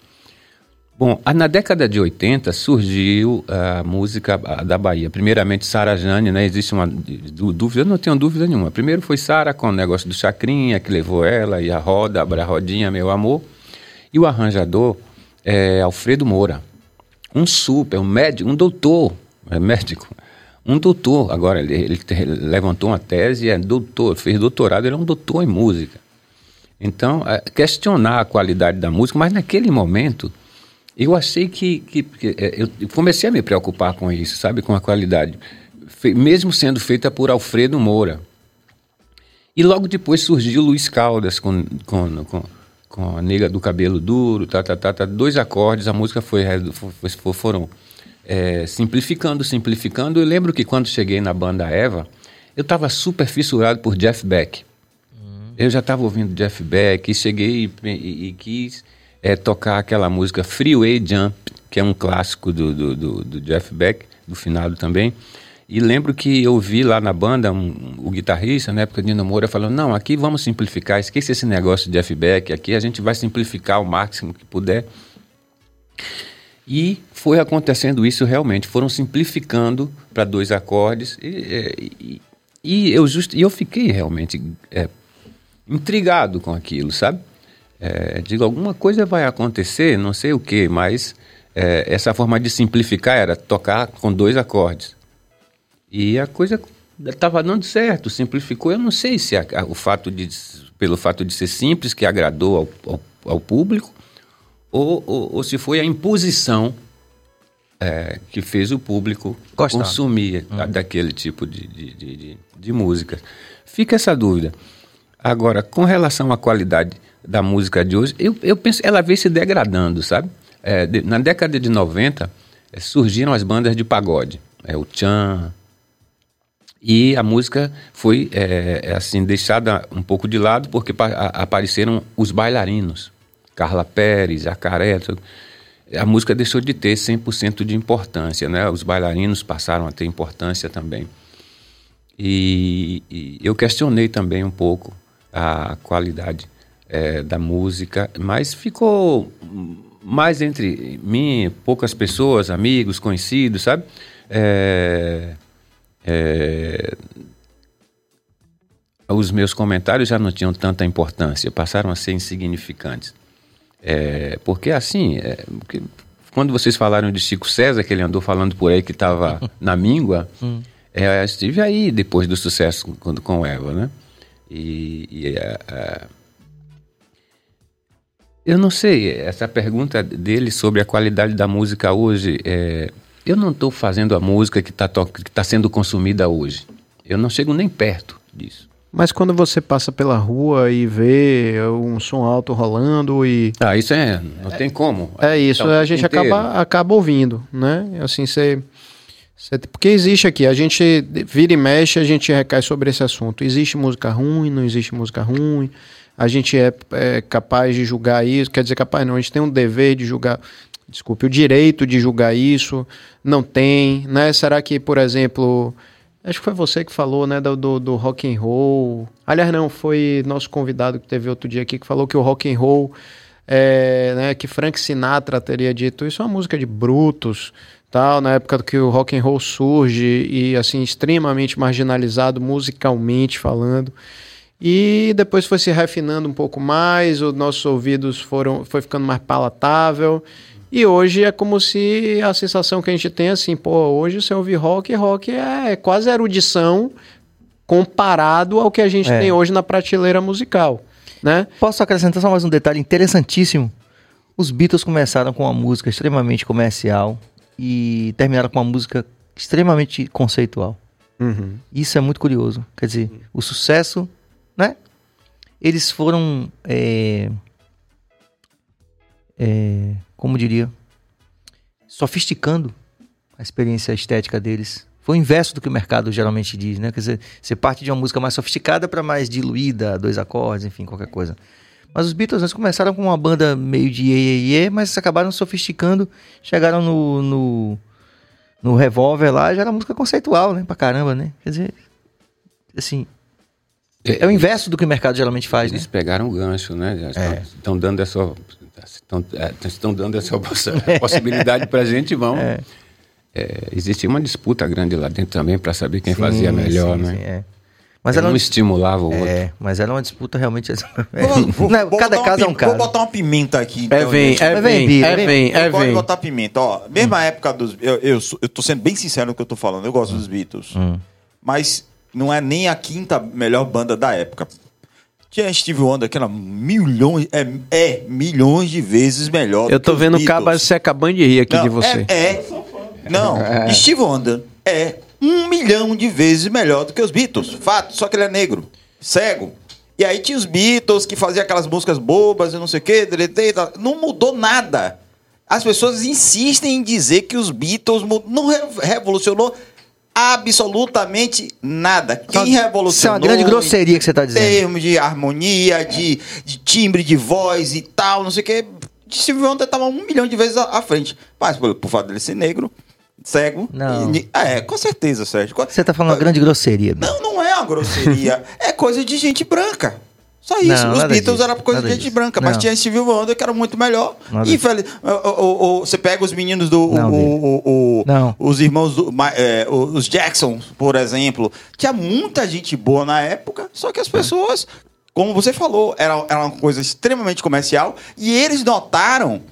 Bom, na década de 80 surgiu a música da Bahia. Primeiramente, Sara Jane, né? Existe uma dú- dúvida, eu não tenho dúvida nenhuma. Primeiro foi Sara com o negócio do Chacrinha, que levou ela e a roda, abra a rodinha, meu amor. E o arranjador é Alfredo Moura. Um super, um médico, um doutor, é médico. Um doutor, agora ele, ele levantou uma tese é doutor, fez doutorado, ele é um doutor em música. Então, é, questionar a qualidade da música, mas naquele momento eu achei que, que, que, é, eu comecei a me preocupar com isso, sabe, com a qualidade, Fe- mesmo sendo feita por Alfredo Moura. E logo depois surgiu Luiz Caldas com, com, com, com a nega do cabelo duro, tá, tá, tá, tá, dois acordes, a música foi, foi- foi- foram é, simplificando, simplificando. Eu lembro que quando cheguei na banda Eva, eu estava super fissurado por Jeff Beck. Eu já estava ouvindo Jeff Beck e cheguei e, e- e quis é, tocar aquela música Freeway Jump, que é um clássico do, do, do- do Jeff Beck, do finado também. E lembro que eu vi lá na banda um- o guitarrista, na época de Nino Moura, falando: não, aqui vamos simplificar, esqueça esse negócio de Jeff Beck, aqui a gente vai simplificar o máximo que puder. E foi acontecendo isso realmente, foram simplificando para dois acordes e, é, e, e eu just, e eu fiquei realmente é, intrigado com aquilo, sabe? É, digo, alguma coisa vai acontecer, não sei o que, mas é, essa forma de simplificar era tocar com dois acordes. E a coisa estava dando certo, simplificou. Eu não sei se a- a- o fato de, pelo fato de ser simples que agradou ao, ao, ao público, ou, ou, ou se foi a imposição é, que fez o público Gostar. consumir a- daquele tipo de, de, de, de- de música. Fica essa dúvida. Agora, com relação à qualidade da música de hoje, eu, eu penso ela vem se degradando, sabe? é, de, na década de 90 é, surgiram as bandas de pagode, é, o Chan, e a música foi é, é assim deixada um pouco de lado porque a, apareceram os bailarinos, Carla Pérez, Jacaré, a música deixou de ter 100% de importância, né? Os bailarinos passaram a ter importância também. E, e eu questionei também um pouco a qualidade é, da música, mas ficou mais entre mim, poucas pessoas, amigos, conhecidos, sabe? É, é, os meus comentários já não tinham tanta importância, passaram a ser insignificantes. É, porque assim, é, porque quando vocês falaram de Chico César, que ele andou falando por aí que estava na míngua, hum. é, estive aí depois do sucesso com, com Eva, né? E, e é, é, eu não sei, essa pergunta dele sobre a qualidade da música hoje, é, eu não estou fazendo a música que está tá sendo consumida hoje. Eu não chego nem perto disso. Mas quando você passa pela rua e vê um som alto rolando e. Ah, isso é. Não tem como. É isso, então, a gente acaba, acaba ouvindo, né? Assim, você. Porque existe aqui, a gente vira e mexe, a gente recai sobre esse assunto. Existe música ruim, não existe música ruim. A gente é, é capaz de julgar isso, quer dizer, capaz não, a gente tem um dever de julgar desculpe, o direito de julgar isso, não tem, né? Será que, por exemplo, acho que foi você que falou, né, do, do, do rock and roll. Aliás, não, foi nosso convidado que teve outro dia aqui que falou que o rock and roll, é, né, que Frank Sinatra teria dito isso é uma música de brutos, tal, na época que o rock and roll surge e assim extremamente marginalizado musicalmente falando. E depois foi se refinando um pouco mais, os nossos ouvidos foram foi ficando mais palatável. E hoje é como se a sensação que a gente tem assim, pô, hoje você ouvir rock, rock é quase erudição comparado ao que a gente é. tem hoje na prateleira musical, né? Posso acrescentar só mais um detalhe interessantíssimo? Os Beatles começaram com uma música extremamente comercial e terminaram com uma música extremamente conceitual. Uhum. Isso é muito curioso. Quer dizer, o sucesso, né? Eles foram é, é, como diria, sofisticando a experiência estética deles. Foi o inverso do que o mercado geralmente diz, né? Quer dizer, você parte de uma música mais sofisticada para mais diluída, dois acordes, enfim, qualquer coisa. Mas os Beatles eles começaram com uma banda meio de iê, iê, mas acabaram sofisticando, chegaram no, no, no Revolver lá, já era música conceitual, né? Pra caramba, né? Quer dizer, assim, é, é o inverso do que o mercado geralmente faz, Eles né? pegaram o gancho, né? Estão é. dando essa estão, é, estão dando essa possibilidade para a gente, vão. É. É, existia uma disputa grande lá dentro também para saber quem sim, fazia melhor, sim, né? Sim, é. Mas ela não estimulava o é, outro. mas era uma disputa realmente. Vou, não, vou cada caso é um caso. Vou botar uma pimenta aqui. Então, é vem, é vem, é vem, é vem. Pode botar pimenta. Ó, mesma hum. época dos. Eu, eu, eu tô sendo bem sincero no que eu tô falando. Eu gosto hum. dos Beatles. Hum. Mas não é nem a quinta melhor banda da época. Tinha Steve Wonder que era milhões, é, é milhões de vezes melhor. Eu tô vendo o Caba se acabando de rir aqui não, de você. É, é não, é. Steve Wonder é um milhão de vezes melhor do que os Beatles. Fato, só que ele é negro, cego. E aí tinha os Beatles que faziam aquelas músicas bobas e não sei o quê. Não mudou nada. As pessoas insistem em dizer que os Beatles não revolucionou absolutamente nada. Quem revolucionou... Isso é uma grande grosseria que você está dizendo. Em termos de harmonia, de, de, timbre de voz e tal, não sei o quê. Steve Wonder estava um milhão de vezes à, à frente. Mas por, por fato dele ser negro, cego... Não. E, é, com certeza, Sérgio. Você está falando uma grande grosseria. Não, não é uma grosseria. é coisa de gente branca. Só isso. Não, Os Beatles disso, eram coisa de gente disso. branca, mas não. tinha Steve Wonder que era muito melhor. Infeliz... O, o, o, você pega os meninos do. Não, o, não. Os irmãos do, é, os Jackson, por exemplo. Tinha muita gente boa na época, só que as pessoas, como você falou, era, era uma coisa extremamente comercial. E eles notaram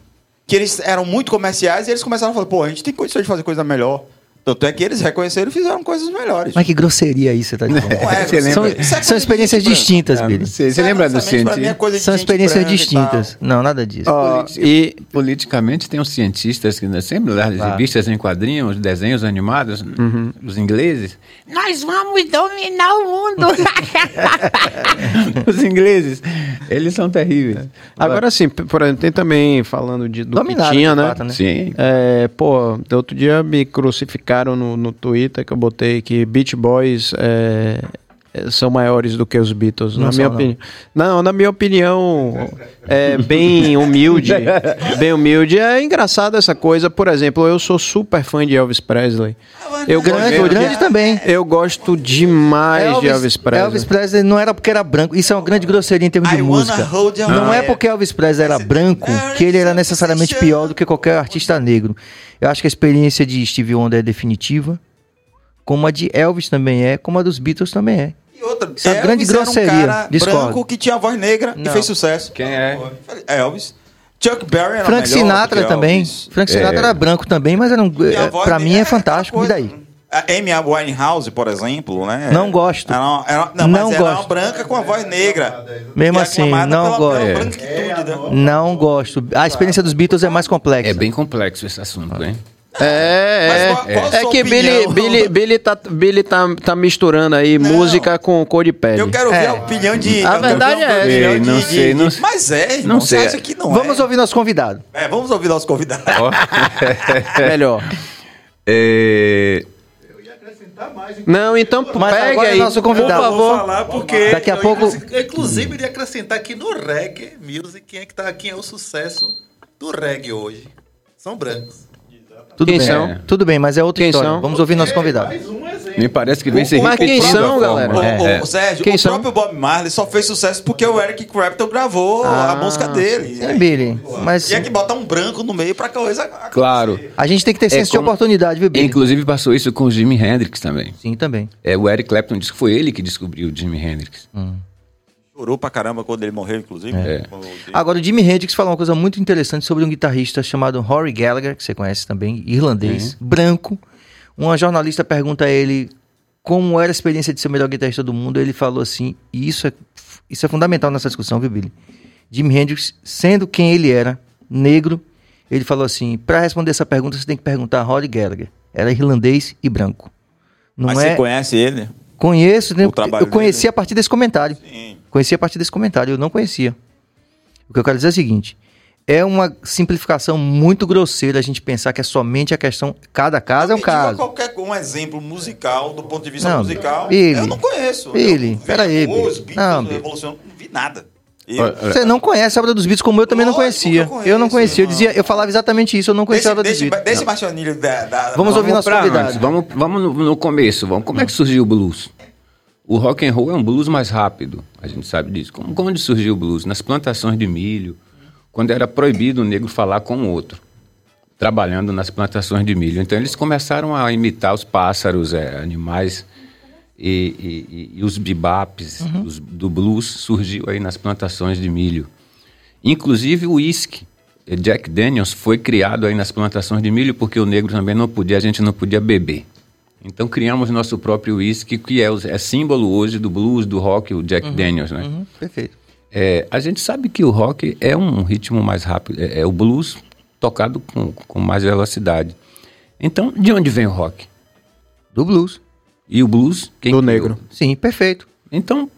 que eles eram muito comerciais e eles começaram a falar: pô, a gente tem condições de fazer coisa melhor. Tanto é que eles reconheceram e fizeram coisas melhores. Mas que grosseria aí você tá dizendo? Não é, Você São? Isso é são experiências distintas, Billy. sei. Você lembra do é cientista? de São experiências distintas. Não, nada disso. Politi- e Politicamente, tem uns cientistas que né, sempre lá, Claro. revistas em quadrinhos, desenhos animados, os ingleses. Nós vamos dominar o mundo! os ingleses, eles são terríveis. agora sim, por exemplo, tem também falando de, do Dominaram, que tinha, de né? fato, né? Sim. É, pô, outro dia me crucificaram no, no Twitter que eu botei que Beach Boys é, são maiores do que os Beatles. Não na minha não. opinião. Não, na minha opinião, é bem humilde. bem humilde. É engraçado essa coisa. Por exemplo, eu sou super fã de Elvis Presley. Eu Grande, gosto- grande também. Eu gosto demais de Elvis Presley. Elvis Presley não era porque era branco. Isso é uma grande grosseria em termos de I música. Não é porque Elvis Presley era branco que ele era necessariamente pior do que qualquer artista negro. Eu acho que a experiência de Stevie Wonder é definitiva, como a de Elvis também é, como a dos Beatles também é. E outra, Isso é Elvis grande era grosseria. um cara Discordo. branco que tinha voz negra Não. e fez sucesso. Quem é? Elvis. Chuck Berry era Frank melhor Sinatra do que também. Elvis. Frank Sinatra É. era branco também, mas era um, é, pra mim é era fantástico. E daí? A Amy Winehouse, por exemplo, né? Não gosto. Era, era, não, Não mas era uma gosto. branca com a voz negra. Mesmo assim, não pela, gosto. Pela É. né? Não gosto. A experiência dos Beatles é mais complexa. É bem complexo esse assunto, hein? É, Mas é. qual- qual a é sua que Billy, opinião? Billy, Billy, tá, Billy tá, tá misturando aí Não. música com cor de pele. Eu quero ver É. a opinião de. A verdade é essa. não de- sei, de- não- Mas é, irmão. não Você sei. acha que não Vamos é? ouvir nosso convidado. É, vamos ouvir nosso convidado. Ó. Melhor. É, Não, então Mas pegue agora é aí. nosso convidado. Por Eu vou favor. falar porque. Daqui a eu, pouco- inclusive- Inclusive, iria acrescentar que no reggae music, quem é que tá quem é o sucesso do reggae hoje? São brancos. Tudo Quem bem. são? Tudo bem, mas é outra Quem história. são? Vamos ouvir nosso convidado. Mais um exemplo. me parece que vem se Mas quem são, a galera? ô, É, é. Sérgio, Quem o são? próprio Bob Marley só fez sucesso porque o Eric Clapton gravou a Ah. música dele. Sim, Billy. Mas Tinha que botar um branco no meio pra coisa. Claro. a gente tem que ter senso de como- oportunidade, viu, Billy? Inclusive passou isso com o Jimi Hendrix também. Sim, também. É, o Eric Clapton disse que foi ele que descobriu o Jimi Hendrix. Chorou pra caramba quando ele morreu, inclusive. É. Agora, o Jimi Hendrix falou uma coisa muito interessante sobre um guitarrista chamado Rory Gallagher, que você conhece também, irlandês, branco. Uma jornalista pergunta a ele como era a experiência de ser o melhor guitarrista do mundo. Ele falou assim, e isso é, isso é fundamental nessa discussão, viu, Billy? Jimi Hendrix, sendo quem ele era, negro, ele falou assim, para responder essa pergunta, você tem que perguntar a Rory Gallagher. Era irlandês e branco. Não Mas é... você conhece ele? Conheço, né? O trabalho eu conheci dele? a partir desse comentário. Sim. Conheci a partir desse comentário, eu não conhecia. O que eu quero dizer é o seguinte: é uma simplificação muito grosseira a gente pensar que é somente a questão. Cada caso é um caso. qualquer um exemplo musical, do ponto de vista Não, musical. Billy. eu não conheço. Eu vi peraí, Os Billy. Beatles, Não. Revolução, não vi nada. Eu- Você não conhece a obra dos Beatles como eu também não Lógico eu conhecia. conheço, Eu não conhecia. Eu dizia, eu falava exatamente isso. Eu não conhecia a obra dos Beatles. desse Não. Marcionilho da, da- Vamos da- ouvir nosso convidado. vamos, vamos no, no começo. Vamos. Como é que surgiu o blues? O rock and roll é um blues mais rápido, a gente sabe disso. Como, onde surgiu o blues? Nas plantações de milho, quando era proibido o negro falar com o outro, trabalhando nas plantações de milho. Então eles começaram a imitar os pássaros, é, animais, e, e- e- os bebopes os- do blues surgiu aí nas plantações de milho. Inclusive o uísque, Jack Daniels, foi criado aí nas plantações de milho porque o negro também não podia, a gente não podia beber. Então criamos nosso próprio uísque, que é, o- é símbolo hoje do blues, do rock, o Jack Daniels, né? Uhum, perfeito. É, a gente sabe que o rock é um ritmo mais rápido, é, é o blues tocado com, com mais velocidade. Então, de onde vem o rock? Do blues. E o blues? Quem Do criou? negro. Sim, perfeito. Então,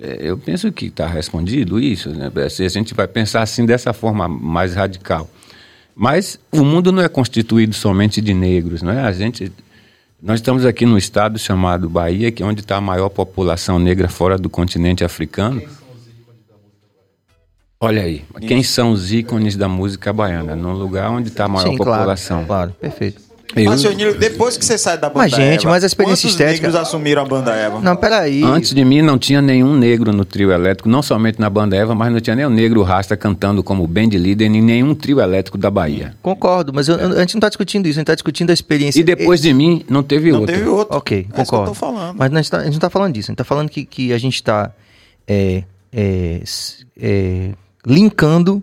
é, eu penso que está respondido isso, né? Se a gente vai pensar assim dessa forma mais radical. Mas o mundo não é constituído somente de negros, não é? A gente, nós estamos aqui num estado chamado Bahia, que é onde está a maior população negra fora do continente africano. Olha aí, quem são os ícones da música baiana? Num lugar onde está a maior Sim, claro. população. Claro, perfeito. Eu- Marcionilho, depois que você sai da banda Mas, gente, Eva, mas a experiência quantos estética- negros assumiram a banda Eva? Não, peraí. Antes de mim não tinha nenhum negro no trio elétrico, não somente na banda Eva, mas não tinha nenhum negro rasta cantando como band líder em nenhum trio elétrico da Bahia. Concordo, mas eu- eu- a gente não está discutindo isso, a gente está discutindo a experiência. E depois de mim não teve Não outro. teve outro. Ok, É isso que eu concordo. tô falando. Mas não, a gente tá- a gente não está falando disso. A gente está falando que, que a gente está é, é, é, linkando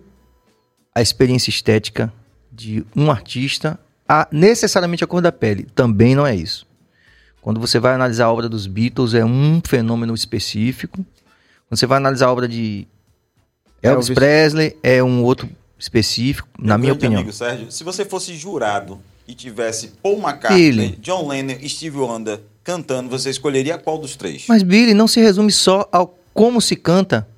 a experiência estética de um artista a, necessariamente a cor da pele. Também não é isso. Quando você vai analisar a obra dos Beatles, é um fenômeno específico. Quando você vai analisar a obra de Elvis, Elvis. Presley, é um outro específico, na Meu minha grande opinião. Amigo Sérgio, se você fosse jurado e tivesse Paul McCartney, Ele. John Lennon e Steve Wonder cantando, você escolheria qual dos três? Mas Billy não se resume só ao como se canta.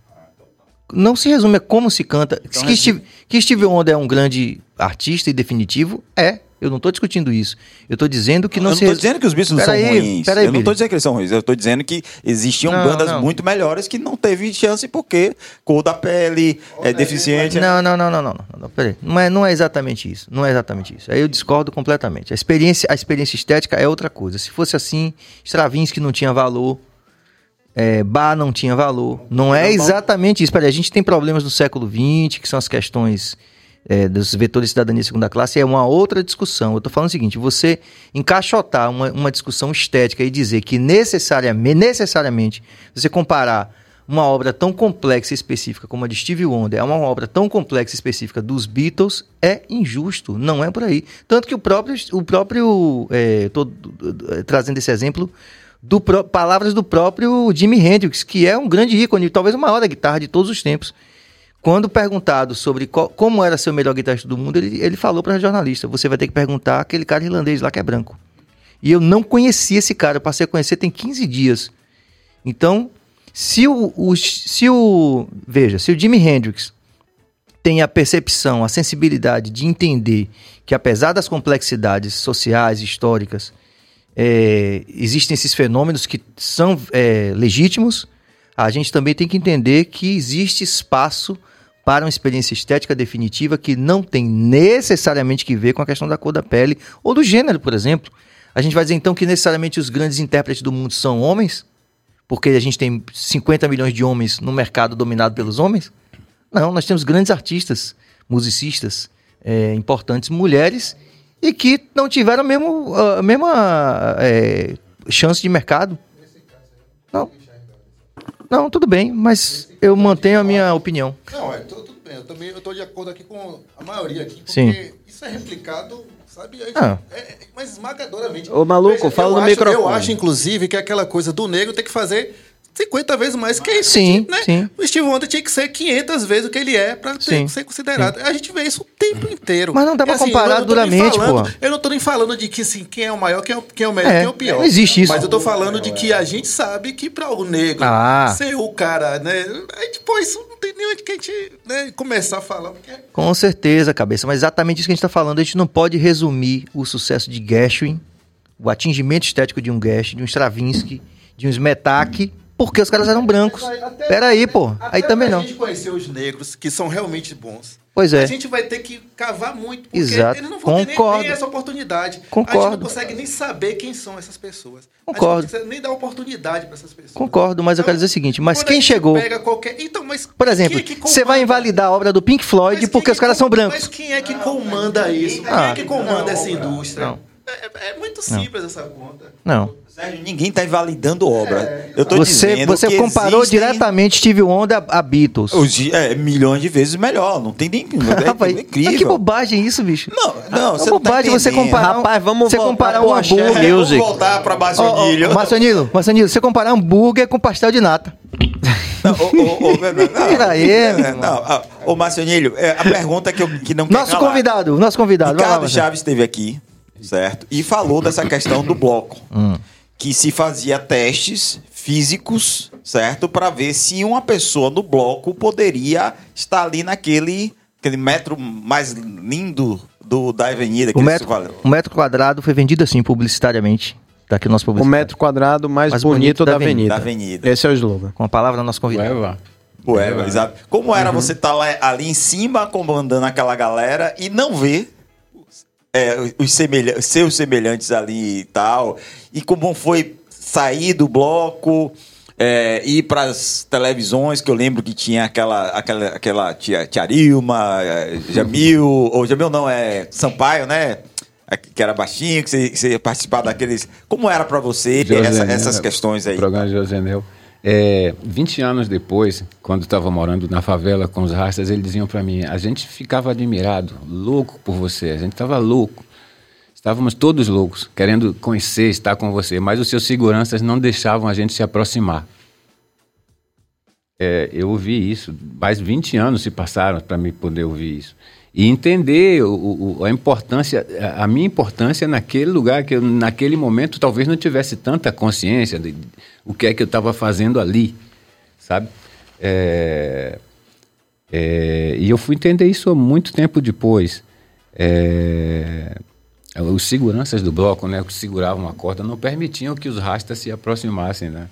Não se resume a como se canta. Então, que, Steve, que Steve Wonder é um grande artista e definitivo, é. Eu não estou discutindo isso. Eu estou dizendo que não eu não se resu- dizendo que os Beatles não Peraí, são ruins. peraí, eu não Billy. dizendo que eles são ruins. Eu tô dizendo que existiam Não, bandas não. muito melhores que não teve chance porque cor da pele, é deficiente. Não, não, não, não, não, não, não, peraí. Não é, não é exatamente isso. Não é exatamente isso. Aí eu discordo completamente. A experiência, a experiência estética é outra coisa. Se fosse assim, Stravinsky não tinha valor, é, Bach não tinha valor. Não é exatamente isso. Peraí, a gente tem problemas do século XX, que são as questões é, dos vetores de cidadania segunda classe, é uma outra discussão. Eu estou falando o seguinte: você encaixotar uma, uma discussão estética e dizer que necessariamente, necessariamente você comparar uma obra tão complexa e específica como a de Stevie Wonder a uma obra tão complexa e específica dos Beatles é injusto, não é por aí. Tanto que o próprio, o próprio é, tô, eh, trazendo esse exemplo do palavras do próprio Jimi Hendrix, que é um grande ícone, talvez o maior da guitarra de todos os tempos. Quando perguntado sobre qual- como era ser o melhor guitarrista do mundo, ele, ele falou para a jornalista: você vai ter que perguntar aquele cara irlandês lá que é branco. E eu não conhecia esse cara, eu passei a conhecer tem 15 dias. Então, se o, o- se o. Veja, se o Jimi Hendrix tem a percepção, a sensibilidade de entender que, apesar das complexidades sociais históricas, é, existem esses fenômenos que são é, legítimos, a gente também tem que entender que existe espaço para uma experiência estética definitiva que não tem necessariamente que ver com a questão da cor da pele ou do gênero, por exemplo. A gente vai dizer então que necessariamente os grandes intérpretes do mundo são homens? Porque a gente tem 50 milhões de homens no mercado dominado pelos homens? Não, nós temos grandes artistas, musicistas é, importantes, mulheres, e que não tiveram a, mesmo, a mesma é, chance de mercado. Não. Não, tudo bem, mas eu mantenho a minha opinião. Não, é, tu- tudo bem. Eu também tô de acordo aqui com a maioria aqui, porque Sim. isso é replicado, sabe? É, Ah. é- mas esmagadoramente. Ô, maluco, fala eu no acho, microfone. Eu acho, inclusive, que é aquela coisa do negro ter que fazer 50 vezes mais que isso. Sim, né? sim. O Steve Wonder tinha que ser 500 vezes o que ele é Sim, ser considerado. A gente vê isso o tempo inteiro. Mas não dá pra E, assim, comparar duramente, falando- pô. Eu não tô nem falando de que, assim, quem é o maior, quem é o, quem é o melhor, É, quem é o pior. não existe isso. Mas eu tô falando de que a gente sabe que pra o negro Ah. ser o cara, né? Aí, tipo, isso não tem nem onde que a gente né, começar a falar. Porque Com certeza, cabeça. Mas exatamente isso que a gente está falando. A gente não pode resumir o sucesso de Gershwin, o atingimento estético de um Gershwin, de um Stravinsky, de um Smetak, porque os caras eram brancos. Peraí, pô. Aí também não. gente conhecer os negros, que são realmente bons. Pois é. A gente vai ter que cavar muito, porque Exato. eles não vão ter nem, Concordo. nem essa oportunidade. A gente Concordo. não consegue nem saber quem são essas pessoas. Concordo. A gente não consegue nem dar oportunidade para essas pessoas. Concordo, mas eu quero dizer o seguinte, mas quem a chegou- Pega qualquer... Então, mas Por exemplo, quem é que você vai invalidar a obra do Pink Floyd Mas porque quem os caras são brancos. Mas quem é que comanda isso? Quem Ah. é que comanda essa indústria? Não. É, é muito simples essa conta. Não. Sérgio, ninguém tá invalidando obra. Eu tô Você, dizendo você que comparou existem diretamente Steve Wonder a, a Beatles. os- é, milhões de vezes melhor. Não tem nem. É, Rapaz, é incrível. mas que bobagem isso, bicho. Não, não, É você tá bobagem você entendendo. comparar, um- Rapaz, vamos você comparar um hambúrguer. É. Vamos voltar pra Ó, Bacionilho. ó, Marcionilo, Marcionilo, você comparar hambúrguer com pastel de nata. Não, ô, ô, ô, não, não, Tira aí, é, não, Ô, Marcionilho, é, a pergunta que, eu, que não quer Nosso calar. convidado, nosso convidado. vai lá, Ricardo Marcelo. Chaves esteve aqui, certo? E falou dessa questão do bloco. Hum. Que se fazia testes físicos, certo? Para ver se uma pessoa no bloco poderia estar ali naquele aquele metro mais lindo do, da avenida. que O metro, o metro quadrado foi vendido assim, publicitariamente. Tá aqui o nosso O metro quadrado mais, Mais bonito, bonito da da avenida. Da avenida. Esse é o slogan. Com a palavra do nosso convidado. Ué, Ué, exato. Como era você estar lá, ali em cima comandando aquela galera e não ver é, os semelha- seus semelhantes ali e tal? E como foi sair do bloco, é, ir para as televisões, que eu lembro que tinha aquela, aquela, aquela tia, tia Arilma, é, Jamil, ou Jamil não, é Sampaio, né? É, Que era baixinho, que você, que você ia participar daqueles. Como era para você essa- essas questões aí? O programa Josenel. É, 20 anos depois, quando estava morando na favela com os rastas, eles diziam para mim: a gente ficava admirado, louco por você, a gente estava louco. Estávamos todos loucos, querendo conhecer, estar com você, mas os seus seguranças não deixavam a gente se aproximar. É, eu ouvi isso, mais 20 anos se passaram para me poder ouvir isso. E entender o, o, a importância, a minha importância naquele lugar, que eu, naquele momento talvez não tivesse tanta consciência de, de o que é que eu estava fazendo ali, sabe? É, é, e eu fui entender isso muito tempo depois. É, os seguranças do bloco, né, que seguravam a corda, não permitiam que os rastas se aproximassem, né?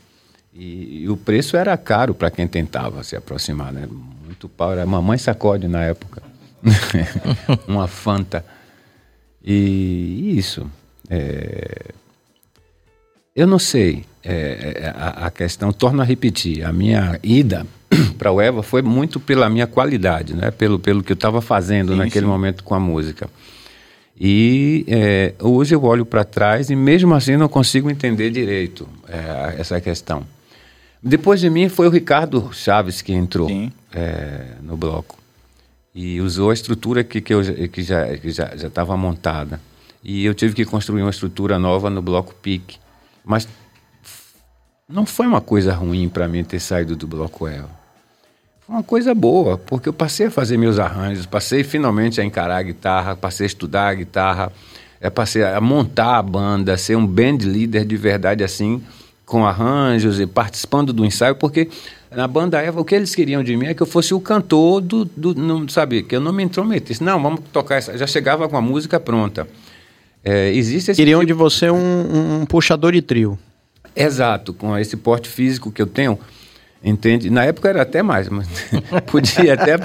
E, e o preço era caro para quem tentava se aproximar, né? Muito pau. Era mamãe sacode na época. Uma Fanta. E, isso. É... Eu não sei. É, é a, a, questão, torno a repetir, a minha ida para o Eva foi muito pela minha qualidade, né? pelo, pelo que eu estava fazendo sim, naquele sim. momento com a música. E é, hoje eu olho para trás e mesmo assim não consigo entender direito é, essa questão. Depois de mim foi o Ricardo Chaves que entrou é, no bloco e usou a estrutura que, que, eu, que já que já estava montada. E eu tive que construir uma estrutura nova no bloco PIC. Mas não foi uma coisa ruim para mim ter saído do bloco Eva. Foi uma coisa boa, porque eu passei a fazer meus arranjos, passei finalmente a encarar a guitarra, passei a estudar a guitarra, é, passei a montar a banda, ser um band leader de verdade assim, com arranjos e participando do ensaio, porque na banda Eva o que eles queriam de mim é que eu fosse o cantor do, do não sabe, que eu não me intrometesse. Não, vamos tocar essa. Já chegava com a música pronta. É, existe esse queriam tipo... de você um, um puxador de trio. Exato, com esse porte físico que eu tenho. Entende? Na época era até mais, mas podia até.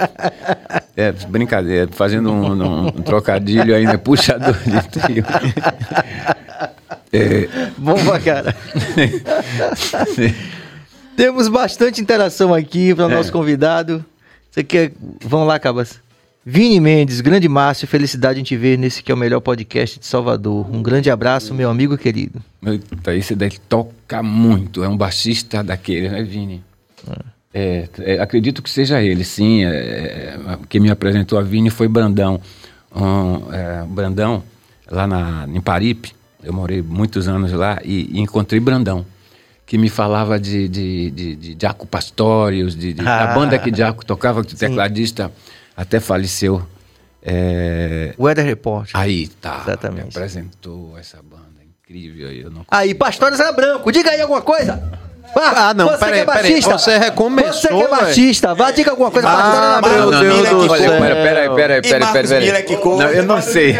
É, brincadeira, fazendo um, um, um trocadilho ainda, puxador de trio. É... Bom pra cara. Temos bastante interação aqui para o é. nosso convidado. Você quer. Vamos lá, Cabas. Vini Mendes, grande Márcio, felicidade em te ver nesse que é o melhor podcast de Salvador. Um grande abraço, meu amigo querido. Eita, esse daí toca muito, é um baixista daquele, né, Vini? É, é, acredito que seja ele, sim. É, é, quem me apresentou a Vini foi Brandão. Um, é, Brandão, lá na, em Paripe, eu morei muitos anos lá e, e encontrei Brandão, que me falava de, de, de, de Diaco Pastorius, de, de ah, a banda que Diaco tocava, que o tecladista até faleceu. É... Weather Report. Aí, tá. Exatamente. Me apresentou essa banda incrível. Eu não aí, Pastores é branco, diga aí alguma coisa. Ah, ah, não, você peraí, que é baixista. Você recomeçou, Você que é baixista. Vá, diga alguma coisa ah, pra meu Deus do céu. Peraí, peraí, peraí, peraí. Não, eu não sei.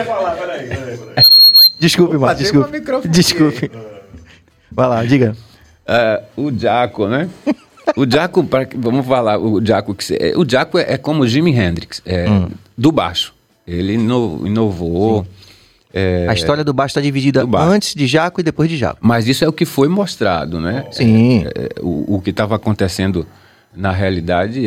Desculpe, Marcos, desculpe. Desculpe. Vai lá, diga. Uh, o Jaco, né? O Jaco, vamos falar, o Jaco, é, o Jaco é, é como o Jimi Hendrix, é, hum. do baixo. Ele inovou. É, a história do baixo está dividida antes de Jaco e depois de Jaco. Mas isso é o que foi mostrado, né? Sim. É, o, o, que estava acontecendo na realidade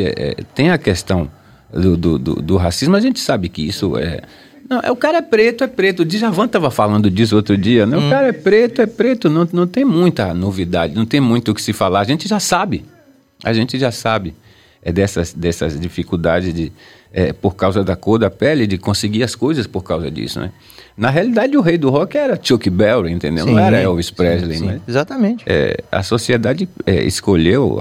tem a questão do, do, do, do, racismo. A gente sabe que isso é. Não, é o cara é preto, é preto. O Djavan estava falando disso outro dia, né? Hum. O cara é preto, é preto. Não, não tem muita novidade, não tem muito o que se falar. A gente já sabe. A gente já sabe é dessas, dessas dificuldades de, é, por causa da cor da pele, de conseguir as coisas por causa disso, né? Na realidade, o rei do rock era Chuck Berry, entendeu? Sim, não era Elvis Presley, sim, sim, né? Exatamente. É, a sociedade é, escolheu,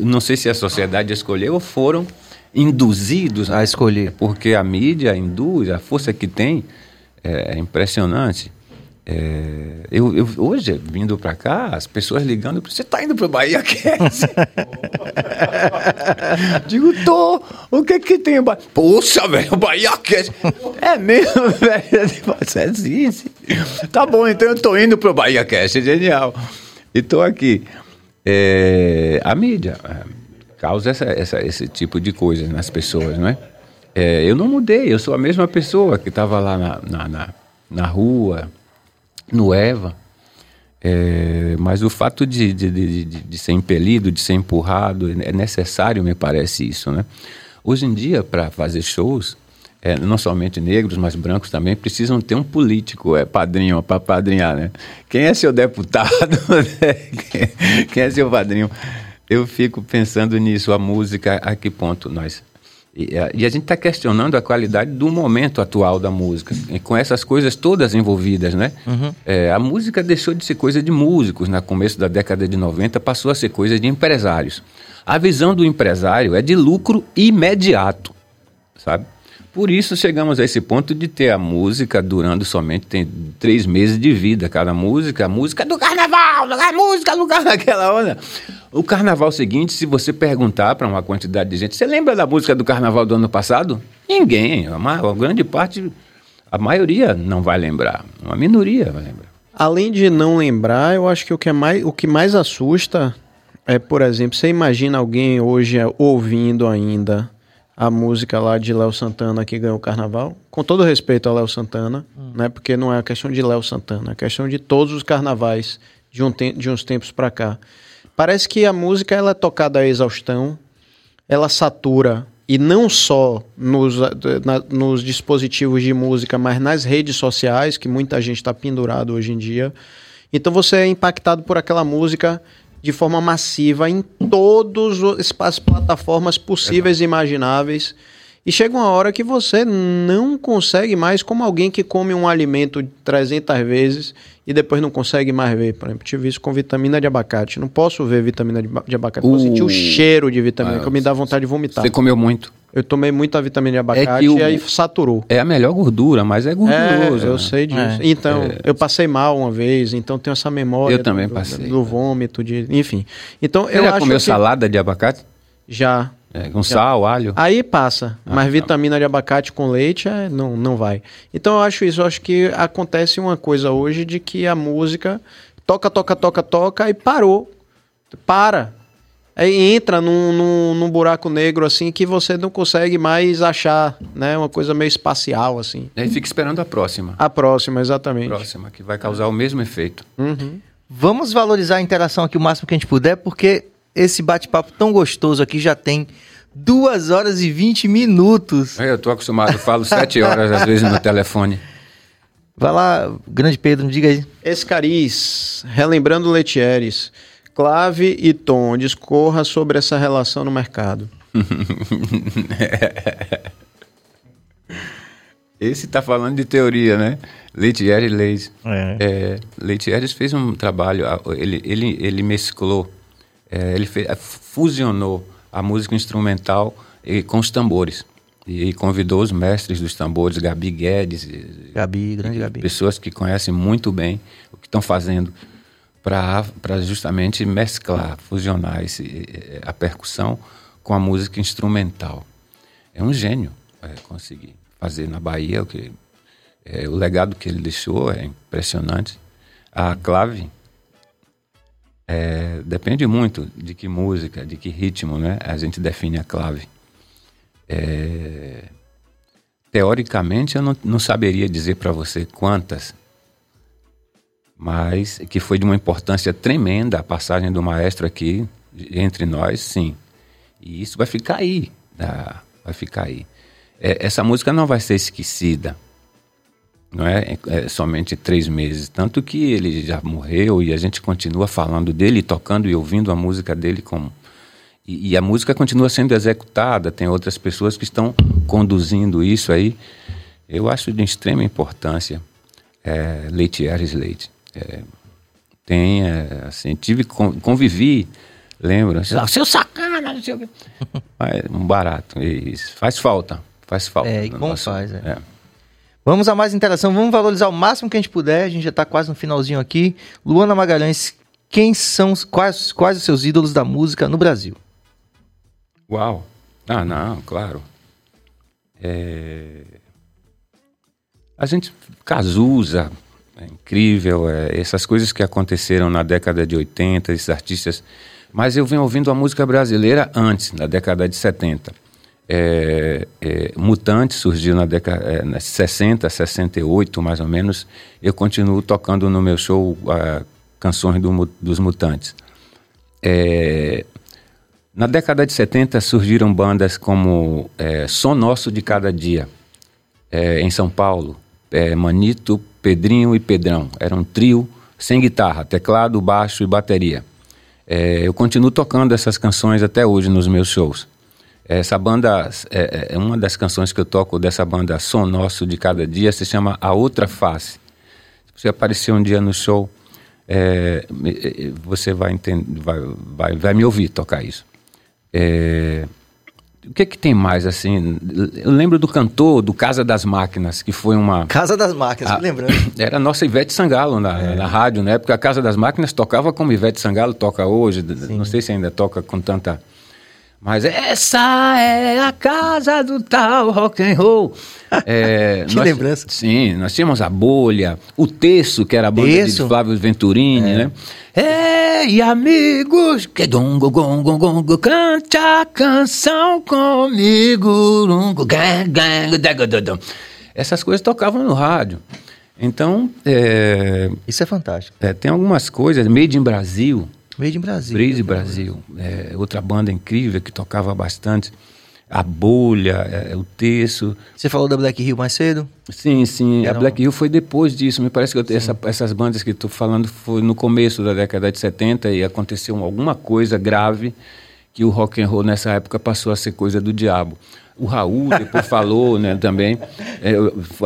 não sei se a sociedade escolheu ou foram induzidos a escolher. Porque a mídia induz, a força que tem é, é impressionante. É, eu, eu, hoje, vindo para cá, as pessoas ligando, você tá indo pro Bahia Cast? Digo, tô. O que que tem? Poxa, velho, o Bahia Cast. é mesmo, velho? É sim, sim. Tá bom, então eu tô indo pro Bahia Cast, genial. E tô aqui. É, a mídia é, causa essa, essa, esse tipo de coisa nas pessoas, não é? é? Eu não mudei, eu sou a mesma pessoa que estava lá na, na, na, na rua, no Eva. É, mas o fato de, de, de, de, ser impelido, de ser empurrado, é necessário, me parece isso, né? Hoje em dia, para fazer shows, é, não somente negros, mas brancos também, precisam ter um político, é padrinho, para padrinhar, né? Quem é seu deputado? Quem é seu padrinho? Eu fico pensando nisso, a música, a que ponto nós... E, a- e a gente está questionando a qualidade do momento atual da música, e com essas coisas todas envolvidas, né? É, a música deixou de ser coisa de músicos no começo da década de 90, passou a ser coisa de empresários. A visão do empresário é de lucro imediato, sabe? Por isso chegamos a esse ponto de ter a música durando somente tem três meses de vida cada música, a música do carnaval, a música do carnaval, aquela onda. O carnaval seguinte, se você perguntar para uma quantidade de gente, você lembra da música do carnaval do ano passado? Ninguém, a, ma- a grande parte, a maioria não vai lembrar, uma minoria vai lembrar. Além de não lembrar, eu acho que o que, é mais, o que mais assusta é, por exemplo, você imagina alguém hoje ouvindo ainda a música lá de Léo Santana que ganhou o carnaval? Com todo respeito ao Léo Santana, né? Porque não é a questão de Léo Santana, é a questão de todos os carnavais de, um te- de uns tempos pra cá. Parece que a música ela é tocada a exaustão, ela satura e não só nos, na- nos dispositivos de música, mas nas redes sociais, que muita gente está pendurado hoje em dia. Então você é impactado por aquela música de forma massiva em todas as plataformas possíveis e imagináveis. E chega uma hora que você não consegue mais, como alguém que come um alimento 300 vezes e depois não consegue mais ver. Por exemplo, tive isso com vitamina de abacate. Não posso ver vitamina de, ba- de abacate. Eu Uh. sentir o cheiro de vitamina, Ah, que me dá vontade de vomitar. Você comeu muito. Eu tomei muita vitamina de abacate que o- e aí saturou. É a melhor gordura, mas é É, gorduroso. eu né? sei disso. É. Então, eu passei mal uma vez, então tenho essa memória. Eu também do, passei. Do vômito, de, enfim. Então, Você eu já acho comeu que salada de abacate? já. É, com sal, alho? Aí passa, Ah, mas tá. vitamina de abacate com leite é, não, não vai. Então eu acho isso, eu acho que acontece uma coisa hoje de que a música toca, toca, toca, toca e parou. Para. Aí entra num, num, num buraco negro assim que você não consegue mais achar, né? Uma coisa meio espacial assim. E aí fica esperando a próxima. A próxima, exatamente. próxima, que vai causar o mesmo efeito. Uhum. Vamos valorizar a interação aqui o máximo que a gente puder, porque esse bate-papo tão gostoso aqui já tem 2 horas e 20 minutos. Eu tô acostumado, eu falo sete horas às vezes no telefone. Vai lá, grande Pedro, me diga aí. Escariz, relembrando Letieres, clave e tom, discorra sobre essa relação no mercado. Esse tá falando de teoria, né? Leithieres Leis. É. É, Leithieres fez um trabalho, ele, ele, ele mesclou, é, ele fe- fusionou a música instrumental e, com os tambores. E, convidou os mestres dos tambores, Gabi Guedes, e- Gabi, grande Gabi. pessoas que conhecem muito bem o que estão fazendo para justamente mesclar, fusionar esse, a percussão com a música instrumental. É um gênio é, conseguir fazer na Bahia o que é, o legado que ele deixou é impressionante. A clave é, depende muito de que música, de que ritmo, né? A gente define a clave. É, teoricamente, eu não, não saberia dizer para você quantas, mas que foi de uma importância tremenda a passagem do maestro aqui entre nós, sim. E isso vai ficar aí, tá? vai ficar aí. É, essa música não vai ser esquecida, não é? é somente três meses, tanto que ele já morreu e a gente continua falando dele, tocando e ouvindo a música dele como e, e a música continua sendo executada, tem outras pessoas que estão conduzindo isso aí. Eu acho de extrema importância. É, Leite Ares Leite. É, tem, é, assim, tive, con- convivi, "Ah, seu sacana, não sei o quê. Mas, um barato, isso. Faz falta, faz falta. É, e como faz, é. é. Vamos a mais interação, vamos valorizar o máximo que a gente puder. A gente já tá quase no finalzinho aqui. Luana Magalhães, quem são, quais, quais os seus ídolos da música no Brasil? Uau! Ah, não, claro. É... A gente. Cazuza, é incrível, é, essas coisas que aconteceram na década de 80, esses artistas. Mas eu venho ouvindo a música brasileira antes, na década de 70. É, é, Mutante surgiu na década é, nas 60, 68, mais ou menos. Eu continuo tocando no meu show ah, canções do dos Mutantes. É, na década de 70 surgiram bandas como é, Som Nosso de Cada Dia, é, em São Paulo. É, Manito, Pedrinho e Pedrão. Era um trio sem guitarra, teclado, baixo e bateria. É, eu continuo tocando essas canções até hoje nos meus shows. Essa banda, é, é uma das canções que eu toco dessa banda Som Nosso de Cada Dia, se chama A Outra Face. Se você aparecer um dia no show, é, você vai, entender, vai, vai, vai me ouvir tocar isso. É, o que que tem mais assim? Eu lembro do cantor do Casa das Máquinas, que foi uma. Casa das Máquinas, Ah, lembrando. Era a nossa Ivete Sangalo na, na rádio, na época a Casa das Máquinas tocava como Ivete Sangalo toca hoje, não sei se ainda toca com tanta... Mas essa é a casa do tal rock and roll. É, Que lembrança. Sim, nós tínhamos a Bolha, o Terço, que era a banda Terço? de Flávio Venturini, né? Ei, amigos, que dongo, gongo, gongo, cante a canção comigo. lungo, gang, gang, dagadadam. Essas coisas tocavam no rádio. Então, é, Isso é fantástico. é, tem algumas coisas, Made in Brasil, Made in Brasil. Breeze Brasil, é, outra banda incrível que tocava bastante. A Bolha, é, o Terço. Você falou da Black Hill mais cedo? Sim, sim. Era A Black Hill foi depois disso. Me parece que eu- essa- essas bandas que estou falando foi no começo da década de 70 e aconteceu alguma coisa grave que o rock and roll nessa época passou a ser coisa do diabo. O Raul depois falou, né, também. É,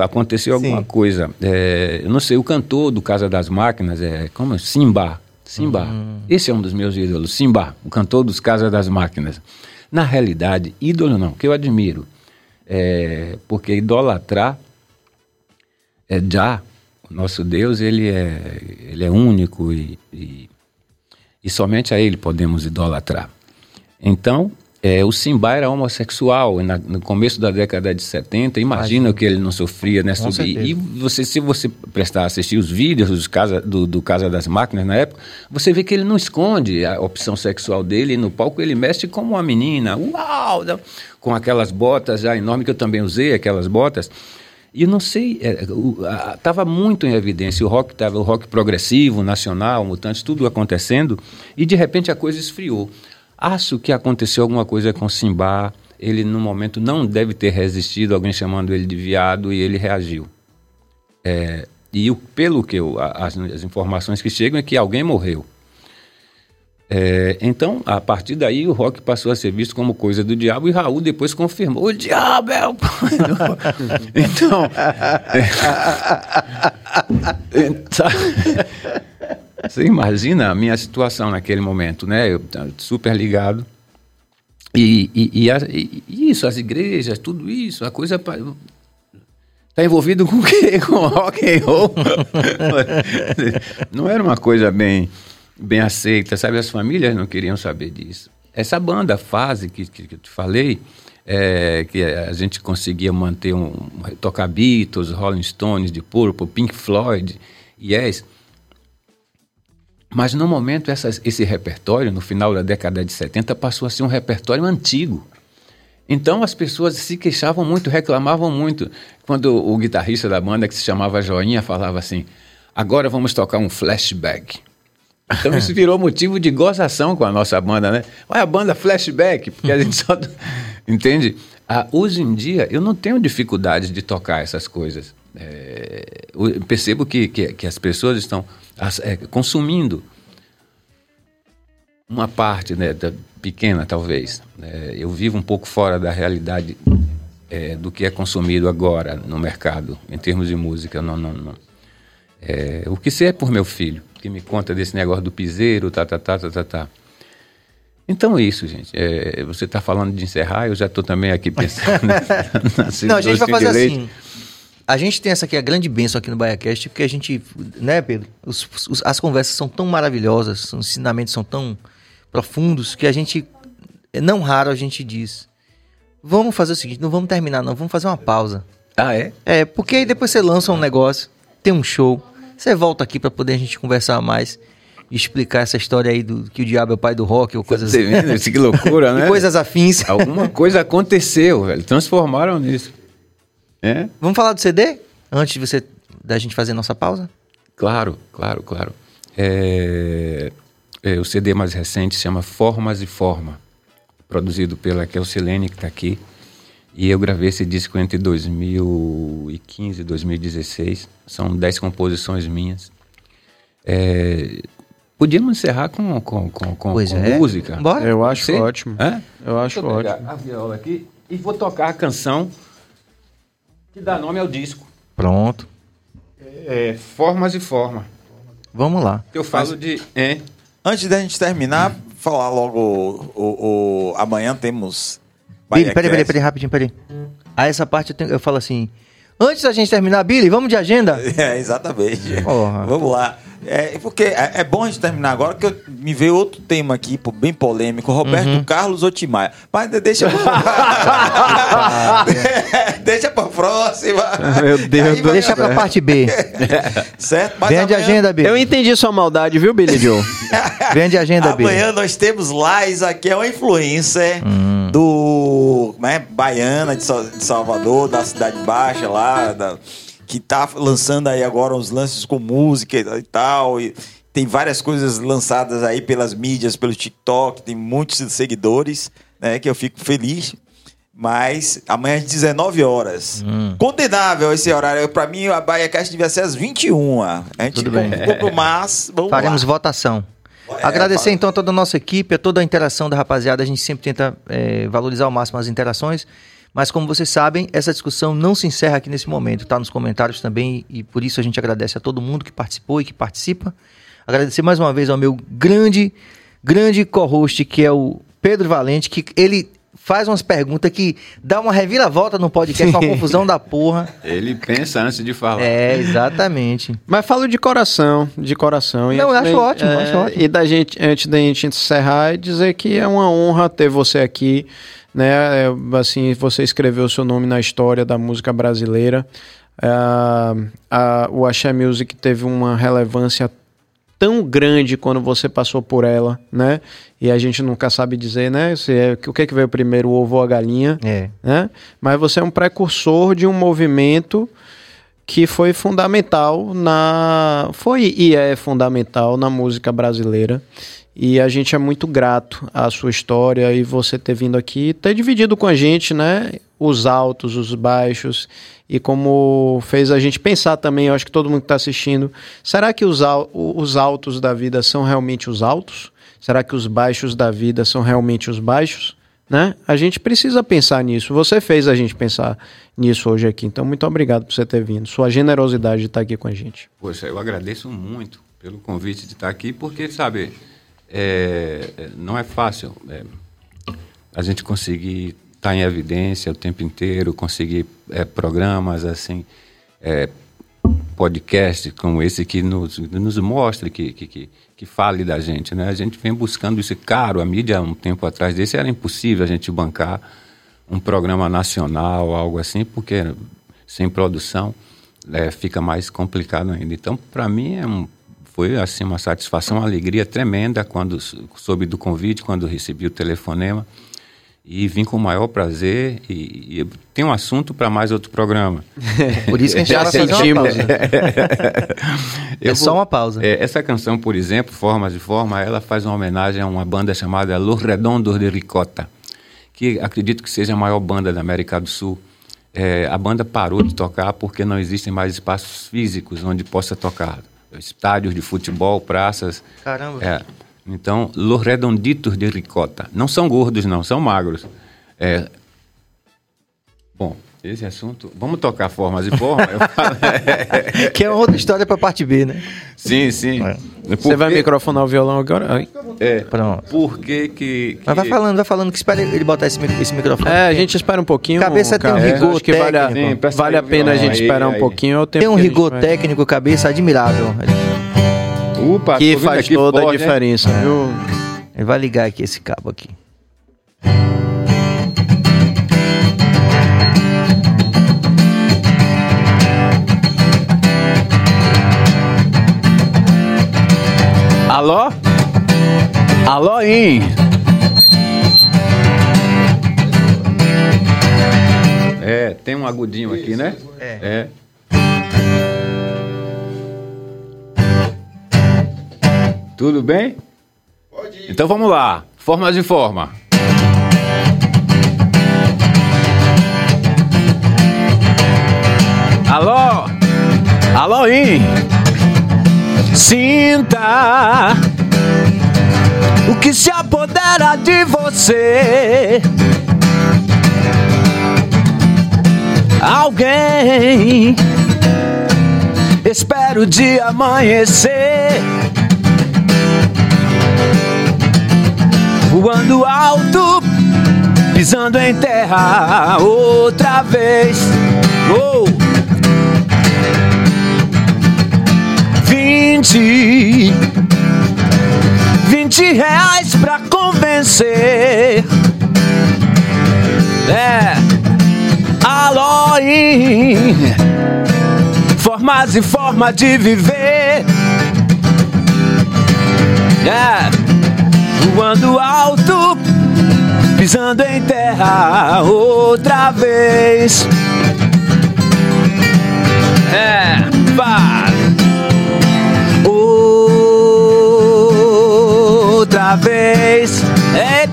aconteceu alguma Sim. coisa. É, eu não sei, o cantor do Casa das Máquinas é como é? Simba. Simba. Esse é um dos meus ídolos, Simba, o cantor dos Casa das Máquinas. Na realidade, ídolo não, que eu admiro. É, porque idolatrar é já o nosso Deus ele é ele é único e, e, e somente a ele podemos idolatrar então é, o Simba era homossexual na- no começo da década de 70 imagina o que ele não sofria né Com e você se você prestar assistir os vídeos dos casa, do, do Casa das Máquinas na época você vê que ele não esconde a opção sexual dele e no palco. Ele mexe como uma menina uau da- com aquelas botas já enormes que eu também usei aquelas botas. E não sei, estava muito em evidência, o rock estava o rock progressivo, nacional, mutantes, tudo acontecendo, e de repente a coisa esfriou. Acho que aconteceu alguma coisa com Simba, ele no momento não deve ter resistido, alguém chamando ele de viado, e ele reagiu. É, e o, pelo que eu, as, as informações que chegam é que alguém morreu. É, então, a partir daí, o rock passou a ser visto como coisa do diabo e Raul depois confirmou: o diabo é o. Então. é, então você imagina a minha situação naquele momento, né? Eu tava super ligado. E, e, e, a- e- isso, as igrejas, tudo isso, a coisa. pa- Tá envolvido com o quê? Com rock and roll? não era uma coisa bem, bem aceita, sabe? As famílias não queriam saber disso. Essa banda, Fase, que, que, que eu te falei, é, que a gente conseguia manter um... Tocar Beatles, Rolling Stones, de Purple, Pink Floyd, Yes... Mas no momento essas- esse repertório, no final da década de 70, passou a ser um repertório antigo. Então as pessoas se queixavam muito, reclamavam muito. Quando o guitarrista da banda, que se chamava Joinha, falava assim: agora vamos tocar um flashback. Então isso virou motivo de gozação com a nossa banda, né? Olha a banda flashback, porque a gente só. Entende? Ah, hoje em dia eu não tenho dificuldade de tocar essas coisas. É, percebo que, que, que as pessoas estão consumindo uma parte né, da- pequena, talvez. É, eu vivo um pouco fora da realidade é, do que é consumido agora no mercado, em termos de música. Não, não, não. É, o que sei é por meu filho, que me conta desse negócio do piseiro, tá, tá, tá, tá, tá, tá. Então é isso, gente. É, você está falando de encerrar, eu já estou também aqui pensando na Não, a gente vai fazer assim. A gente tem essa aqui, a grande bênção aqui no BaiaCast, porque a gente, né, Pedro? Os- os- as conversas são tão maravilhosas, os ensinamentos são tão profundos, que a gente, não raro a gente diz, vamos fazer o seguinte, não vamos terminar não, vamos fazer uma pausa. Ah, é? É, porque aí depois você lança um negócio, tem um show, você volta aqui pra poder a gente conversar mais e explicar essa história aí do que o diabo é o pai do rock ou coisas, Você vendo? Que loucura, né? coisas afins. Alguma coisa aconteceu, velho. Transformaram nisso. É? Vamos falar do CD? Antes de você da gente fazer nossa pausa? Claro, claro, claro. É, é, o CD mais recente se chama Formas e Forma, produzido pela Kelsilene, que está aqui. E eu gravei esse disco entre 2015 e 2016. São dez composições minhas. É, Podíamos encerrar com, com, com, com, com é. música. Bora. Eu acho Sim. ótimo. Hã? Eu acho Deixa eu pegar ótimo. a viola aqui e vou tocar a canção que dá nome ao disco. Pronto. É, Formas e Forma. Vamos lá. Eu falo de. É, Antes da gente terminar, falar logo o, o- o- amanhã temos. Billy, peraí, peraí, peraí, rapidinho, peraí. A essa parte eu, tenho- eu falo assim. Antes da gente terminar, Billy, vamos de agenda? É, exatamente. Porra. Vamos lá. É, porque é, é bom a gente terminar agora, que eu, me veio outro tema aqui, pô, bem polêmico. Roberto Uhum. Carlos Otimaia. Mas deixa. deixa pra próxima. Meu Deus vai- Deixa pra parte B. Certo? Mas Vem de amanhã- agenda, Billy. Eu entendi sua maldade, viu, Billy Joe? Vem de agenda, Billy. Amanhã nós temos Lais aqui, é uma influencer Hum. do né, Baiana de, Sa- de Salvador, da Cidade Baixa lá, da- que tá lançando aí agora uns lances com música e, tal. E tem várias coisas lançadas aí pelas mídias, pelo TikTok, tem muitos seguidores, né? Que eu fico feliz. Mas amanhã às 19 horas. Hum. Condenável esse horário. Pra mim, a BaiaCast devia ser às 21. A gente Tudo bem. ficou pro mas. Vamos Faremos lá. votação. É, Agradecer então a toda a nossa equipe, a toda a interação da rapaziada. A gente sempre tenta eh, valorizar ao máximo as interações. Mas como vocês sabem, essa discussão não se encerra aqui nesse momento. Tá nos comentários também. E por isso a gente agradece a todo mundo que participou e que participa. Agradecer mais uma vez ao meu grande, grande co-host, que é o Pedro Valente, que ele faz umas perguntas que dá uma reviravolta no podcast, uma confusão da porra. ele pensa antes de falar. É, exatamente. Mas falo de coração, de coração. E Não, eu acho da- ótimo, acho ótimo. E da gente, antes da gente encerrar, é dizer que é uma honra ter você aqui, né? É, Assim, você escreveu o seu nome na história da música brasileira. A- o Axé Music teve uma relevância tão grande quando você passou por ela, né? E a gente nunca sabe dizer, né? Se é, o que, que veio primeiro, o ovo ou a galinha É. né? Mas você é um precursor de um movimento que foi fundamental na foi e é fundamental na música brasileira. E a gente é muito grato à sua história e você ter vindo aqui, ter dividido com a gente, né, os altos, os baixos e como fez a gente pensar também, eu acho que todo mundo que está assistindo, será que os, os altos da vida são realmente os altos? Será que os baixos da vida são realmente os baixos? né? A gente precisa pensar nisso. Você fez a gente pensar nisso hoje aqui. Então, muito obrigado por você ter vindo. Sua generosidade de estar aqui com a gente. Poxa, eu agradeço muito pelo convite de estar aqui, porque, sabe, é, é, não é fácil é, a gente conseguir estar em evidência o tempo inteiro, conseguir é, programas assim, é, podcasts como esse que nos, nos mostre, que, que, que, que fale da gente. Né? A gente vem buscando isso caro. A mídia, um tempo atrás desse, era impossível a gente bancar um programa nacional, algo assim, porque sem produção é, fica mais complicado ainda. Então, para mim, é um, foi assim, uma satisfação, uma alegria tremenda quando soube do convite, quando recebi o telefonema. E vim com o maior prazer. E, e tem um assunto para mais outro programa. Por isso que a gente Já sentimos. É só uma pausa. é, essa canção, por exemplo, Formas de Forma, ela faz uma homenagem a uma banda chamada Los Redondos de Ricota, que acredito que seja a maior banda da América do Sul. É, a banda parou de tocar porque não existem mais espaços físicos onde possa tocar. Estádios de futebol, praças. Caramba. É, então, Los Redonditos de Ricota. Não são gordos, não, são magros. É, bom, esse assunto. Vamos tocar formas e formas? Que é outra história pra parte B, né? sim, sim. É. Você vai Porque- microfonar o violão agora? Ai. É, Pronto. por que que... Mas vai falando, vai falando, que espera ele botar esse, esse microfone. É, a gente espera um pouquinho. Cabeça tem um rigor Acho que vale a, técnico. Sim, vale a pena a gente aí, esperar um aí. pouquinho. É o tempo Tem um a gente rigor vai- técnico, cabeça admirável. Opa, Que vendo faz toda a diferença, viu? Ele vai ligar aqui esse cabo aqui. Alô? Alô, hein? É, tem um agudinho aqui, né? É. É. Tudo bem? Pode ir. Então vamos lá. Formas de forma. Alô? Alô, hein? Sinta o que se apodera de você. Alguém espero o dia amanhecer. Voando alto, pisando em terra outra vez. Oh. Vinte, vinte reais pra convencer. É, Aloy, formas e forma de viver. É, voando alto, pisando em terra outra vez. É, pá. Outra vez. É.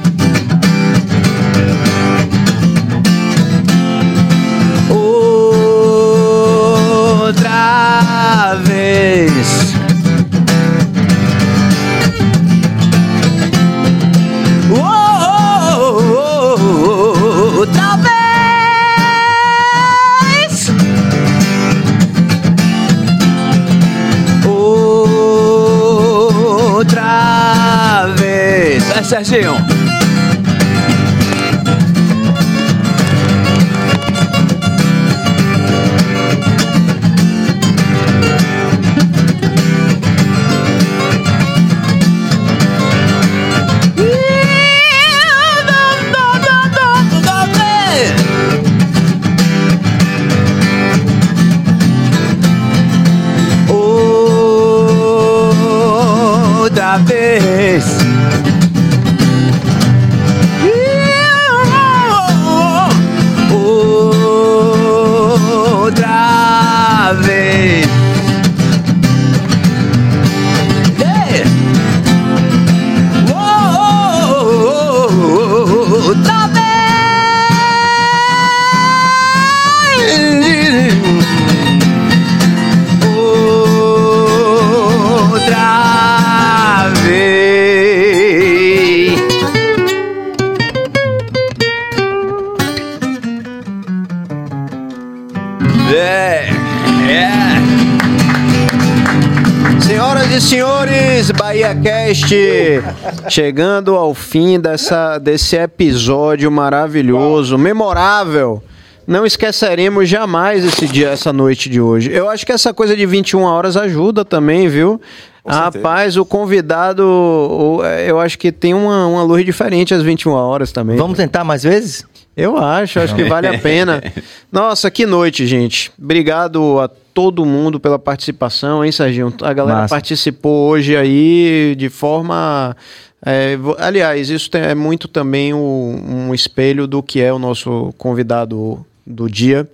Outra vez. Serginho. Vez. Cast, chegando ao fim dessa, desse episódio maravilhoso, memorável. Não esqueceremos jamais esse dia, essa noite de hoje. Eu acho que essa coisa de 21 horas ajuda também, viu? Rapaz, o convidado, o- eu acho que tem uma, uma luz diferente às 21 horas também. Vamos tentar mais vezes? Eu acho, acho que vale a pena. Nossa, que noite, gente. Obrigado a todo mundo pela participação, hein, Serginho? A galera Massa. participou hoje aí de forma. é, aliás, isso é muito também o- um espelho do que é o nosso convidado do dia.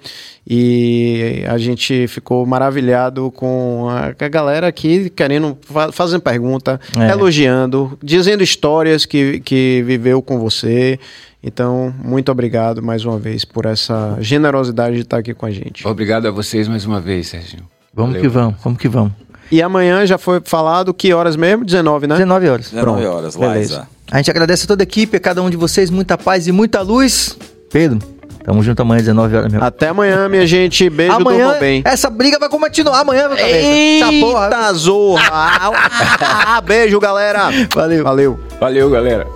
E a gente ficou maravilhado com a, galera aqui querendo, fa- fazendo pergunta, É. elogiando, dizendo histórias que, que viveu com você. Então, muito obrigado mais uma vez por essa generosidade de estar aqui com a gente. Obrigado a vocês mais uma vez, Serginho. Vamos Valeu. que vamos, vamos que vamos. E amanhã já foi falado que horas mesmo? 19, né? 19 horas. 19 Pronto, horas, beleza. Liza. A gente agradece a toda a equipe, a cada um de vocês, muita paz e muita luz. Pedro, tamo junto amanhã, 19 horas mesmo. Até amanhã, minha gente. Beijo amanhã, bem. essa briga vai continuar. Amanhã, meu cabeça. Essa porra. Eita zorra! Beijo, galera. Valeu. Valeu. Valeu, galera.